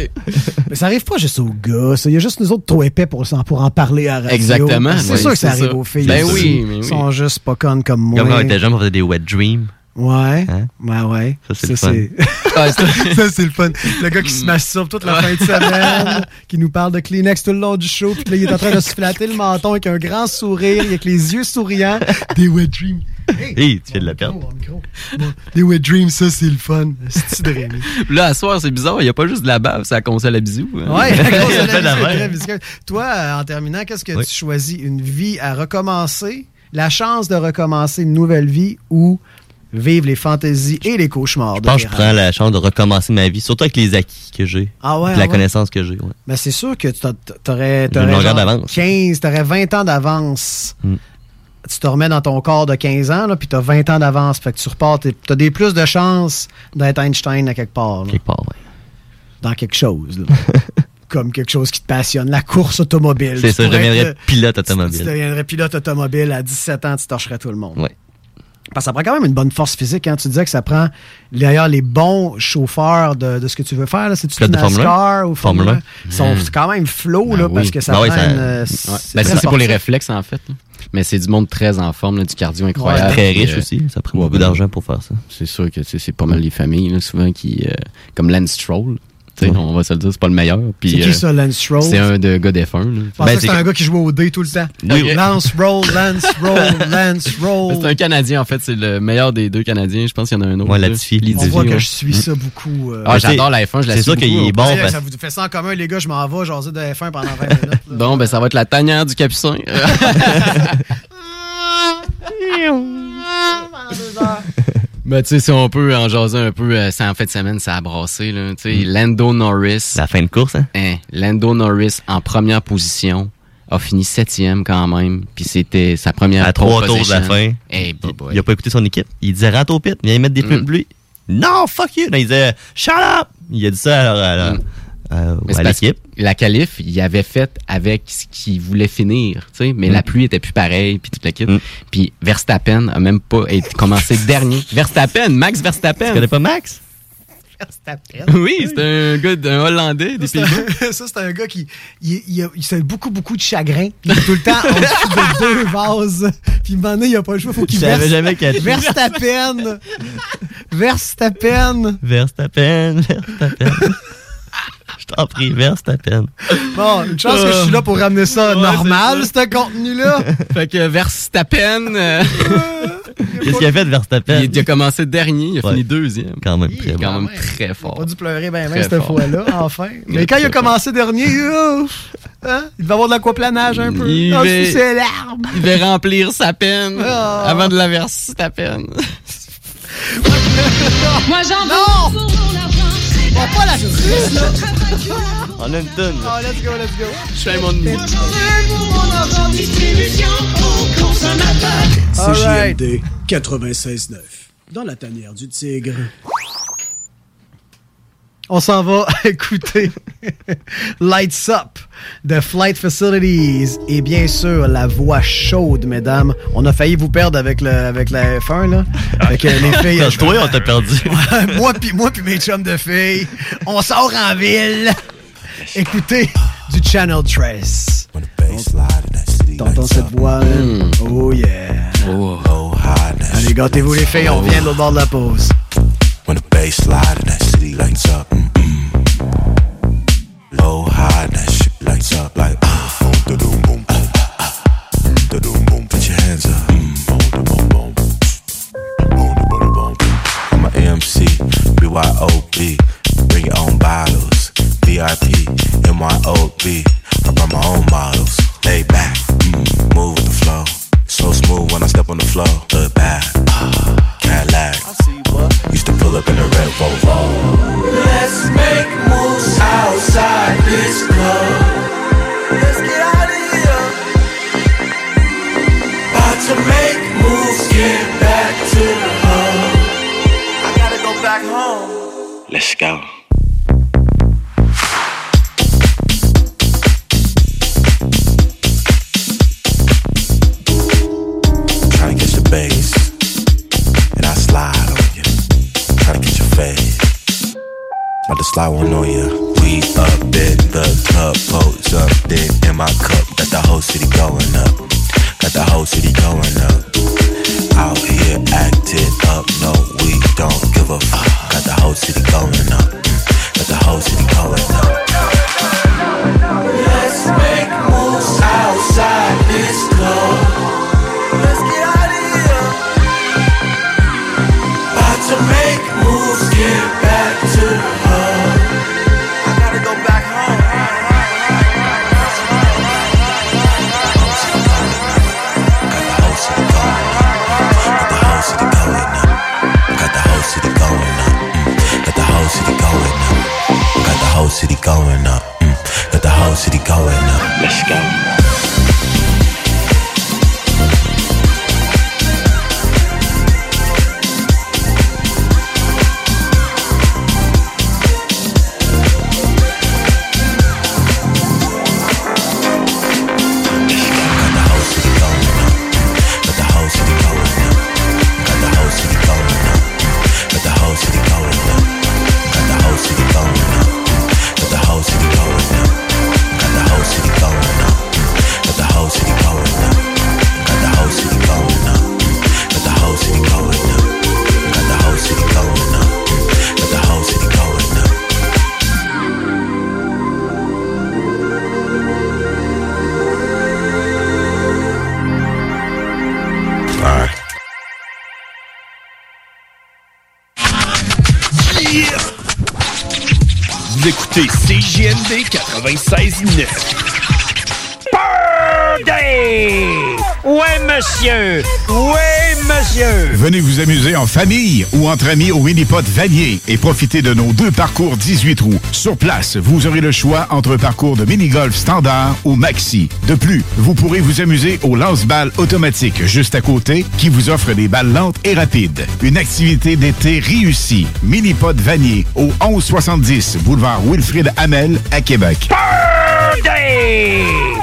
Mais ça arrive pas juste aux gars, ça. Il y a juste nous autres trop épais pour, pour en parler à la radio. Exactement, sûr que ça c'est arrive ça. aux filles. Ben oui, mais oui. Ils sont juste pas connes comme moi. Comme quand on était jeune, on faisait des wet dreams. Ouais. Hein? Ouais, ouais. Ça, c'est le fun. [laughs] Ah, ça- [laughs] ça, c'est le fun. Le gars qui se masturbe toute la fin de semaine, [laughs] qui nous parle de Kleenex tout le long du show, puis là, il est en train de se flatter le menton avec un grand sourire, avec les yeux souriants. Des wet dreams. Hey, tu fais de la. Bon, Des wet dreams, ça, c'est le fun. C'est de Rémi. Là, à soir, c'est bizarre, il n'y a pas juste de la bave, c'est la console à bisous. hein. Ouais, la visqueuse. Toi, euh, en terminant, qu'est-ce que Oui. tu choisis? Une vie à recommencer, la chance de recommencer une nouvelle vie ou vivre les fantaisies et les cauchemars Je de pense que je prends la chance de recommencer ma vie, surtout avec les acquis que j'ai. Ah ouais, la ah ouais. connaissance que j'ai. ouais. Ben, c'est sûr que tu genre d'avance. 15, t'aurais 20 ans d'avance. Mm. Tu te remets dans ton corps de 15 ans, là, puis t'as 20 ans d'avance. Fait que tu repars, t'es- t'as des plus de chances d'être Einstein à quelque part. là. Quelque part, ouais. Dans quelque chose. là. [laughs] Comme quelque chose qui te passionne. La course automobile. C'est Tu ça, je deviendrais pilote Tu automobile. deviendrais pilote automobile à 17 ans, tu torcherais tout le monde. Ouais. Parce que ça prend quand même une bonne force physique. Hein? Tu disais que ça prend d'ailleurs les bons chauffeurs de, de ce que tu veux faire. de Formule NASCAR 1? ou Formule Formule 1? Ils sont Mm. c'est quand même flow Ben là, oui. parce que ça Ben prend oui, ça- une. euh, Ouais. c'est Ben, ça, c'est pour les réflexes, en fait. Mais c'est du monde très en forme, là, du cardio incroyable. Ouais, très Puis, riche aussi, ça prend beaucoup ben, d'argent pour faire ça. C'est sûr que c'est pas mal les familles, là, souvent, qui. euh, comme Lance Stroll. On va se le dire, c'est pas le meilleur. Puis, C'est qui euh, ça, Lance Stroll? C'est un de gars d'F1. là. Je pensais que c'était un gars qui jouait au dé tout le temps. Oui. Lance Roll, Lance Roll, [laughs] Lance Roll. C'est un Canadien, en fait. C'est le meilleur des deux Canadiens. Je pense qu'il y en a un autre. Ouais. Latifi. On voit que je suis ça beaucoup. euh. Ah, j'adore la F1, je la C'est suis sûr qu'il est bon Ouais, parce Ça vous fait ça en commun, les gars, je m'en vais jaser de F1 pendant 20 minutes. là. Bon, ben, ça va être la tanière du capucin. [laughs] [laughs] Ben, tu sais, si on peut en jaser un peu, euh, c'est en fin de semaine, ça a brassé, là. Tu sais, Lando Norris. La fin de course, hein? Lando Norris, en première position, a fini septième quand même. Puis c'était sa première À trois tours de la fin, il a pas écouté son équipe. Il disait rentre au pit, viens mettre des pneus de pluie. Non, fuck you! Non, il disait shut up! Il a dit ça à, à- À l'équipe. que La qualif, il avait fait avec ce qu'il voulait finir, tu sais, mais Mm. la pluie était plus pareille, puis toute l'équipe. Puis Verstappen a même pas été commencé [laughs] dernier. Verstappen, Max Verstappen. Tu connais pas Max? Verstappen. [laughs] Oui, c'est un gars d'un Hollandais des un- [laughs] Ça, c'est un gars qui il, il, a, il beaucoup, beaucoup de chagrin. Il est tout le temps en dessous de deux vases. Puis, un moment donné, il a pas le choix. Faut qu'il verse. jamais catché. Verstappen. Verstappen. Verstappen, Verstappen. T'en prie, Verstappen. Bon, une chance que je suis là pour ramener ça Ouais, normal, c'est ce contenu-là. [laughs] fait que Verstappen. euh, [laughs] Qu'est-ce qu'il a fait de Verstappen? Il, il a commencé dernier, il a Ouais. fini deuxième. Quand même très Quand bon. même très fort. Pas dû pleurer ben, ben cette fort. fois-là, enfin. [laughs] Mais quand il a commencé dernier, ouf, hein, il devait avoir de l'aquaplanage un peu. Il Ah, va- sous ses larmes. Il va remplir sa peine Ah. avant de la verser sa peine. Moi j'en! Bon, pas la On a une toune. Oh, let's go, let's go. Shame on me. All right. CJMD 96.9. Dans la tanière du tigre. On s'en va [laughs] écouter Lights Up de Flight Facilities et bien sûr la voix chaude, mesdames. On a failli vous perdre avec, le, avec la F1, là. Avec euh, les filles. Que toi, on t'a perdu. [laughs] moi puis moi puis mes chums de filles, on sort en ville. Écoutez du Channel Trace. T'entends cette voix, là? Oh yeah. Allez, gâtez-vous les filles, on vient de l'autre bord de la pause. When the bass slide and that city lights up. Mm-mm. Low high and that shit lights up like boom, boom, da-doom, boom, boom, da-doom, boom. Put your hands up. Mm, boom, da, boom, boom. Boom, da, boom, da, boom. I'm a MC, BYOB. Bring your own bottles. VIP, MYOB. I run my own models. Lay back, mm, move with the flow. So smooth when I step on the floor. Look back, Used to pull up in a red Volvo. Let's make moves outside this club. Let's get out of here. About to make moves, get back to the hub. I gotta go back home. Let's go. Trying to catch the bass, the slide one on ya. We up in the club, pose up, then in my cup. Got the whole city going up. Got the whole city going up. Out here acting up, no, we don't give a fuck. Got the whole city going 96.9. Birthday! Ouais, monsieur! Venez vous amuser en famille ou entre amis au Minipod Vanier et profitez de nos deux parcours 18 trous. Sur place, vous aurez le choix entre parcours de mini-golf standard ou maxi. De plus, vous pourrez vous amuser au lance-balles automatique juste à côté qui vous offre des balles lentes et rapides. Une activité d'été réussie. Minipod Vanier au 1170 boulevard Wilfrid Hamel à Québec.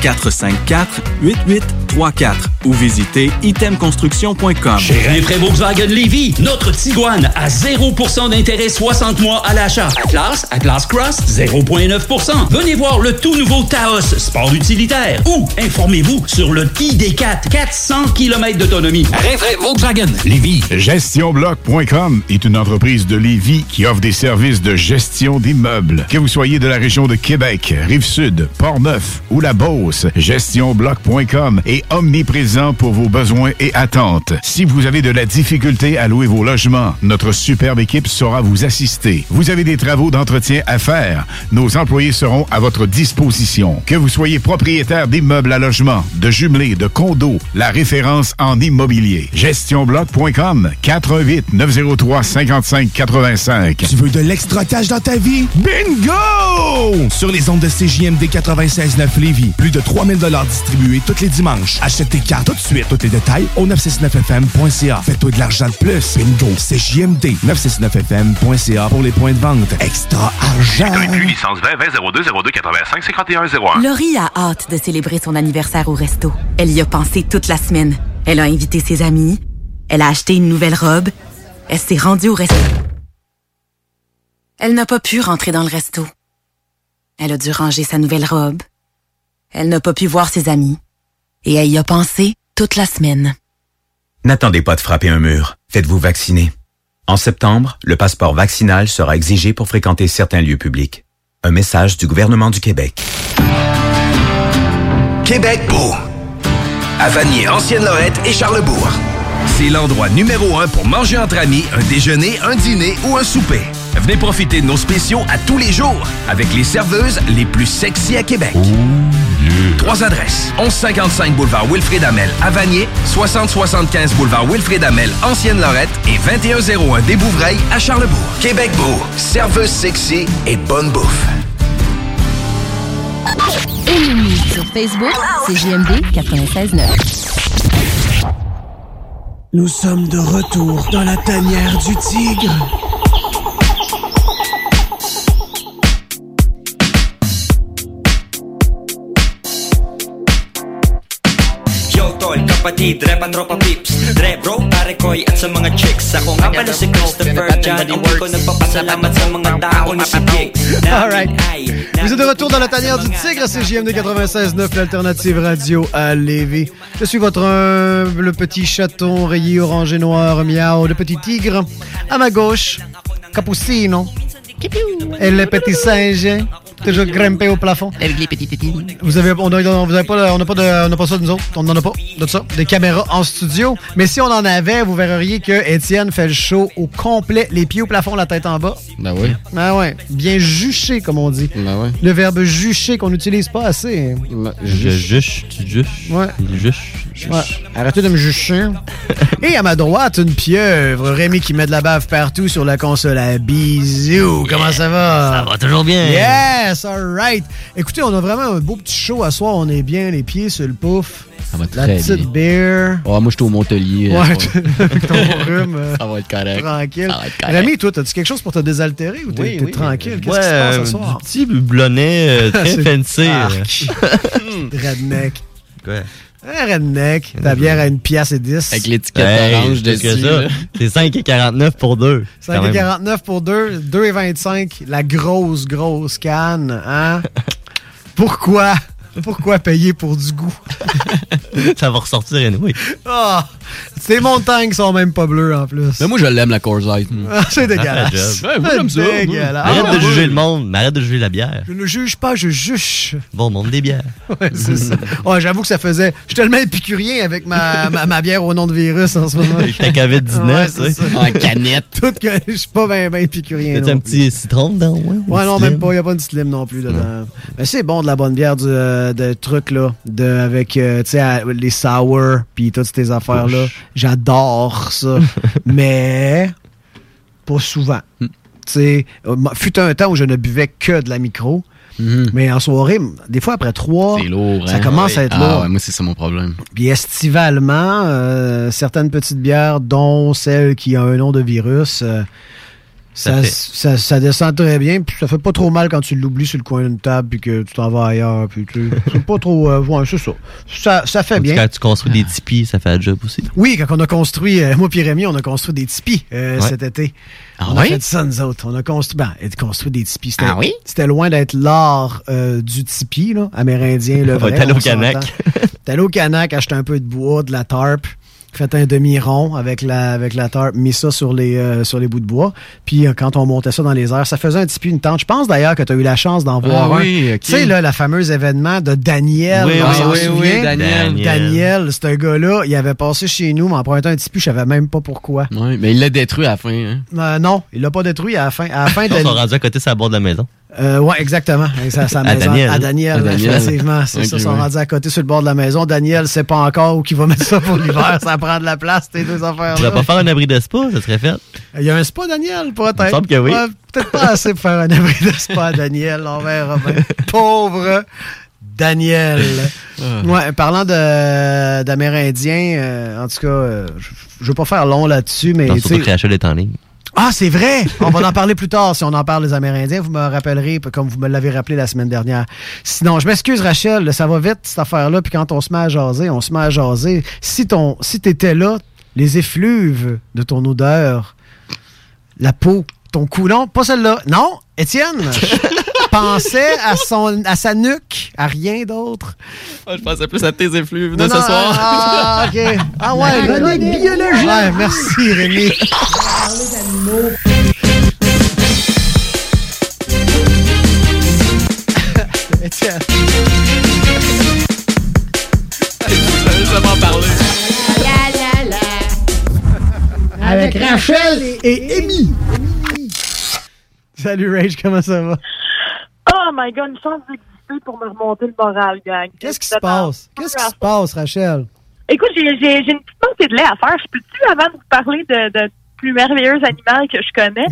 418-454-8834 ou visitez itemconstruction.com. Chez Rinfraie Volkswagen Lévy, notre Tiguan à 0% d'intérêt 60 mois à l'achat. Atlas, Atlas Cross, 0,9%. Venez voir le tout nouveau Taos, sport utilitaire. Ou informez-vous sur le ID4, 400 km d'autonomie. Rinfraie Volkswagen Lévy. GestionBloc.com est une entreprise de Lévis qui offre des services de gestion d'immeubles. Que vous soyez de la région de Québec, Rive-Sud, Port-Neuf ou la Beauce, GestionBloc.com est omniprésent pour vos besoins et attentes. Si vous avez de la difficulté à louer vos logements, notre superbe équipe saura vous assister. Vous avez des travaux d'entretien à faire, nos employés seront à votre disposition. Que vous soyez propriétaire d'immeubles à logement, de jumelés, de condos, la référence en immobilier. GestionBloc.com 418 903 55 85. Tu veux de l'extra cash dans ta vie? Bingo! Sur les ondes de CJMD 96.9 Lévis, plus de 3000 distribués tous les dimanches. Achète tes cartes tout de suite. Tous les détails au 969FM.ca. Fais-toi de l'argent de plus. Bingo! CJMD 969FM.ca pour les points de vente. Extra argent! plus licence 20 20 02 02 85 51 01. Laurie a hâte de célébrer son anniversaire au resto. Elle y a pensé toute la semaine. Elle a invité ses amis. Elle a acheté une nouvelle robe. Elle s'est rendue au resto. Elle n'a pas pu rentrer dans le resto. Elle a dû ranger sa nouvelle robe. Elle n'a pas pu voir ses amis. Et elle y a pensé toute la semaine. N'attendez pas de frapper un mur. Faites-vous vacciner. En septembre, le passeport vaccinal sera exigé pour fréquenter certains lieux publics. Un message du gouvernement du Québec. Québec beau. À Vanier, Ancienne-Lorette et Charlebourg. C'est l'endroit numéro un pour manger entre amis, un déjeuner, un dîner ou un souper. Venez profiter de nos spéciaux à tous les jours avec les serveuses les plus sexy à Québec. Trois adresses. 1155 boulevard Wilfrid Amel à Vanier, 6075 boulevard Wilfrid Amel, Ancienne-Lorette et 2101 des Bouvrailles à Charlebourg. Québec beau, serveuse sexy et bonne bouffe. Aimez-nous sur Facebook, c'est JMD 96.9. Nous sommes de retour dans la tanière du tigre. Tol, kapatid, rap ang tropa pips Dre bro, pare koy at sa mga chicks Ako nga pala si Christopher John Ang di ko nagpapasalamat sa mga tao ni si Gigs [laughs] Alright. Vous êtes de retour dans la tanière du tigre, c'est JMD 96.9, l'alternative radio à Lévis. Je suis votre humble petit chaton rayé orange et noir, miao, le petit tigre. À ma gauche, Capucino. Et le petit singe, toujours grimpé au plafond. Avec les petites tétines. Vous avez, on a, vous avez pas, on n'a pas de, on n'a pas ça nous autres. On n'en a pas de ça, des caméras en studio. Mais si on en avait, vous verriez que Étienne fait le show au complet, les pieds au plafond, la tête en bas. Ben oui. Ben ouais, bien juché comme on dit. Ben ouais. Le verbe jucher qu'on n'utilise pas assez. Je juche, tu juches. Ouais. Il juche. Ouais. Arrêtez de me jucher. [laughs] Et à ma droite, une pieuvre. Rémi qui met de la bave partout sur la console. à Bisous. Comment ça va? Ça va toujours bien. Yes, alright. Écoutez, on a vraiment un beau petit show à soir. On est bien, les pieds sur le pouf. Ça va La très petite bien. bière. Ouais, moi, j'étais au Montelier. Ouais, euh, avec ton rhume. euh, Ça va être correct. Tranquille. Ça va être correct. Rémi, toi, as-tu quelque chose pour te désaltérer ou t'es Oui, t'es oui. tranquille? Qu'est-ce Ouais, qui se passe euh, ce soir? Du petit blonnet euh, [laughs] très fancy. Euh. [laughs] Redneck. Quoi? Un redneck. Ta bière à une pièce et 10. Avec l'étiquette Hey, orange dessus. C'est 5,49 pour deux. quand même. 5,49 pour 2, 2,25. La grosse, grosse canne. Hein? [laughs] Pourquoi? Pourquoi payer pour du goût? [laughs] Ça va ressortir anyway. Ah! Ces montagnes sont même pas bleues en plus. Mais moi, je l'aime, la Coors Light. Ah, c'est dégueulasse. job. Ouais, moi, j'aime ça, moi. Dégueulasse. Arrête Ah, de oui. juger le monde, mais arrête de juger la bière. Je ne juge pas, je juge. Bon, monde des bières. Ouais, c'est ça. Ouais, j'avoue que ça faisait. Je suis tellement épicurien avec ma, ma, ma bière au nom de virus en ce moment. [laughs] Ta COVID-19, Ouais, tu sais. En canette. Tout que je suis pas bien ben épicurien. Non un petit citron dedans, ouais? Ouais, non, même pas. Il n'y a pas de petite lime non plus dedans. Mais c'est bon de la bonne bière, du, euh, de trucs, là. De, avec, euh, tu sais, à- les sour, puis toutes ces affaires-là. J'adore ça. [laughs] mais, pas souvent. Hmm. Tu sais, euh, fut un temps où je ne buvais que de la micro. Mais en soirée, des fois après trois, lourd, ça hein? commence à être Ah, lourd. ouais, moi, c'est ça mon problème. Puis estivalement, euh, certaines petites bières, dont celle qui a un nom de virus, euh, Ça ça, ça, descend très bien. Puis ça fait pas trop mal quand tu l'oublies sur le coin d'une table puis que tu t'en vas ailleurs. Puis tu c'est pas trop. euh, ouais, c'est ça. ça. Ça fait bien. Quand tu construis des tipis, ça fait un job aussi. Oui, quand on a construit, euh, moi et Rémi, on a construit des tipis euh, Ouais. cet été. Ah on a fait ça, nous autres. On a construit, ben, construit des tipis. C'était- Ah oui? C'était loin d'être l'art euh, du tipi, là, amérindien, le vrai. allé au. Canac. Allé au Canac, acheter un peu de bois, de la tarpe, fait un demi-rond avec la, avec la tarpe, mis ça sur les, euh, sur les bouts de bois. Puis euh, quand on montait ça dans les airs, ça faisait un tipi, une tente. Je pense d'ailleurs que tu as eu la chance d'en voir un. Ah oui. Tu sais, là, la fameuse événement de Daniel. Oui, on oui, oui, oui, Daniel. Daniel, ce gars-là, il avait passé chez nous, m'empruntait un tipi, je savais même pas pourquoi. Ouais, mais il l'a détruit à la fin. Hein? Euh, non, il l'a pas détruit à la fin. À la fin, [laughs] Dani- rendus à côté de sa bord de la maison. Euh, ouais, exactement. Sa- À Daniel. À Daniel, À Daniel. effectivement. C'est Ok, ça, ils sont ouais. rendus à côté sur le bord de la maison. Daniel sait pas encore où il va mettre ça pour l'hiver. ça prend de la place, ces deux Tu affaires pourrais pas faire un abri de spa, ça serait fait. Il y a un spa, Daniel, peut-être. Il me semble que oui. Ouais, Peut-être pas assez pour faire un abri de spa, Daniel. On verra bien. [laughs] Pauvre Daniel. Ah. Ouais, parlant de- d'Amérindiens, euh, en tout cas, euh, je je veux pas faire long là-dessus, mais Non, tu surtout que Rachel est en ligne. Ah, c'est vrai! On va en parler plus tard si on en parle des Amérindiens. Vous me rappellerez, comme vous me l'avez rappelé la semaine dernière. Sinon, je m'excuse, Rachel, ça va vite, cette affaire-là. Puis quand on se met à jaser, on se met à jaser. Si ton, si t'étais là, les effluves de ton odeur, la peau, ton cou, non, pas celle-là. Non, Étienne? [laughs] pensait à, son, à sa nuque, à rien d'autre. Ah, je pensais plus à tes effluves de Non, ce non, soir. Ah, OK. Ah ouais, La chronique biologique. Ouais, merci, Rémi. Étienne. Je m'en parler. Avec Rachel et Amy. Salut Rage, comment ça va? Oh my god, une chance d'exister pour me remonter le moral, gang. Qu'est-ce qui se passe? Qu'est-ce qui se passe, Rachel? Écoute, j'ai j'ai- j'ai une petite montée de lait à faire. Je peux-tu, avant de vous parler de, de plus merveilleux animal que je connais?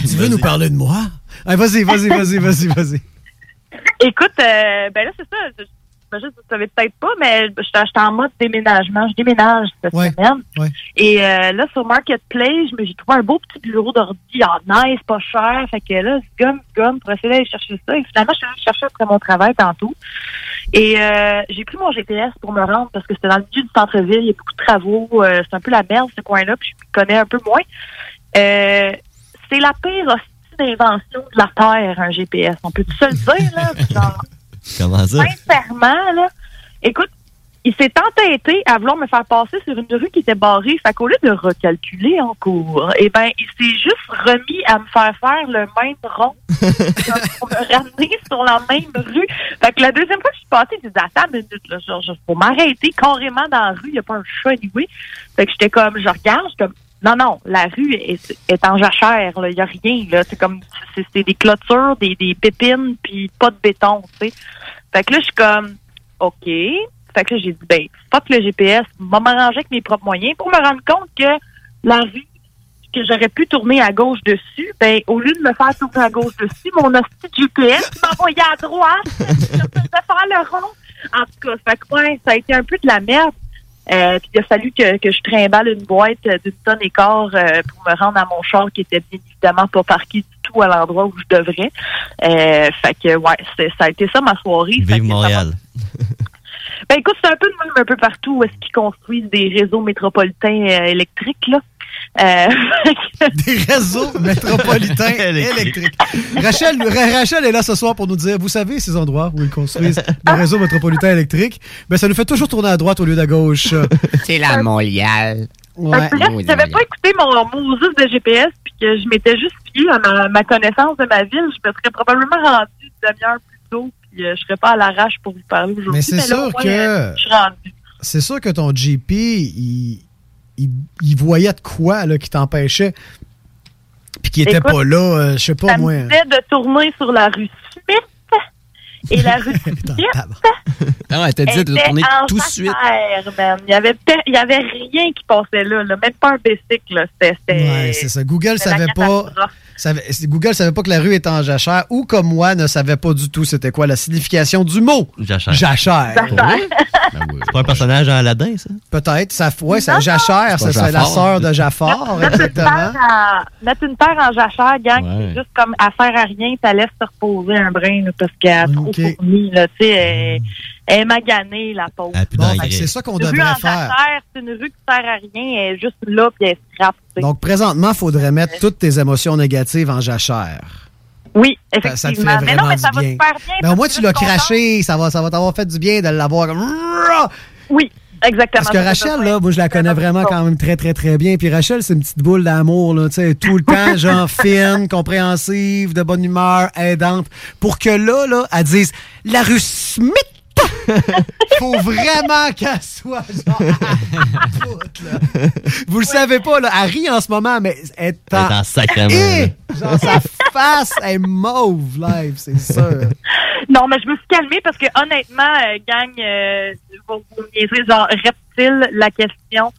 [laughs] tu veux nous parler de moi? Vas-y, vas-y, vas-y, vas-y, vas-y. [laughs] Écoute, euh, ben là, c'est ça. Je- J'imagine que vous ne savez peut-être pas, mais j'étais en mode déménagement. Je déménage cette semaine. ouais. Et euh, là, sur Marketplace, j'ai trouvé un beau petit bureau d'ordi. Ah, nice, pas cher. Fait que là, je gomme, gomme pour essayer d'aller chercher ça. Et finalement, je suis allée chercher après mon travail tantôt. Et euh, j'ai pris mon GPS pour me rendre parce que c'était dans le milieu du centre-ville. Il y a beaucoup de travaux. euh, c'est un peu la merde, ce coin-là. Puis je me connais un peu moins. C'est la pire hostie d'invention de la Terre, un GPS. On peut se le dire, là? Genre, Comment ça? sincèrement, là, écoute, il s'est entêté à vouloir me faire passer sur une rue qui était barrée. Fait qu'au lieu de recalculer en cours, eh ben, il s'est juste remis à me faire faire le même rond [laughs] pour me ramener sur la même rue. Fait que la deuxième fois que je suis passée, j'ai dit, attends une minute, là, genre, faut m'arrêter carrément dans la rue, il n'y a pas un chat anyway. Fait que j'étais comme, je regarde, je suis comme, non, non, la rue est, est en jachère, il n'y a rien, là. C'est comme, c'est des clôtures, des, des pépines, puis pas de béton, sais. Fait que là, je suis comme, OK. Fait que là, j'ai dit, ben, fuck le GPS, va m'arranger avec mes propres moyens pour me rendre compte que la rue que j'aurais pu tourner à gauche dessus, ben, au lieu de me faire tourner à gauche dessus, mon hostie de GPS m'envoyait à droite. [laughs] je faisais faire le rond. En tout cas, fait que, ouais, ça a été un peu de la merde. Euh, puis il a fallu que, que je trimballe une boîte d'une tonne et quart euh, pour me rendre à mon char qui était bien évidemment pas parqué du tout à l'endroit où je devrais. Euh, fait que ouais, ça a été ça ma soirée. Vive Montréal. [laughs] Ben écoute, c'est un peu de même un peu partout où est-ce qu'ils construisent des réseaux métropolitains euh, électriques, là. Euh, [laughs] Des réseaux métropolitains [laughs] électriques. Rachel, Ra- Rachel est là ce soir pour nous dire, vous savez ces endroits où ils construisent [laughs] des réseaux métropolitains électriques, ben ça nous fait toujours tourner à droite au lieu d'à gauche. C'est la Montréal. Bref, si j'avais pas écouté mon, mon Moses de GPS puis que je m'étais juste fié à ma, ma connaissance de ma ville, je me serais probablement rendu une demi-heure plus tôt puis euh, je serais pas à l'arrache pour vous parler aujourd'hui. Mais c'est sûr que- euh, rendu. C'est sûr que ton GP, il, il, il voyait de quoi là, qui t'empêchait, puis qui était Écoute, pas là, euh, je sais pas Ça moi. me de tourner sur la rue Smith et la rue [laughs] Smith Non, elle t'a dit de tourner tout de suite. man. Il y avait il y avait rien qui passait là, là. même pas un bicycle. là. C'était Ouais, c'est ça. Google savait pas. Savait- Google savait pas que la rue était en jachère ou comme moi ne savait pas du tout c'était quoi la signification du mot Jachère. jachère. [laughs] C'est pas un personnage dans Aladdin, ça? Peut-être. Ça, ouais, ça, jachère, C'est ça pas c'est la sœur de Jafar, Mettre une, exactement. paire en, mettre une paire en jachère, gang, Ouais. c'est juste comme à faire à rien, ça laisse se reposer un brin là, parce qu'elle a trop fourni. Là, tu sais, elle est maganée, la pauvre. Bon, c'est ça qu'on Une rue devrait en faire. jachère, c'est une rue qui sert à rien, elle est juste là puis elle se sais. Donc présentement, il faudrait mettre toutes tes émotions négatives en jachère. Oui, effectivement. ça te ferait mais non, mais ça du va bien. super bien. Mais au parce moins tu l'as craché, ça va, ça va t'avoir fait du bien de l'avoir. Oui, exactement. Parce que Rachel, là, moi, je la connais vraiment quand même très, très, très bien. Puis Rachel, c'est une petite boule d'amour, là, tu sais, tout le temps, [laughs] genre fine, compréhensive, de bonne humeur, aidante. Pour que là, là, elle dise la rue Smith! [laughs] Faut vraiment qu'elle soit genre à [laughs] là. Vous le savez pas, là, elle rit en ce moment, mais elle est en, Elle est en sacrement, Eh! là. Genre, sa face est mauve live, c'est sûr. Non, mais je me suis calmée parce que honnêtement, euh, gang, euh, vous vous me niaiserez, genre reptile, la question.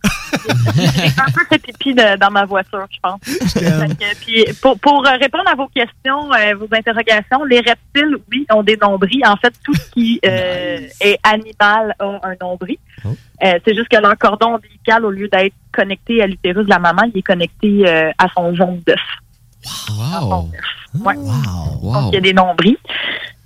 J'ai un peu fait pipi de- dans ma voiture, je pense. Que, puis, pour, pour euh, répondre à vos questions, euh, vos interrogations, les reptiles, oui, ont des nombris. En fait, tout ce qui euh, est animal a un nombril. Euh, c'est juste que leur cordon ombilical, au lieu d'être connecté à l'utérus de la maman, il est connecté à son jaune d'œuf. Wow. Ouais. Donc, il y a des nombris.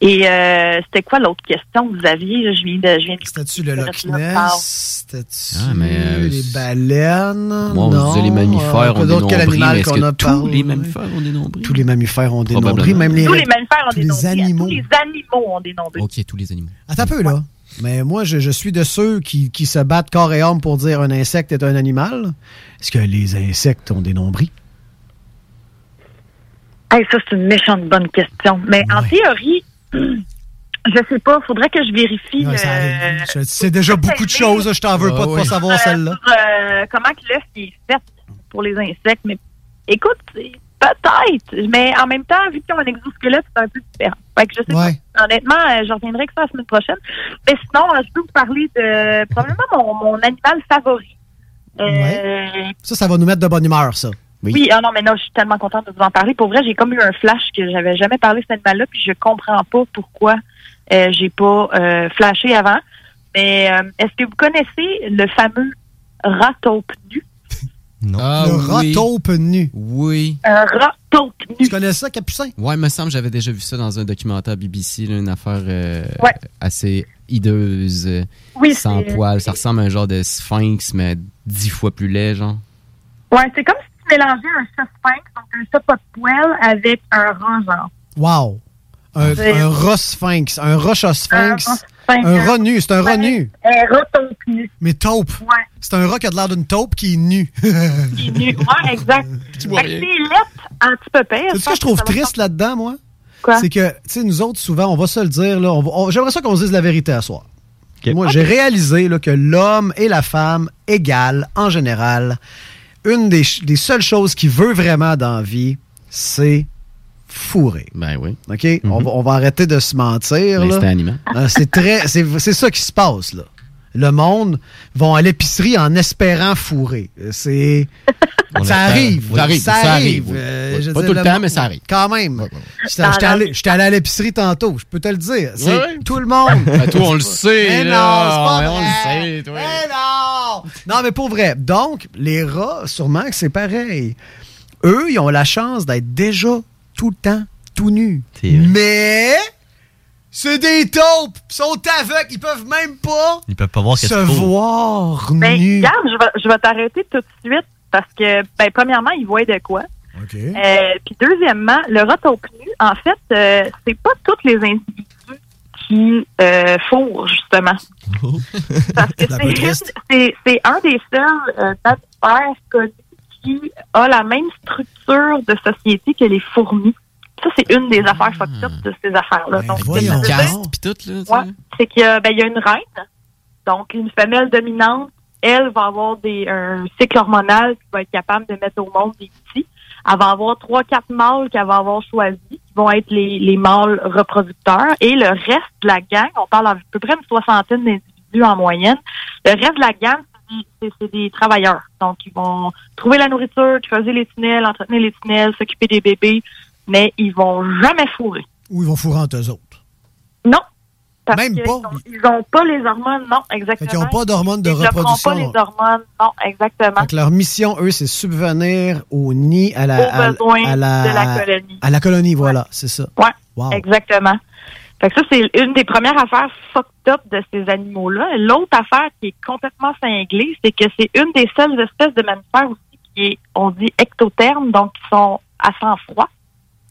Et euh, c'était quoi l'autre question que vous aviez? Je viens de. Je viens de C'était-tu le Loch Ness? C'était-tu Ah, euh, les baleines? Moi, on non. disait les mammifères Euh, est-ce qu'on que a tous parlé? les mammifères ont des nombris? Tous les mammifères ont des nombris, même les, Tous les mammifères ont tous des les nombris. animaux. Tous les animaux ont des nombris. OK, tous les animaux. Attends un peu, là. Mais moi, je, je suis de ceux qui, qui se battent corps et âme pour dire un insecte est un animal. Est-ce que les insectes ont des nombris? Hey, ça, c'est une méchante bonne question. Mais en théorie, je sais pas, faudrait que je vérifie. Ouais, ça euh, C'est déjà beaucoup de choses. Je t'en veux pas de pas savoir euh, celle-là. euh, comment que l'œuf est fait pour les insectes. Mais écoute, c'est peut-être. Mais en même temps, vu qu'ils ont un exosquelette, c'est un peu différent. Fait que je sais Ouais. pas. Honnêtement, je reviendrai que ça la semaine prochaine. Mais sinon, je peux vous parler de probablement mon, mon animal favori. Euh, Ça, ça va nous mettre de bonne humeur, ça. Oui. ah non, mais non, je suis tellement contente de vous en parler. Pour vrai, j'ai comme eu un flash que j'avais jamais parlé de cet animal-là, puis je comprends pas pourquoi euh, j'ai pas euh, flashé avant. Mais euh, est-ce que vous connaissez le fameux rat taupe nu? [laughs] le rat taupe nu. Oui. Un rat taupe nu. Tu connais ça, Capucin? Ouais, il me semble j'avais déjà vu ça dans un documentaire BBC, là, une affaire euh, Ouais. assez hideuse, Oui, sans poils. Ça ressemble à un genre de sphinx, mais dix fois plus laid, genre. Ouais, c'est comme si tu mélangeais un chat sphinx, donc un chat pas de poil, avec un rat. Wow. Un, un rat sphinx. Un rat chat sphinx. Un rat sphinx. Un rat nu. C'est un rat nu. Un rat taupe nu. Mais taupe. Ouais. C'est un rat qui a de l'air d'une taupe qui est nu. [laughs] Qui est nu. Ouais, exact. [laughs] vois Fait que rien. c'est un petit peu pire. C'est ce que je trouve triste là-dedans, moi? Quoi? C'est que, tu sais, nous autres, souvent, on va se le dire, là, on va- on- j'aimerais ça qu'on se dise la vérité à soir. Moi, j'ai réalisé là, que l'homme et la femme égales, en général, une des, des seules choses qu'il veut vraiment dans la vie, c'est fourrer. Ben oui. OK? on, va, on va arrêter de se mentir. [laughs] Euh, c'est très. C'est c'est ça qui se passe, là. Le monde vont à l'épicerie en espérant fourrer. Euh, C'est. Ça arrive. Ça arrive, Ça arrive. oui. Euh, Oui. Pas dire, tout le temps, mais ça arrive. Quand même. J'étais allé, allé à l'épicerie tantôt, je peux te le dire. C'est tout le monde. Ben, toi, on le [laughs] sait, Mais là. non, c'est pas Ouais, on vrai. le sait, toi. Mais non! Non, mais pour vrai. Donc, les rats, sûrement que c'est pareil. Eux, ils ont la chance d'être déjà tout le temps tout nus. Mais C'est des taupes! Ils sont aveugles, ils peuvent même pas Ils peuvent pas voir se voir Ben, nus. regarde, je vais, je vais t'arrêter tout de suite parce que, ben, premièrement, ils voient de quoi. OK. Euh, puis deuxièmement, le rotaupe nu, en fait, euh, c'est pas tous les individus qui euh, fourrent, justement. [laughs] Parce que C'est un peu c'est triste. juste- c'est c'est un des seuls euh, mammifères connus qui a la même structure de société que les fourmis. Ça, c'est une des affaires fucked up de ces affaires-là. Ben c'est-. Ouais, qu'il y, a- ben, il y a une reine, donc une femelle dominante, elle va avoir des, un cycle hormonal qui va être capable de mettre au monde des petits. Elle va avoir trois, quatre mâles qu'elle va avoir choisis, vont être les, les mâles reproducteurs. Et le reste de la gang, on parle à peu près une soixantaine d'individus en moyenne, le reste de la gang, c'est des- c'est c'est des travailleurs. Donc, ils vont trouver la nourriture, creuser les tunnels, entretenir les tunnels, s'occuper des bébés, mais ils vont jamais fourrer. Ou ils vont fourrer entre eux autres? Non. Parce Même pas? Ils n'ont pas les hormones, non, exactement. Fait qu'ils ont pas d'hormones de Ils reproduction. pas les hormones, non, exactement. Fait que leur mission, eux, c'est subvenir au nid, à la, Aux à, besoins à la, de la colonie. À la colonie, voilà, c'est ça. Ouais, Wow. exactement. Fait que ça, c'est une des premières affaires fucked up de ces animaux-là. L'autre affaire qui est complètement cinglée, c'est que c'est une des seules espèces de mammifères aussi qui est, on dit, ectotherme, donc qui sont à sang froid.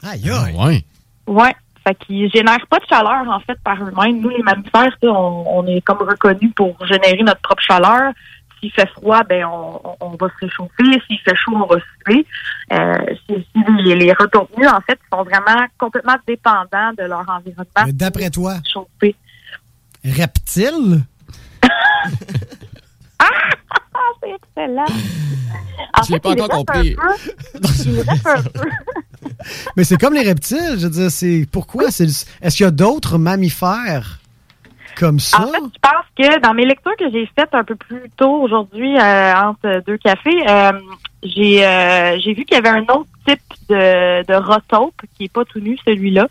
Aïe, aïe. Ouais. Ouais. Fait qu'ils génèrent pas de chaleur, en fait, par eux-mêmes. Nous, les mammifères, on, on est comme reconnus pour générer notre propre chaleur. S'il fait froid, ben on, va se réchauffer. S'il fait chaud, on va suer. Euh, les, les retenus, en fait, sont vraiment complètement dépendants de leur environnement. Mais d'après toi, chauffer. reptile? [laughs] Ah, c'est excellent. [laughs] En Je l'ai fait, pas encore compris. [laughs] [laughs] Mais c'est comme les reptiles, je veux dire, c'est pourquoi? c'est le- Est-ce qu'il y a d'autres mammifères comme ça? En fait, je pense que dans mes lectures que j'ai faites un peu plus tôt aujourd'hui, euh, entre deux cafés, euh, j'ai euh, j'ai vu qu'il y avait un autre type de, de rotope qui est pas tout nu, celui-là,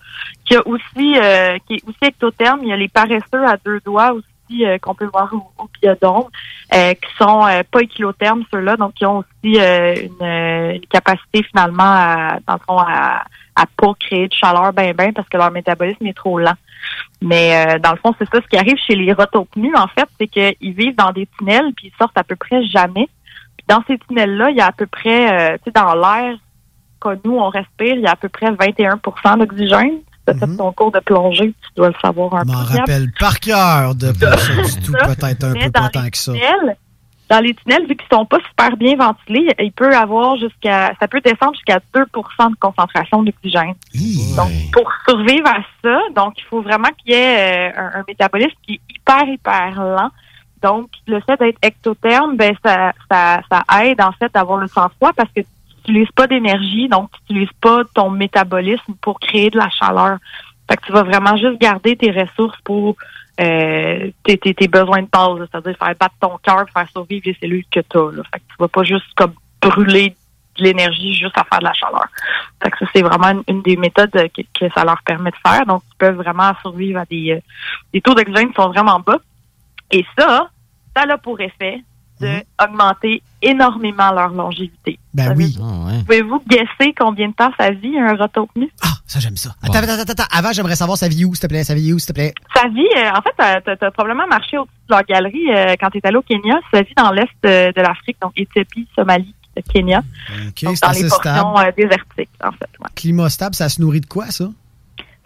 qui a aussi euh, qui est aussi ectotherme. Il y a les paresseux à deux doigts aussi euh, qu'on peut voir au, au piodome, euh, qui sont euh, pas équilothermes ceux-là, donc qui ont aussi une, capacité finalement à, dans le fond, à, à pas créer de chaleur ben ben parce que leur métabolisme est trop lent. Mais dans le fond, c'est ça. Ce qui arrive chez les rotopes nus, en fait, c'est qu'ils vivent dans des tunnels puis ils sortent à peu près jamais. Dans ces tunnels-là, il y a à peu près, tu sais, dans l'air que nous, on respire, il y a à peu près 21% d'oxygène. Si tu as fait ton cours de plongée, tu dois le savoir un Je peu. m'en Gab. rappelle par cœur de [laughs] du tout, peut-être un Mais peu dans pas tant que ça. tunnels, dans les tunnels, vu qu'ils sont pas super bien ventilés, il peut avoir jusqu'à, ça peut descendre jusqu'à 2% de concentration d'oxygène. Donc, pour survivre à ça, donc il faut vraiment qu'il y ait euh, un, un métabolisme qui est hyper, hyper lent. Donc, le fait d'être ectotherme, ben, ça, ça, ça aide, en fait, d'avoir le sang-froid parce que n'utilises pas d'énergie, donc tu n'utilises pas ton métabolisme pour créer de la chaleur. Fait que tu vas vraiment juste garder tes ressources pour euh, tes, tes, tes besoins de base, là, c'est-à-dire faire battre ton cœur, faire survivre les cellules que tu as. Fait que tu vas pas juste comme brûler de l'énergie juste à faire de la chaleur. Fait que ça, c'est vraiment une, une des méthodes que, que ça leur permet de faire. Donc, ils peuvent vraiment survivre à des, euh, des taux d'oxygène qui sont vraiment bas. Et ça, ça a pour effet d'augmenter énormément leur longévité. Ben oui. Pouvez-vous guesser combien de temps ça vit un rotopnus? Ça, j'aime ça. Attends, attends, attends, attends. Avant, j'aimerais savoir sa vie où, s'il te plaît, sa vie où, s'il te plaît. Ça vit, euh, en fait, t'as- t'as probablement marché au-dessus de leur galerie euh, quand tu es allé au Kenya. Ça vit dans l'est euh, de l'Afrique, donc Éthiopie, Somalie, euh, Kenya. OK, donc c'est dans les portions stable. euh, désertiques, en fait. ouais. Climat stable, ça se nourrit de quoi, ça?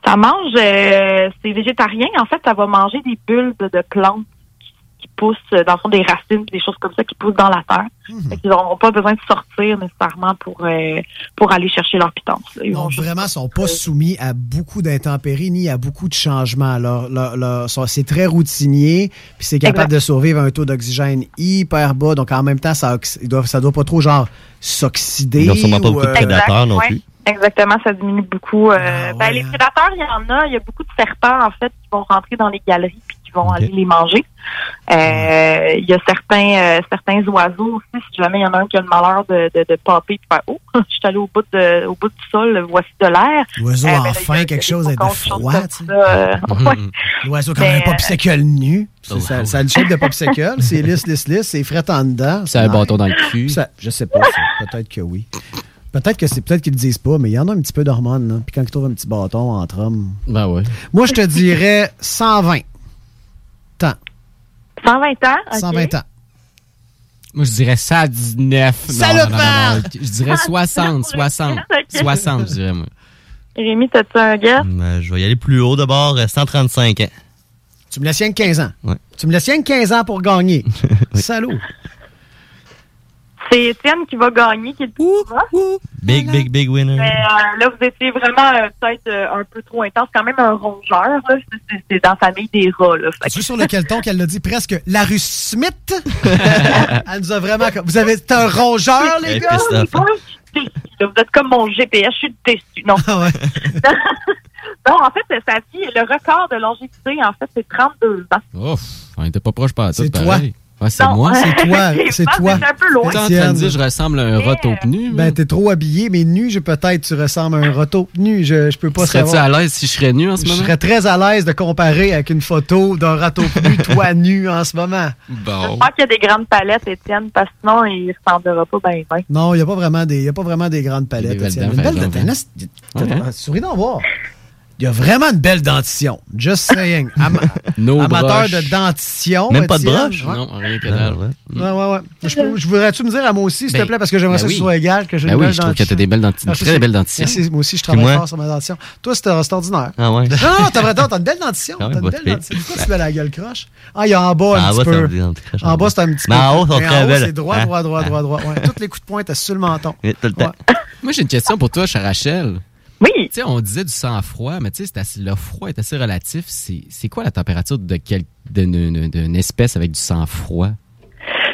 Ça mange, euh, c'est végétarien. En fait, ça va manger des bulbes de plantes poussent, euh, dans le fond, des racines, des choses comme ça qui poussent dans la terre. Fait qu'ils n'auront pas besoin de sortir nécessairement pour euh, pour aller chercher leur pitance. Ils vont Donc, vraiment, ils sont pas soumis à beaucoup d'intempéries ni à beaucoup de changements. Leur- leur- leur- sont- c'est très routinier, puis c'est capable Exact. de survivre à un taux d'oxygène hyper bas. Donc, en même temps, ça, ils doivent- ça doit pas trop, genre, s'oxyder. Ils doivent sûrement pas ou, beaucoup de euh, prédateurs non ouais. plus. Exactement, ça diminue beaucoup. Euh, Ah, ben, les prédateurs, il y en a. Il y a beaucoup de serpents, en fait, qui vont rentrer dans les galeries vont aller les manger. Euh, Il y a certains euh, certains oiseaux aussi, si jamais il y en a un qui a le malheur de, de, de popper et de faire « Oh, [laughs] je suis allé au bout, de, au bout du sol, voici de l'air. L'oiseau Euh, là, enfin quelque chose de froid, comme tu sais. ça, ouais. L'oiseau quand Mais, même euh, un popsicle nu. C'est ça, ça a le shape de popsicle. C'est [laughs] lisse, lisse, lisse. C'est fret en dedans. Ça a un bâton dans le cul. Ça, je sais pas. ça. Peut-être que oui. Peut-être que c'est peut-être qu'ils le disent pas, mais il y en a un petit peu d'hormones. là. Puis quand ils trouvent un petit bâton entre hommes. Ben ouais. Moi, je te dirais 120 temps. 120 ans? ok. 120 ans. Moi, je dirais ça à 19. Non, non, non, non, Marc! non. Je dirais 60, 60. Ok. 60, [laughs] je dirais, moi. Rémi, t'as-tu un guess? Ben, je vais y aller plus haut d'abord, euh, 135 ans. Tu me laisses rien que 15 ans. Ouais. Tu me laisses rien que 15 ans pour gagner. [laughs] Salaud. C'est Étienne qui va gagner, qui est le plus. Big, big, big winner. Mais euh, là, vous étiez vraiment euh, peut-être euh, un peu trop intense. quand même un rongeur. C'est- C'est c'est dans la famille des rats. Là. Fait Tu sais sur lequel ton qu'elle l'a dit presque la rue Smith? [laughs] Elle nous a vraiment. Vous avez. C'est un rongeur, les gars? vous êtes comme mon GPS, je suis déçue. Non. Ah [laughs] non, en fait, sa fille, le record de longévité, en fait, c'est 32 ans. Ouf, on était pas proche pas à C'est toi. pareil. Ouais, c'est moi. C'est toi, [laughs] c'est toi. c'est un peu loin. T'es en train de dire je ressemble à un roto nu. Ben, t'es trop habillé, mais nu, je peut-être, tu ressembles à un roto nu. Je, je peux pas Serais-tu savoir. à l'aise si je serais nu en ce Je moment? serais très à l'aise de comparer avec une photo d'un râteau nu, [laughs] toi nu en ce moment. Bon. J'espère qu'il y a des grandes palettes, Étienne, parce que sinon, il ne ressemblera pas bien. bien. Non, il n'y a, pas vraiment des- il y a pas vraiment des grandes palettes. Étienne. Une belle hein? Souris d'en voir. Il y a vraiment une belle dentition. Just saying. Am- [laughs] No amateur de dentition. Même pas de Étienne. broche? Ouais. Non, rien que dalle. Ouais, ouais, ouais. Je, je voudrais-tu me dire à moi aussi, s'il te Ben, plaît, parce que j'aimerais ben ça que oui. ce soit égal, que j'ai Ben une oui, belle je trouve que dentition. t'as des belles dentitions. Ah, Très belles dentitions. Merci, moi aussi, je travaille moi? fort sur ma dentition. Toi, c'est c'est ordinaire. Ah ouais? Non, non, t'as vraiment t'as une belle dentition. Ah T'as une pas belle dentition. Pourquoi tu fais la gueule croche? Ah, il y a en bas un En petit peu. En en bas, c'est un petit Mais peu. en haut, Mais très haut. C'est droit, droit, droit, Hein? droit, droit. Tous les coups de poing, t'as sur le [laughs] menton. Oui, tout le temps. Moi, j'ai une question pour toi, cher Rachel. Oui. Tu sais, on disait du sang-froid, mais tu sais, le froid est assez relatif. C'est quoi la température de d'une d'une espèce avec du sang-froid?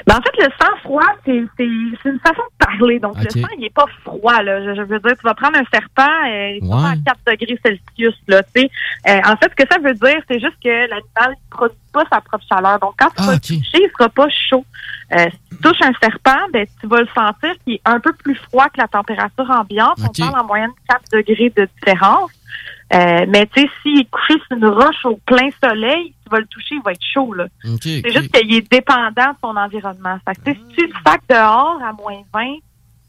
Ben, en fait, le sang froid, c'est c'est- c'est une façon de parler. Donc, le sang, il n'est pas froid. Là. Je, je veux dire, tu vas prendre un serpent, euh, il est pas à 4 degrés Celsius. Là, tu sais. Euh, en fait, ce que ça veut dire, c'est juste que l'animal ne produit pas sa propre chaleur. Donc, quand tu vas le toucher, il ne sera pas chaud. Euh, si tu touches un serpent, ben, tu vas le sentir qui est un peu plus froid que la température ambiante. On parle en moyenne 4 degrés de différence. Euh, mais tu sais, s'il est couché sur une roche au plein soleil, vas le toucher, il va être chaud. Là. C'est juste qu'il est dépendant de son environnement. Fait que, si tu le dehors à moins 20,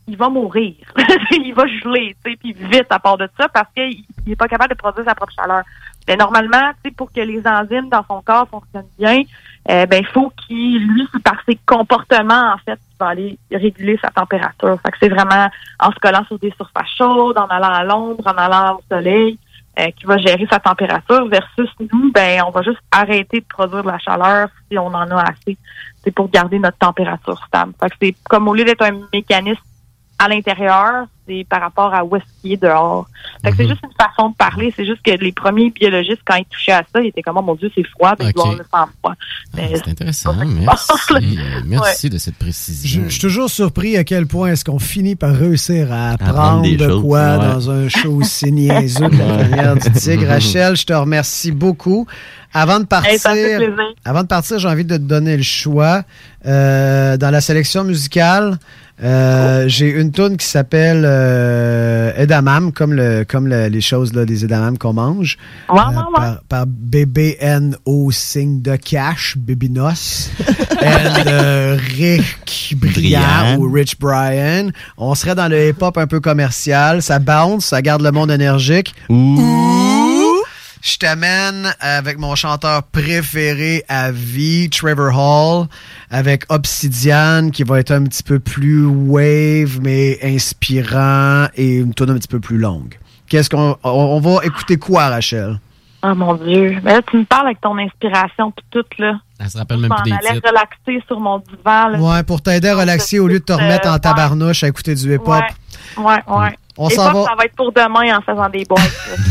il va mourir. [laughs] il va geler, puis vite à part de ça, parce qu'il n'est pas capable de produire sa propre chaleur. Mais normalement, pour que les enzymes dans son corps fonctionnent bien, euh, ben, il faut qu'il, lui, par ses comportements, en fait, qu'il va aller réguler sa température. Fait que c'est vraiment en se collant sur des surfaces chaudes, en allant à l'ombre, en allant au soleil, euh, qui va gérer sa température versus nous, ben, on va juste arrêter de produire de la chaleur si on en a assez. C'est pour garder notre température stable. Fait que c'est comme au lieu d'être un mécanisme à l'intérieur, c'est par rapport à où est-ce qu'il est dehors. Fait que c'est juste une façon de parler. C'est juste que les premiers biologistes, quand ils touchaient à ça, ils étaient comme, oh mon Dieu, c'est froid, ben, il doit Ok. avoir le sang froid. Mais C'est intéressant. Merci. Euh, Merci de cette précision. Je je suis toujours surpris à quel point est-ce qu'on finit par réussir à apprendre de quoi ouais. dans un show aussi [laughs] niaiseux que la carrière du tigre. [laughs] Rachel, je te remercie beaucoup. Avant de partir, Hey, avant de partir, j'ai envie de te donner le choix. Euh, dans la sélection musicale, euh, j'ai une tune qui s'appelle euh, Edamame, comme le, comme le- les choses là, des edamame qu'on mange. Ouais, Euh, ouais, ouais. par, par BBNO signe de cash, Bibinos. [laughs] and euh, Rick Briand ou Rich Brian. On serait dans le hip-hop un peu commercial. Ça bounce, ça garde le monde énergique. Ouh! Je t'amène avec mon chanteur préféré à vie, Trevor Hall, avec Obsidian, qui va être un petit peu plus wave, mais inspirant, et une tune un petit peu plus longue. Qu'est-ce qu'on on, on va écouter quoi, Rachel? Oh mon Dieu. Mais là, tu me parles avec ton inspiration puis tout, là. Elle se rappelle même plus des titres. relaxer sur mon divan, là. Ouais, pour t'aider à relaxer au lieu de te remettre en tabarnouche à écouter du hip-hop. Ouais, ouais, ouais. On Et s'en va. que Ça va être pour demain en faisant des boîtes.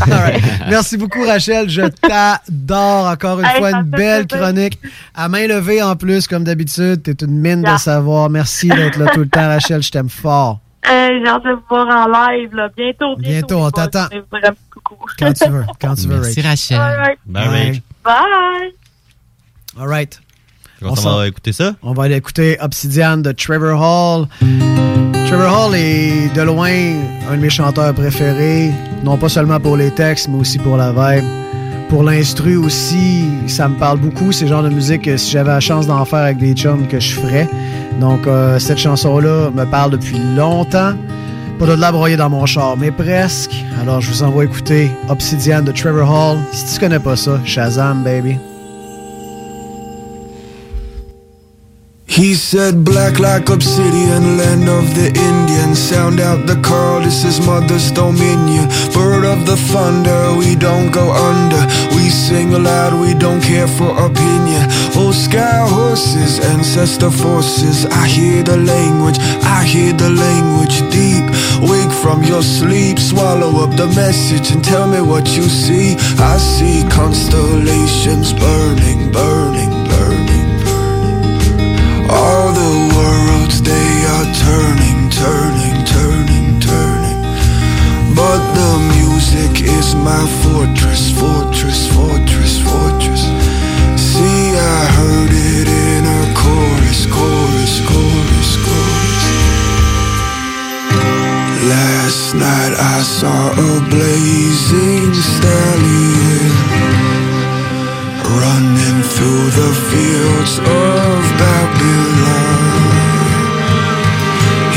[laughs] right. Merci beaucoup, Rachel. Je t'adore encore une Hey, fois. Une belle chronique. À main levée en plus, comme d'habitude. T'es une mine Yeah. de savoir. Merci d'être là tout le temps, Rachel. Je t'aime fort. Hey, j'ai hâte de vous voir en live, là. Bientôt, bientôt. Bientôt, on t'attend. Quand tu veux. Quand tu veux, Merci, Rach. Rachel. All right. Bye, Bye. All right. On s'en- va? Écouter ça? On va aller écouter Obsidian de Trevor Hall. Trevor Hall est de loin un de mes chanteurs préférés, non pas seulement pour les textes, mais aussi pour la vibe. Pour l'instru aussi, ça me parle beaucoup. C'est le genre de musique que si j'avais la chance d'en faire avec des chums, que je ferais. Donc, euh, cette chanson-là me parle depuis longtemps. Pas de la broyer dans mon char, mais presque. Alors, je vous envoie écouter Obsidian de Trevor Hall. Si tu connais pas ça, Shazam, baby. He said, Black like obsidian, land of the Indians. Sound out the call, this is mother's dominion. Bird of the thunder, we don't go under. We sing aloud, we don't care for opinion. Oh, sky horses, ancestor forces. I hear the language, I hear the language deep. Wake from your sleep, swallow up the message and tell me what you see. I see constellations burning, burning, burning. All the worlds they are turning, turning, turning, turning. But the music is my fortress, fortress, fortress, fortress. See, I heard it in a chorus, chorus, chorus, chorus. Last night I saw a blazing stallion running through the fields of Babylon.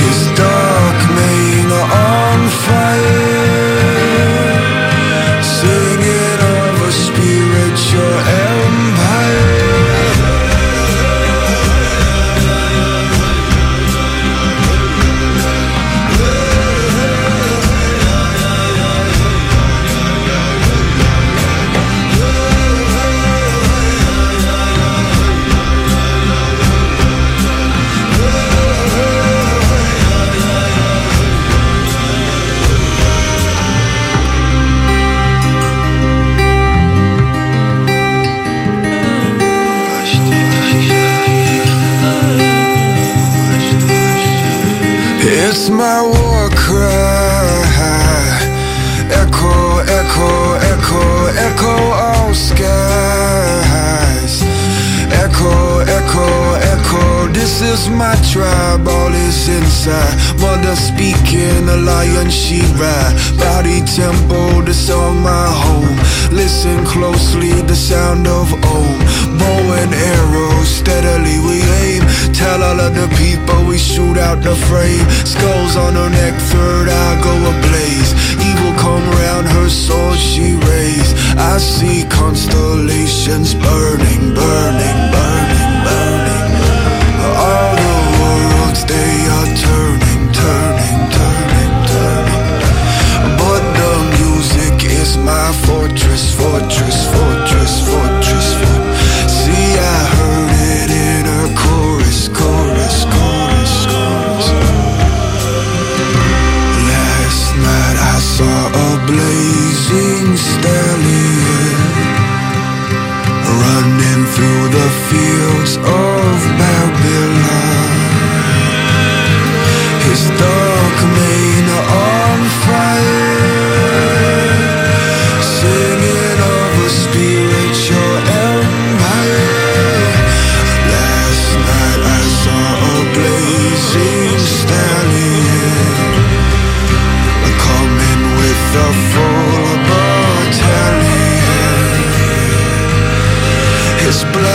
His dark mane on fire, my war This is my tribe, all is inside. Mother speaking, a lion she ride. Body tempo, this song my home. Listen closely, the sound of Om. Bow and arrow, steadily we aim. Tell all of the people we shoot out the frame. Skulls on her neck, third eye go ablaze. Evil come round her sword she raised. I see constellations burning, burning, burning. My fortress, fortress, fortress, fortress, fortress. See, I heard it in a chorus, chorus, chorus, chorus. Last night I saw a blazing stallion running through the fields of Babylon. His this blood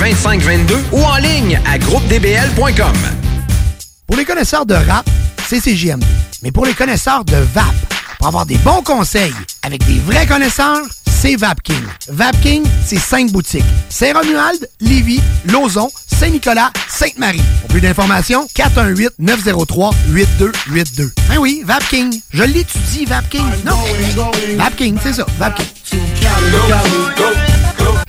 2522 ou en ligne à groupedbl.com. Pour les connaisseurs de rap, c'est CJMD. Mais pour les connaisseurs de VAP, pour avoir des bons conseils avec des vrais connaisseurs, c'est VapKing. VapKing, c'est cinq boutiques. Saint-Romuald, Lévis, Lauson, Saint-Nicolas, Sainte-Marie. Pour plus d'informations, 418-903-8282. Ben oui, VapKing. Je l'étudie, VapKing. Non, VapKing, c'est ça, VapKing.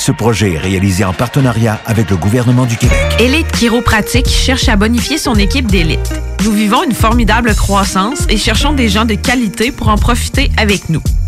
Ce projet est réalisé en partenariat avec le gouvernement du Québec. Élite Chiropratique cherche à bonifier son équipe d'élite. Nous vivons une formidable croissance et cherchons des gens de qualité pour en profiter avec nous.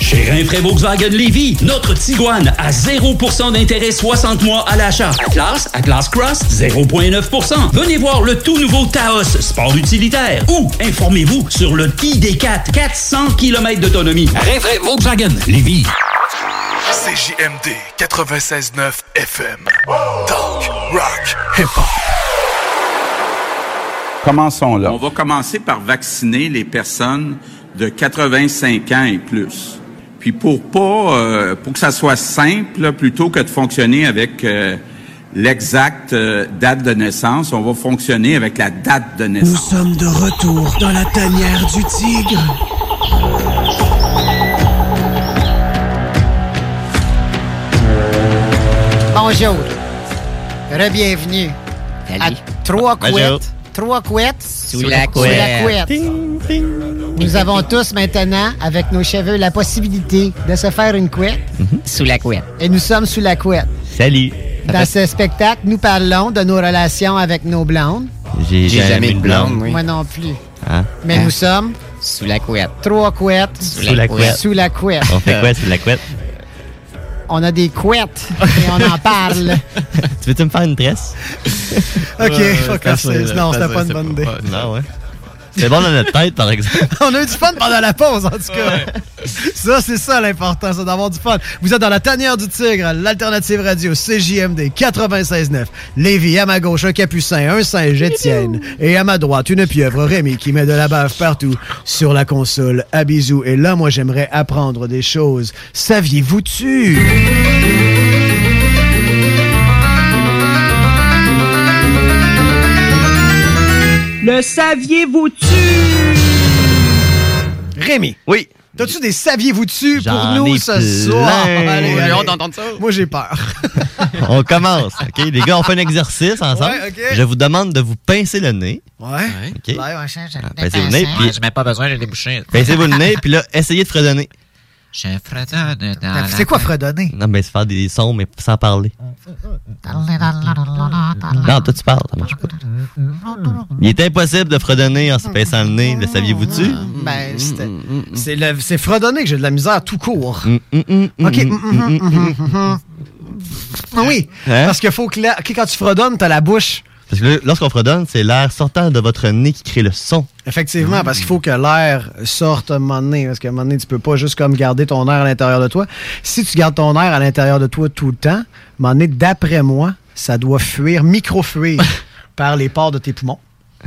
Chez Rinfraie Volkswagen Lévy, notre Tiguan à 0% d'intérêt 60 mois à l'achat. Atlas, Atlas Cross, 0,9%. Venez voir le tout nouveau Taos, sport utilitaire. Ou informez-vous sur le ID4, 400 km d'autonomie. Rinfraie Volkswagen Lévy. CJMD 96.9 FM. Talk, rock, hip-hop. Commençons là. On va commencer par vacciner les personnes de 85 ans et plus. Puis pour pas, euh, pour que ça soit simple, là, plutôt que de fonctionner avec euh, l'exacte euh, date de naissance, on va fonctionner avec la date de Nous naissance. sommes de retour dans la tanière du tigre. Bonjour. Re-bienvenue. À Trois couettes. Trois couettes. Sous la couette. Nous avons tous maintenant, avec nos cheveux, la possibilité de se faire une couette. Sous la couette. Et nous sommes sous la couette. Salut. Dans ce spectacle, nous parlons de nos relations avec nos blondes. J'ai jamais eu de blonde, oui. Moi non plus. Hein? Mais Hein? nous sommes Sous la couette. Trois couettes. Sous la couette. Sous la couette. On fait quoi sous la couette? On a des couettes et on en parle. [laughs] tu veux-tu me faire une tresse? OK, fuck off, c'est- non, c'était pas une bonne idée. Non, ouais. C'est bon dans notre tête, par exemple. [laughs] On a eu du fun pendant la pause, en tout cas. [laughs] Ça, c'est ça l'important, c'est d'avoir du fun. Vous êtes dans la tanière du tigre, l'alternative radio CJMD 96.9. Lévis, à ma gauche, un capucin, un singe, Étienne. Et à ma droite, une pieuvre, Rémi, qui met de la bave partout sur la console. À bisous. Et là, moi, j'aimerais apprendre des choses. Saviez-vous-tu? Le saviez-vous-tu? Rémi. Oui. T'as-tu des saviez-vous-tu pour J'en nous ce plein. soir? J'ai allez. hâte d'entendre ça. Moi, j'ai peur. [laughs] On commence, OK? Les gars, on fait un exercice ensemble. Ouais, OK. Je vous demande de vous pincer le nez. Ouais. OK? Ouais, ouais, j'ai- j'ai- Pincez-vous le nez, puis... Je n'ai pas besoin de déboucher. Pincez-vous le nez, puis là, essayez de fredonner. Je fredonne dans la- C'est quoi fredonner? Non, mais c'est faire des sons, mais sans parler. Non, toi, tu parles, ça marche pas. Il est impossible de fredonner en se pinçant le nez, le saviez-vous-tu? Ben, c'était- c'est le- c'est fredonner que j'ai de la misère tout court. Mm, mm, mm, mm, OK. mm, mm, mm, mm, mm, mm. Ah Oui, parce qu'il faut que quand tu fredonnes, t'as la bouche. Parce que lorsqu'on fredonne, c'est l'air sortant de votre nez qui crée le son. Effectivement, parce qu'il faut que l'air sorte à un moment donné. Parce qu'à un moment donné, tu peux pas juste comme garder ton air à l'intérieur de toi. Si tu gardes ton air à l'intérieur de toi tout le temps, à un moment donné, d'après moi, ça doit fuir, micro-fuir [laughs] par les pores de tes poumons.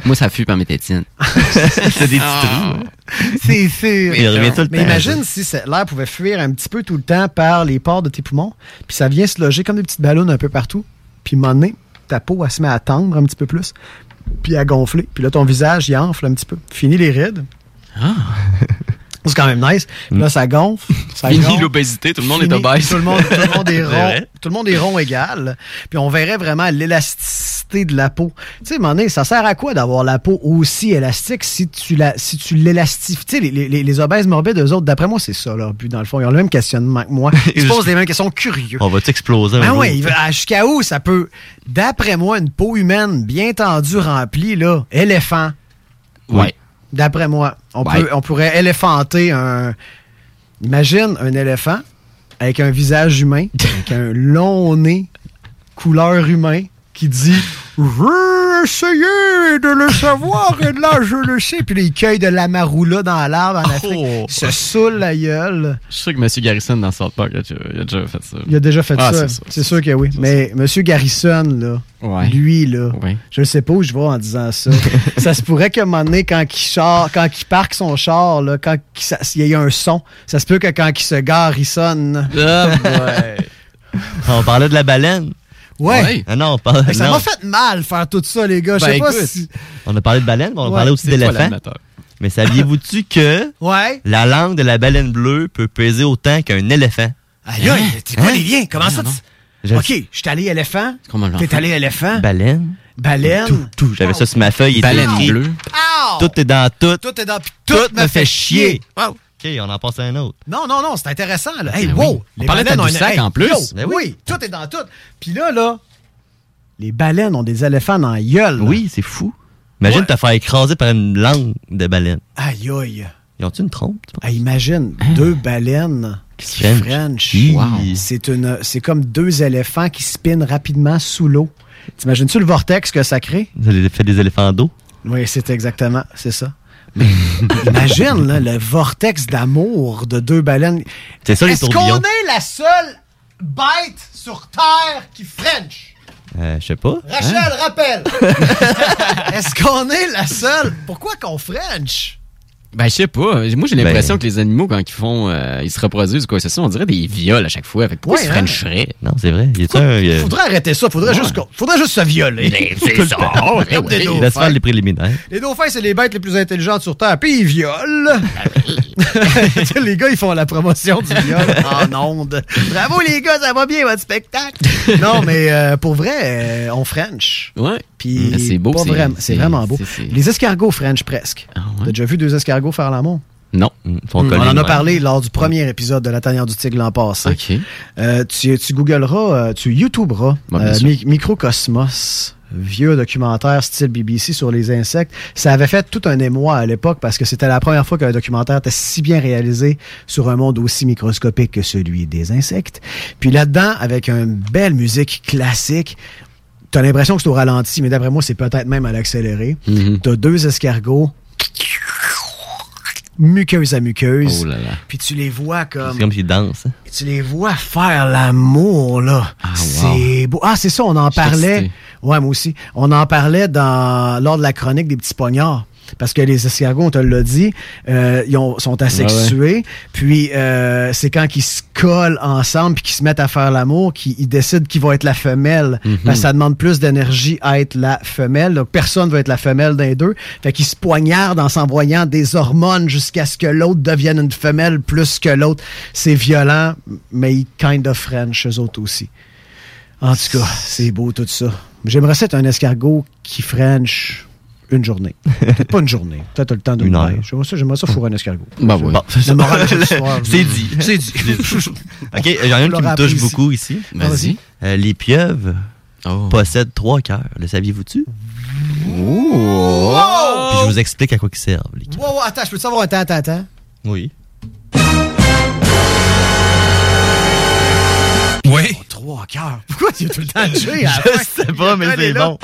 Moi, ça fuit par mes tétines. [laughs] c'est des petits Ah. C'est sûr. Il revient tout le Mais temps. imagine si l'air pouvait fuir un petit peu tout le temps par les pores de tes poumons, puis ça vient se loger comme des petites ballons un peu partout. Puis, à un moment donné, ta peau, elle se met à tendre un petit peu plus, puis à gonfler. Puis là, ton visage, il enfle un petit peu. Fini les rides. C'est quand même nice. Puis là, ça gonfle. Ça Fini l'obésité, tout le monde Fini. est obèse. Tout le monde, tout le monde est [laughs] rond. Tout le monde est rond égal. Puis on verrait vraiment l'élasticité de la peau. Tu sais, donné, ça sert à quoi d'avoir la peau aussi élastique si tu la, si tu l'élastifies? Tu sais, les, les- les obèses morbides, eux autres, d'après moi, c'est ça leur but, dans le fond. Ils ont le même questionnement que moi. Ils se posent les mêmes questions curieux. On va t'exploser Ben oui, à- jusqu'à où ça peut. D'après moi, une peau humaine bien tendue, remplie, là, éléphant. Ouais. D'après moi, on, peut, on pourrait éléphanter un. Imagine un éléphant avec un visage humain, [laughs] avec un long nez, couleur humain, qui dit Je essayer de le savoir et là je le sais. Puis là, il cueille de l'amaroula dans l'arbre en Afrique. Oh. Il se saoule la gueule. Je suis sûr que M. Garrison dans South Park, il a déjà, il a déjà fait ça. Il a déjà fait Ah, ça. c'est ça. C'est sûr que oui. Mais M. Garrison, là, Ouais. lui, là, Ouais. je ne sais pas où je vais en disant ça. [laughs] ça se pourrait qu'à un moment donné, quand il, char, quand il parque son char, là, quand il, ça- il y a un son, ça se peut que quand il se gare, il sonne. [laughs] On parlait de la baleine. Ouais. Ah non. Hey, ça m'a fait mal faire tout ça, les gars. Je Ben, sais pas écoute, si. On a parlé de baleine, mais on a Ouais. parlé aussi d'éléphant. Mais saviez-vous-tu [laughs] que Ouais. la langue de la baleine bleue peut peser autant qu'un éléphant? Aïe, aïe, c'est quoi Hein? les liens? Comment ça? tu- Je- Ok, je suis allé éléphant. T'es allé éléphant. Baleine? Baleine. Tout, tout. J'avais ça sur ma feuille. Baleine bleue. Tout est dans tout. Tout est dans. puis Tout, Tout, me fait chier. Wow. OK, on en passe à un autre. Non, non, non, c'est intéressant. Là. Hey, Ben wow! oui. On Les parlait de baleines ont Tadoussac un- en plus. yo, Ben oui. oui. tout est dans tout. Puis là, là, les baleines ont des éléphants dans la gueule. là. Oui, c'est fou. Imagine Ouais. te faire écraser par une langue de baleine. Aïe, aïe. Ils ont-tu une trompe? penses? Ah, imagine, deux baleines qui se French. Wow. C'est une, c'est comme deux éléphants qui spinent rapidement sous l'eau. T'imagines-tu le vortex que ça crée? Avez fait des éléphants d'eau? Oui, c'est exactement, c'est ça. Mais [laughs] imagine là, le vortex d'amour de deux baleines. C'est ça, les Est-ce qu'on est la seule bête sur Terre qui French? Euh, je sais pas. Rachel, Hein? rappelle! [laughs] Est-ce qu'on est la seule? Pourquoi qu'on French? Ben, je sais pas. Moi, j'ai Ben- l'impression que les animaux, quand ils font, euh, ils se reproduisent ou quoi, c'est ça, on dirait des viols à chaque fois. Fait pourquoi Ouais, ils se hein? Non, c'est vrai. Il un. euh, Faudrait arrêter ça? Faudrait, Ouais. juste, faudrait juste se violer. Ben, [laughs] c'est ça. Ouais, des. Laisse faire les préliminaires. Les dauphins, c'est les bêtes les plus intelligentes sur Terre, puis ils violent. [laughs] les gars, ils font la promotion du viol [laughs] en ondes. Bravo les gars, ça va bien votre spectacle. non, mais euh, pour vrai, on French. Ouais. Puis c'est beau, c'est- vraiment- beau. Les escargots French presque. Ah T'as déjà vu deux escargots faire l'amour? Non. Mm, collés on en a parlé lors du premier épisode de La tanière du tigre l'an passé. OK. Euh, tu, tu googleras, euh, tu youtuberas euh. Mi- Microcosmos vieux documentaire style BBC sur les insectes. Ça avait fait tout un émoi à l'époque parce que c'était la première fois qu'un documentaire était si bien réalisé sur un monde aussi microscopique que celui des insectes. Puis là-dedans, avec une belle musique classique, t'as l'impression que c'est au ralenti, mais d'après moi, c'est peut-être même à l'accéléré. T'as deux escargots muqueuse à muqueuse. Oh là là. Puis tu les vois comme C'est comme s'ils dansent. hein. tu les vois faire l'amour, là. c'est beau. Ah, c'est ça, on en parlait. Ouais, moi aussi. On en parlait dans, lors de la chronique des petits poignards. Parce que les escargots, on te l'a dit, euh, ils ont- sont asexués. Puis euh, c'est quand ils se collent ensemble puis qu'ils se mettent à faire l'amour qu'ils ils décident qui va être la femelle. Mhm. Parce que ça demande plus d'énergie à être la femelle. Donc personne va être la femelle d'un deux. Fait qu'ils se poignardent en s'envoyant des hormones jusqu'à ce que l'autre devienne une femelle plus que l'autre. C'est violent, mais ils kind of French, eux autres aussi. En tout cas, c'est beau tout ça. J'aimerais ça être un escargot qui French une journée. Peut-être pas une journée. Peut-être le temps d'une Une heure. J'aimerais ça, j'aimerais ça fourrer un escargot. Bah ouais. Bon, [laughs] c'est dit. C'est dit. [laughs] OK, j'en ai une On qui me touche beaucoup ici. Vas-y. Euh, les pieuvres possèdent trois cœurs. Le saviez-vous-tu? Oh! Puis je vous explique à quoi ils servent. les. Wow, wow, attends, je peux te savoir un temps, attends, attends. Oui. Oui. Trois cœurs. Pourquoi il y a tout le temps de [laughs] la Je sais pas, mais c'est là.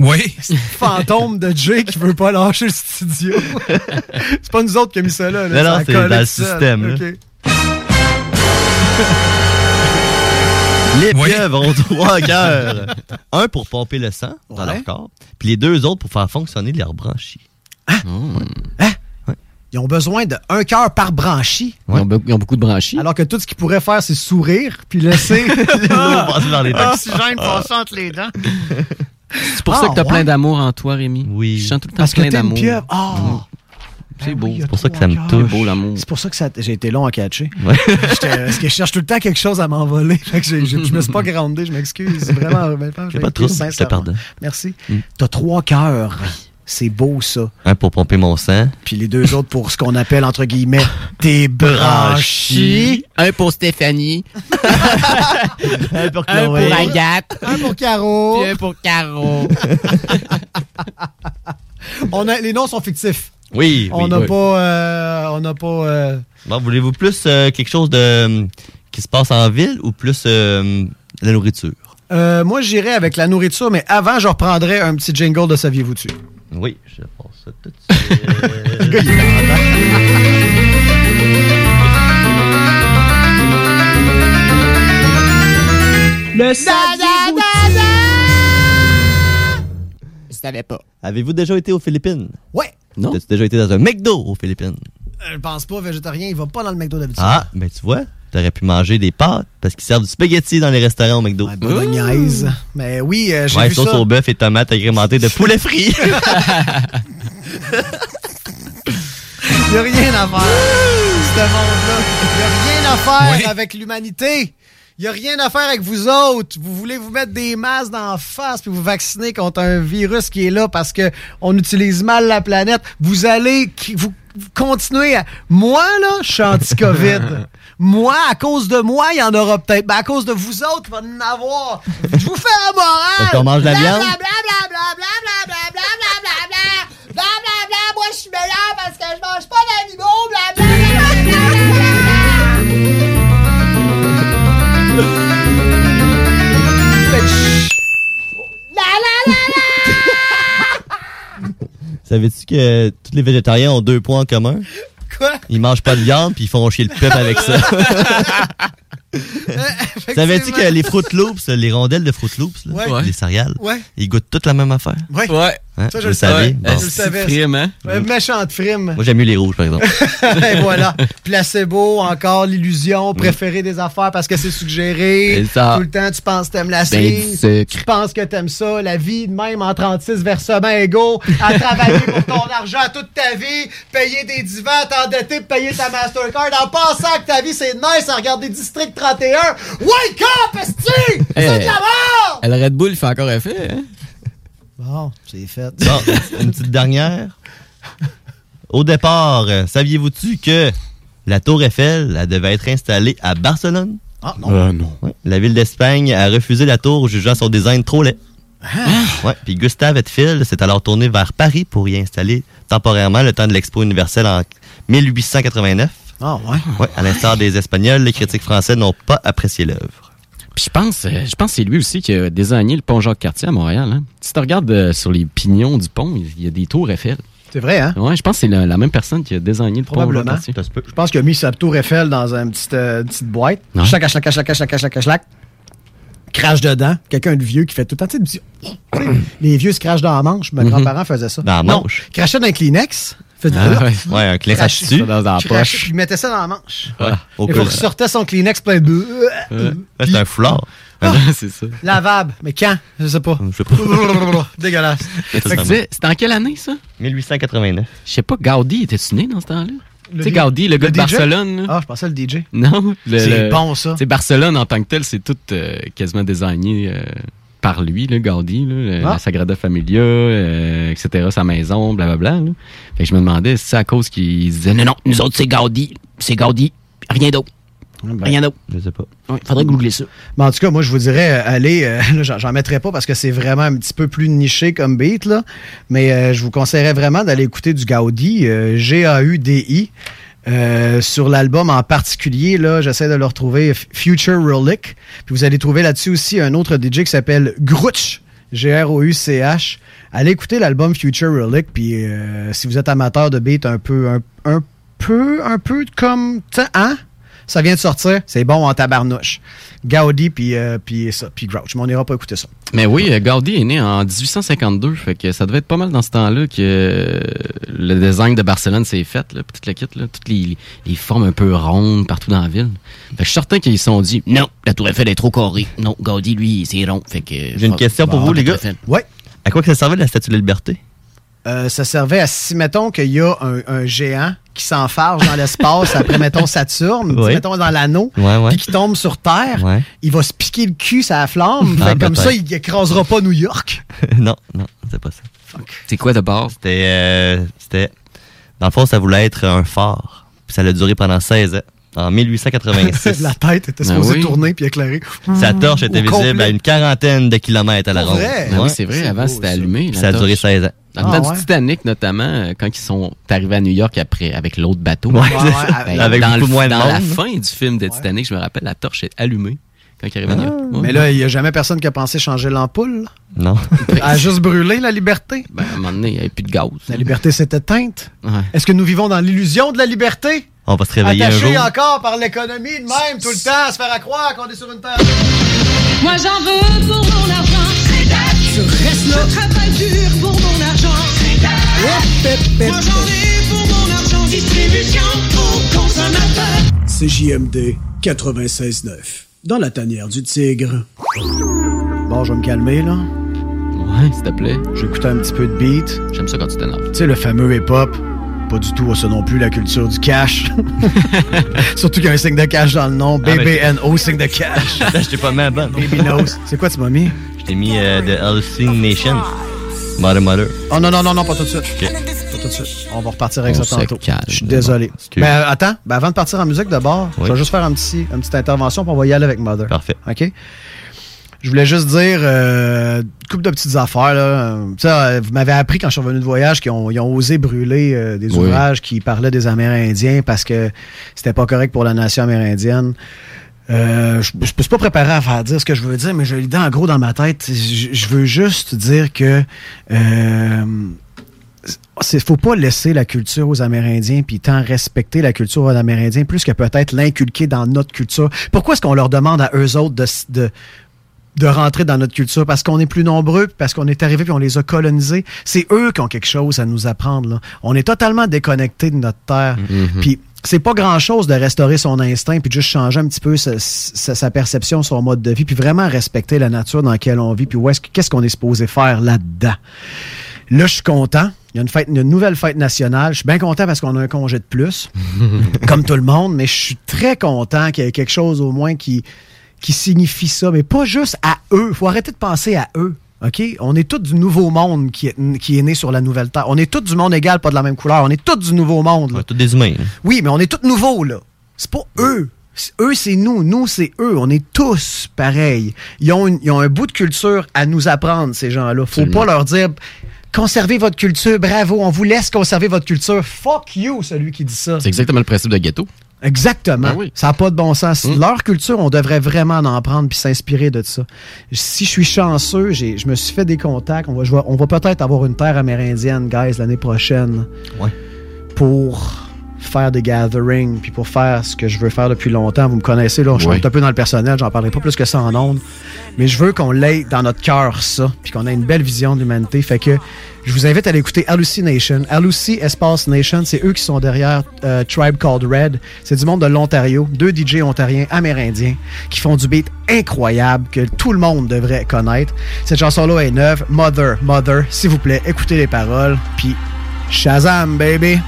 Oui. [laughs] Fantôme de Jay qui veut pas lâcher le studio. [laughs] c'est pas nous autres qui a mis ça là. là. Non, non, c'est dans le système. Les pieuvres ont trois [laughs] cœurs. Un pour pomper le sang dans Ouais. leur corps, puis les deux autres pour faire fonctionner leurs branchies. Ils ont besoin de un cœur par branchie. Ils, ont, be- ils ont beaucoup de branchies. Alors que tout ce qu'ils pourraient faire, c'est sourire puis laisser [laughs] [laughs] L'eau passer dans les dents. l'oxygène passer entre les dents. [laughs] C'est pour ça que t'as plein d'amour en toi, Rémi. Oui. Je sens tout le temps Parce que plein une d'amour. Ah! C'est beau. C'est pour ça que ça me C'est touche. beau l'amour. C'est pour ça que ça- j'ai été long à catcher. Ouais. Parce que je cherche tout le temps quelque chose à m'envoler. Fait que j'ai- j'ai- je me suis pas groundé, je m'excuse. C'est vraiment. ben, Y a pas trouble, je te pardonne. Merci. Mm. T'as trois cœurs. C'est beau, ça. Un pour pomper mon sang. Puis les deux autres pour ce qu'on appelle, entre guillemets, [laughs] tes branchies. Un pour Stéphanie. un pour Un pour Agathe. Un pour Caro. Puis un pour Caro. [laughs] On a, les noms sont fictifs. Oui, On n'a oui. pas. euh, on n'a pas. euh, Bon, voulez-vous plus euh, quelque chose de qui se passe en ville ou plus euh, la nourriture? euh, moi, j'irais avec la nourriture, mais avant, je reprendrais un petit jingle de Saviez-vous-tu? Oui, je pense ça tout de suite. [laughs] Le gars, il est Le saviez-vous Je savais pas. Avez-vous déjà été aux Philippines? Ouais. Non. As-tu déjà été dans un McDo aux Philippines? Je pense pas, végétarien, il va pas dans le McDo d'habitude. Ah, ben tu vois, t'aurais pu manger des pâtes parce qu'ils servent du spaghetti dans les restaurants au McDo. Bolognaise. Mais oui, euh, j'ai Ouais, vu sauce ça. au bœuf et tomates agrémentées de poulet frit. [laughs] [laughs] Il n'y a rien à faire. Ce monde-là. Il n'y a rien à faire avec l'humanité. Il n'y a rien à faire avec vous autres. Vous voulez vous mettre des masques dans la face puis vous vacciner contre un virus qui est là parce que on utilise mal la planète. Vous allez qui- vous vous continuez à... Moi, là, je suis anti-COVID. moi, à cause de moi, il y en aura peut-être. Mais à cause de vous autres, il va en avoir. Je vous fais la morale. Parce qu'on mange la viande? Blablabla, moi je suis meilleur parce que je mange pas d'animaux, La la la Savais-tu que tous les végétariens ont deux points en commun? Quoi? Ils mangent pas de viande puis ils font chier le peuple avec ça. [laughs] [laughs] Savais-tu que les Fruit Loops, les rondelles de Fruit Loops, là, Ouais. les céréales, Ouais. ils goûtent toutes la même affaire? Ouais. Hein? Ça, je le savais. Bon. Je le savais. frime, hein? Ouais, méchante frime. Moi, j'aime mieux les rouges, par exemple. [laughs] Et voilà. [laughs] Placebo, encore l'illusion, préférer des affaires parce que c'est suggéré. C'est ça. Tout le temps, tu penses que t'aimes la Ben, sucre. Tu penses que t'aimes ça. La vie, de même, en 36 versements égaux, à travailler pour ton [laughs] argent toute ta vie, payer des divans, t'endetter pour payer ta Mastercard, en pensant que ta vie, c'est nice à regarder District 31. Wake up, esti! C'est Hey. de la mort! Le Red Bull fait encore effet, hein? Bon, c'est fait. Bon, une petite dernière. Au départ, euh, saviez-vous-tu que la tour Eiffel elle devait être installée à Barcelone? Ah, non. Euh, non. Ouais. La ville d'Espagne a refusé la tour, jugeant son design trop laid. Ouais. Puis Gustave Hetfield s'est alors tourné vers Paris pour y installer temporairement le temps de l'Expo universelle en 1889. Ah, ouais. Ouais, à l'instar des Espagnols, les critiques français n'ont pas apprécié l'œuvre. Puis je pense, euh, je pense que c'est lui aussi qui a désigné le pont Jacques-Cartier à Montréal. Hein. Si tu regardes euh, sur les pignons du pont, il y a des tours Eiffel. C'est vrai, hein? Ouais, je pense que c'est la, la même personne qui a désigné le pont Probablement. Jacques-Cartier. Je pense qu'il a mis sa tour Eiffel dans une petite, euh, petite boîte. Chlac, chlac, chlac, chlac, chlac, chlac, chlac. Crache dedans. Quelqu'un de vieux qui fait tout le temps. Tu sais, les vieux se crachent dans la manche. Mes Mhm. grands-parents faisaient ça. Dans la Non, manche? crachait dans un Kleenex. Ah, ouais. Ouais, un Kleenex dans la crachait, poche. Puis il mettait ça dans la manche. Ouais. Au Il sortait son Kleenex plein de... C'est un flore. Ah! [laughs] c'est ça. Lavable. Mais quand? Je sais pas. Je sais pas. [laughs] Dégueulasse. [laughs] C'était en quelle année, ça? 1889. Je sais pas, Gaudi, était-tu né dans ce temps-là? Tu sais, Gaudi, le gars le de DJ? Barcelone. là. Ah, je pensais le DJ. Non. le- C'est bon, ça. Sais, Barcelone, en tant que tel, c'est tout euh, quasiment désigné euh, par lui, le Gaudi, là, Ah. la Sagrada Familia, euh, etc., sa maison, blablabla. là. Fait que je me demandais si c'est à cause qu'il disait non, non, nous autres, c'est Gaudi, c'est Gaudi, rien d'autre. ben. Rien d'autre. Je sais pas. Ouais, faudrait googler ça. Mais en tout cas, moi, je vous dirais, euh, allez, euh, [laughs] là, j'en- j'en mettrai pas parce que c'est vraiment un petit peu plus niché comme beat, là. Mais euh, je vous conseillerais vraiment d'aller écouter du Gaudi, euh, G-A-U-D-I. Euh, sur l'album en particulier, là, j'essaie de le retrouver, Future Relic. Puis vous allez trouver là-dessus aussi un autre DJ qui s'appelle Grouch, G-R-O-U-C-H. Allez écouter l'album Future Relic, puis euh, si vous êtes amateur de beat un peu, un, peu, un peu comme, hein? Ça vient de sortir, c'est bon en tabarnouche. Gaudi puis euh, puis ça, puis Grouch, mais on n'ira pas écouter ça. Mais oui, euh, Gaudi est né en 1852, fait que ça devait être pas mal dans ce temps-là que euh, le design de Barcelone s'est fait, là, toute la kit, là, toutes les, les formes un peu rondes partout dans la ville. Fait que je suis certain qu'ils se sont dit, non, la Tour Eiffel est trop carrée. Non, Gaudi, lui, c'est rond. Fait que. J'ai une question pour vous, les gars. Ouais. À quoi que ça servait la statue de la liberté? Euh, ça servait à si, mettons, qu'il y a un, un géant qui s'enfarge dans l'espace après, [laughs] mettons, Saturne, Oui. mettons, dans l'anneau, ouais. puis qui tombe sur Terre, Ouais. il va se piquer le cul, ça flamme. Ah, Fait comme ça, il écrasera pas New York. [laughs] non, non, c'est pas ça. C'est quoi de base? C'était, euh, c'était. Dans le fond, ça voulait être un phare. Puis ça a duré pendant 16 ans. En 1886. [laughs] la tête était Ah supposée oui. tourner puis éclairer. Sa torche était visible complet. à une quarantaine de kilomètres à la ronde. Ah oui, c'est vrai, avant c'était allumé. Ça a duré torche. 16 ans. Dans le Ah, temps ouais. du Titanic, notamment, euh, quand ils sont arrivés à New York après, avec l'autre bateau. Ouais, c'est ça. Ben, Avec dans beaucoup le- moins de Dans la fin du film de Titanic, je me rappelle, la torche est allumée quand ils arrivent à New York. Ouais. Mais là, il n'y a jamais personne qui a pensé changer l'ampoule. Non. [laughs] Elle a juste brûlé la liberté. Ben, à un moment donné, il n'y avait plus de gaz. La liberté s'est éteinte. Ouais. Est-ce que nous vivons dans l'illusion de la liberté? On va se réveiller un Attaché jour. encore par l'économie de même tout le temps, à se faire à croire qu'on est sur une terre. Moi j'en veux pour mon argent. Je reste là. Je travaille dur pour mon argent. Moi j'en ai pour mon argent. Distribution aux consommateurs. CJMD 96.9. Dans la tanière du tigre. Bon, je vais me calmer, là. Ouais, s'il te plaît. J'écoutais un petit peu de beat. J'aime ça quand tu t'énerves. Tu sais, le fameux hip-hop. Pas du tout ça non plus, la culture du cash. [laughs] Surtout qu'il y a un signe de cash dans le nom. Ah, mais- BBNO, signe de cash. [laughs] Là, je t'ai pas mis à bonne. Baby knows. C'est quoi tu m'as mis? Je t'ai mis euh, Hallucine Nation. Mother Mother. Oh non, non, non, non, pas tout de suite. Ok. Pas tout de suite. On va repartir avec On ça tantôt. Je suis désolé. Excuse. Ben, attends, ben, avant de partir en musique d'abord, Oui. je vais juste faire un petit, une petite intervention pour on va y aller avec Mother. Parfait. OK? Je voulais juste dire euh, une couple de petites affaires. Là. Euh, vous m'avez appris quand je suis revenu de voyage qu'ils ont, osé brûler euh, des Oui. ouvrages qui parlaient des Amérindiens parce que c'était pas correct pour la nation amérindienne. Euh, je ne suis pas préparé à faire dire ce que je veux dire, mais j'ai l'idée en gros dans ma tête. Je, je veux juste dire que euh, c'est faut pas laisser la culture aux Amérindiens puis tant respecter la culture aux Amérindiens plus que peut-être l'inculquer dans notre culture. Pourquoi est-ce qu'on leur demande à eux autres de, de de rentrer dans notre culture parce qu'on est plus nombreux, puis parce qu'on est arrivé puis on les a colonisés. C'est eux qui ont quelque chose à nous apprendre. Là. On est totalement déconnectés de notre terre. Puis c'est pas grand-chose de restaurer son instinct puis de juste changer un petit peu sa, sa- sa perception, son mode de vie, puis vraiment respecter la nature dans laquelle on vit, puis où est-ce que- qu'est-ce qu'on est supposé faire là-dedans. Là, je suis content. Il y a une, fête, une nouvelle fête nationale. Je suis bien content parce qu'on a un congé de plus, [laughs] comme tout le monde, mais je suis très content qu'il y ait quelque chose au moins qui, qui signifie ça, mais pas juste à eux. faut arrêter de penser à eux. OK? On est tous du nouveau monde qui est, qui est né sur la nouvelle terre. On est tous du monde égal, pas de la même couleur. On est tous du nouveau monde. là. Tous des humains. là. Oui, mais on est tous nouveaux, là. C'est pas eux. eux, c'est nous. Nous, c'est eux. On est tous pareils. Ils ont, une- ils ont un bout de culture à nous apprendre, ces gens-là. Faut Absolument. pas leur dire conservez votre culture, bravo, on vous laisse conserver votre culture. Fuck you, celui qui dit ça. C'est exactement le principe de ghetto. Exactement. Ben oui. Ça n'a pas de bon sens. Leur culture, on devrait vraiment en prendre puis s'inspirer de ça. Si je suis chanceux, j'ai- je me suis fait des contacts. On va, on va peut-être avoir une terre amérindienne, guys, l'année prochaine. Ouais. Pour faire des gatherings puis pour faire ce que je veux faire depuis longtemps. Vous me connaissez, là, je suis un peu dans le personnel, j'en parlerai pas plus que ça en ondes. Mais je veux qu'on l'ait dans notre cœur, ça, puis qu'on ait une belle vision de l'humanité. Fait que je vous invite à aller écouter Hallucination. Halluci Espace Nation, c'est eux qui sont derrière euh, Tribe Called Red. C'est du monde de l'Ontario, deux DJ ontariens amérindiens qui font du beat incroyable que tout le monde devrait connaître. Cette chanson-là est neuve. Mother, Mother, s'il vous plaît, écoutez les paroles, puis Shazam, baby!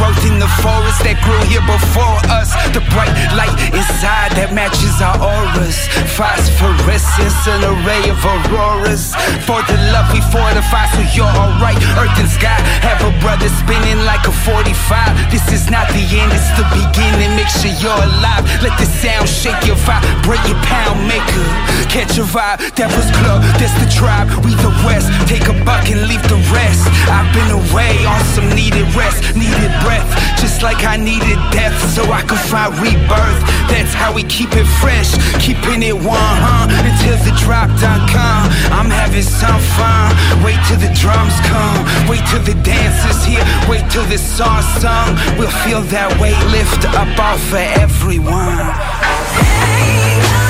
Growth in the forest that grew here before us. The bright light inside that matches our auras. Phosphorescence, an array of auroras. For the love we fortify, so you're alright. Earth and sky have a brother spinning like a 45. This is not the end, it's the beginning. Make sure you're alive. Let the sound shake your vibe, break your pound maker. Catch a vibe, was club, that's the tribe. We the West, take a buck and leave the rest. I've been away on some needed rest, needed breath, just like I needed death, so I could find rebirth. That's how we keep it fresh, keeping it one, huh? Until the drop done come. I'm having some fun. Wait till the drums come, wait till the dancers here, wait till the song sung. We'll feel that weight lift up off for everyone. We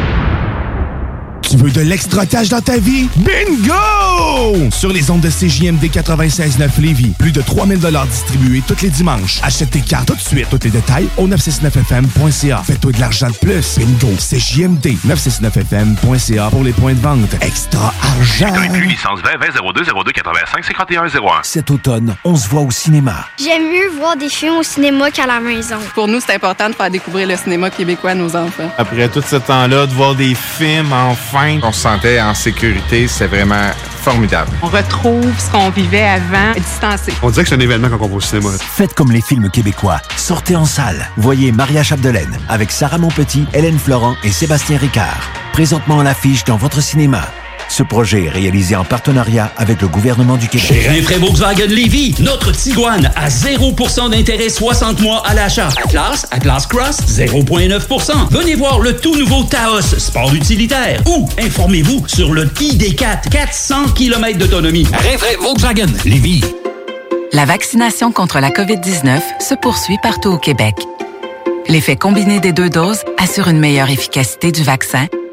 Tu veux de l'extra cash dans ta vie? Bingo! Sur les ondes de CJMD 96.9 Lévis, plus de 3000 distribués tous les dimanches. Achète tes cartes tout de suite. Tous les détails au 969FM.ca. Fais-toi de l'argent de plus. Bingo! CJMD 969FM.ca pour les points de vente. Extra argent! licence 20 20 02 02 85 51 01. Cet automne, on se voit au cinéma. J'aime mieux voir des films au cinéma qu'à la maison. Pour nous, c'est important de faire découvrir le cinéma québécois à nos enfants. Après tout ce temps-là, de voir des films enfin, on se sentait en sécurité, c'est vraiment formidable. On retrouve ce qu'on vivait avant, distancé. On dirait que c'est un événement quand on va au cinéma. Faites comme les films québécois. Sortez en salle. Voyez Maria Chapdelaine avec Sarah Monpetit, Hélène Florent et Sébastien Ricard. Présentement à l'affiche dans votre cinéma. Ce projet est réalisé en partenariat avec le gouvernement du Québec. Chez Rinfraie Volkswagen Lévy, notre Tiguan à 0% d'intérêt 60 mois à l'achat. Atlas, Atlas Cross, 0,9%. Venez voir le tout nouveau Taos, sport utilitaire. Ou informez-vous sur le ID4, 400 km d'autonomie. Rinfraie Volkswagen Lévy. La vaccination contre la COVID-19 se poursuit partout au Québec. L'effet combiné des deux doses assure une meilleure efficacité du vaccin,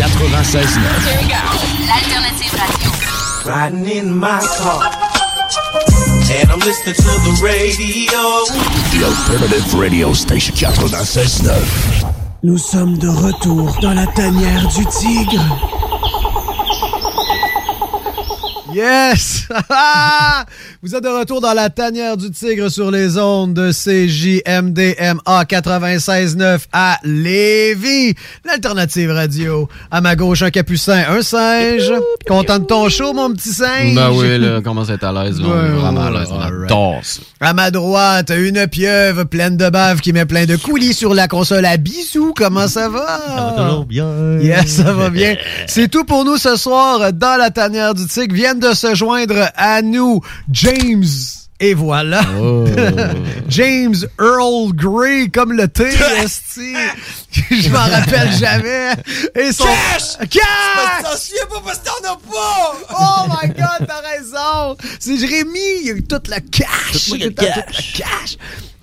96.9. L'alternative radio. Riding in my car. And I'm listening to the radio. The Alternative Radio Station 96.9. Nous sommes de retour dans la tanière du tigre. Yes! [laughs] Vous êtes de retour dans la tanière du tigre sur les ondes de CJMDMA 96.9 à Lévis. L'alternative radio. À ma gauche, un capucin, un singe. Content de ton show, mon petit singe? Ben oui, là, comment c'est à l'aise, là. On est vraiment à l'aise. On alright. adore ça. À ma droite, une pieuvre pleine de bave qui met plein de coulis sur la console à bisous. Comment ça va? Ça va toujours bien. Yes, ça va bien. C'est tout pour nous ce soir dans la tanière du tigre. Viennent de se joindre à nous James. Et voilà. [laughs] James Earl Grey, comme le thé. [laughs] Je m'en rappelle jamais. Et son... Cash! Cash! T'en souviens pas parce que t'en as pas! Oh my god, t'as raison! C'est Jérémy, il a eu toute la cash! Toute la cash!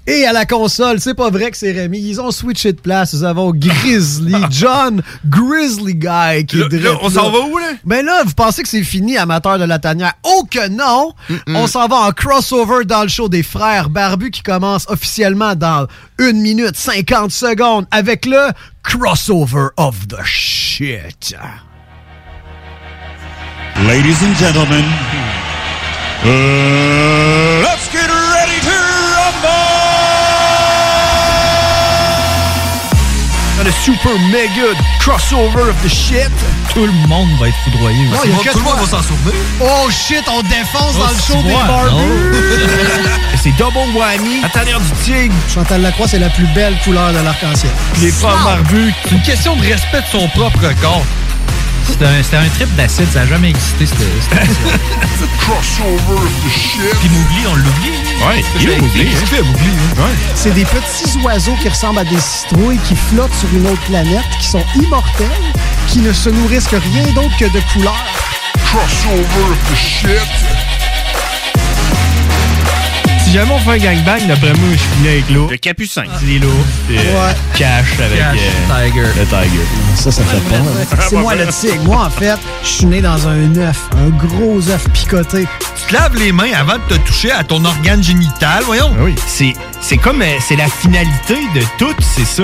Et à la console, c'est pas vrai que c'est Rémi. Ils ont switché de place. Nous avons Grizzly, [laughs] John Grizzly Guy qui est là, on s'en va où, là? Ben là, vous pensez que c'est fini, amateur de la tanière? Oh que non! On s'en va en crossover dans le show des frères Barbus qui commence officiellement dans 1 minute 50 secondes avec le crossover of the shit. Ladies and gentlemen, uh, let's le super mega crossover of the shit. Tout le monde va être foudroyé. Non, aussi. il y a que Tout le monde va s'en souvenir. Oh shit, on défonce Oh, dans le c'est show des. Barbus. [laughs] C'est double whammy. La tanière du tigre. Chantal Lacroix, c'est la plus belle couleur de l'arc-en-ciel. Les frères barbus. C'est une question de respect de son propre corps. C'était un, trip d'acide, ça n'a jamais existé, cette [laughs] Crossover of the shit. Puis Mowgli, on l'oublie. Ouais, il est Mowgli, hein. hein. C'est des petits oiseaux qui ressemblent à des citrouilles qui flottent sur une autre planète, qui sont immortels, qui ne se nourrissent que rien d'autre que de couleurs. Crossover of the shit. Si jamais on fait un gangbang, d'après moi, je finis avec l'eau. Le capucin. Lots. Puis, euh, Ouais. Cash avec Cash, euh, Tiger. le Tiger. Ça, ça fait peur. [laughs] C'est moi le tigre. Moi, en fait, je suis né dans un œuf, un gros œuf picoté. Tu te laves les mains avant de te toucher à ton organe génital, voyons. Oui. C'est, c'est comme, euh, c'est la finalité de tout, c'est ça.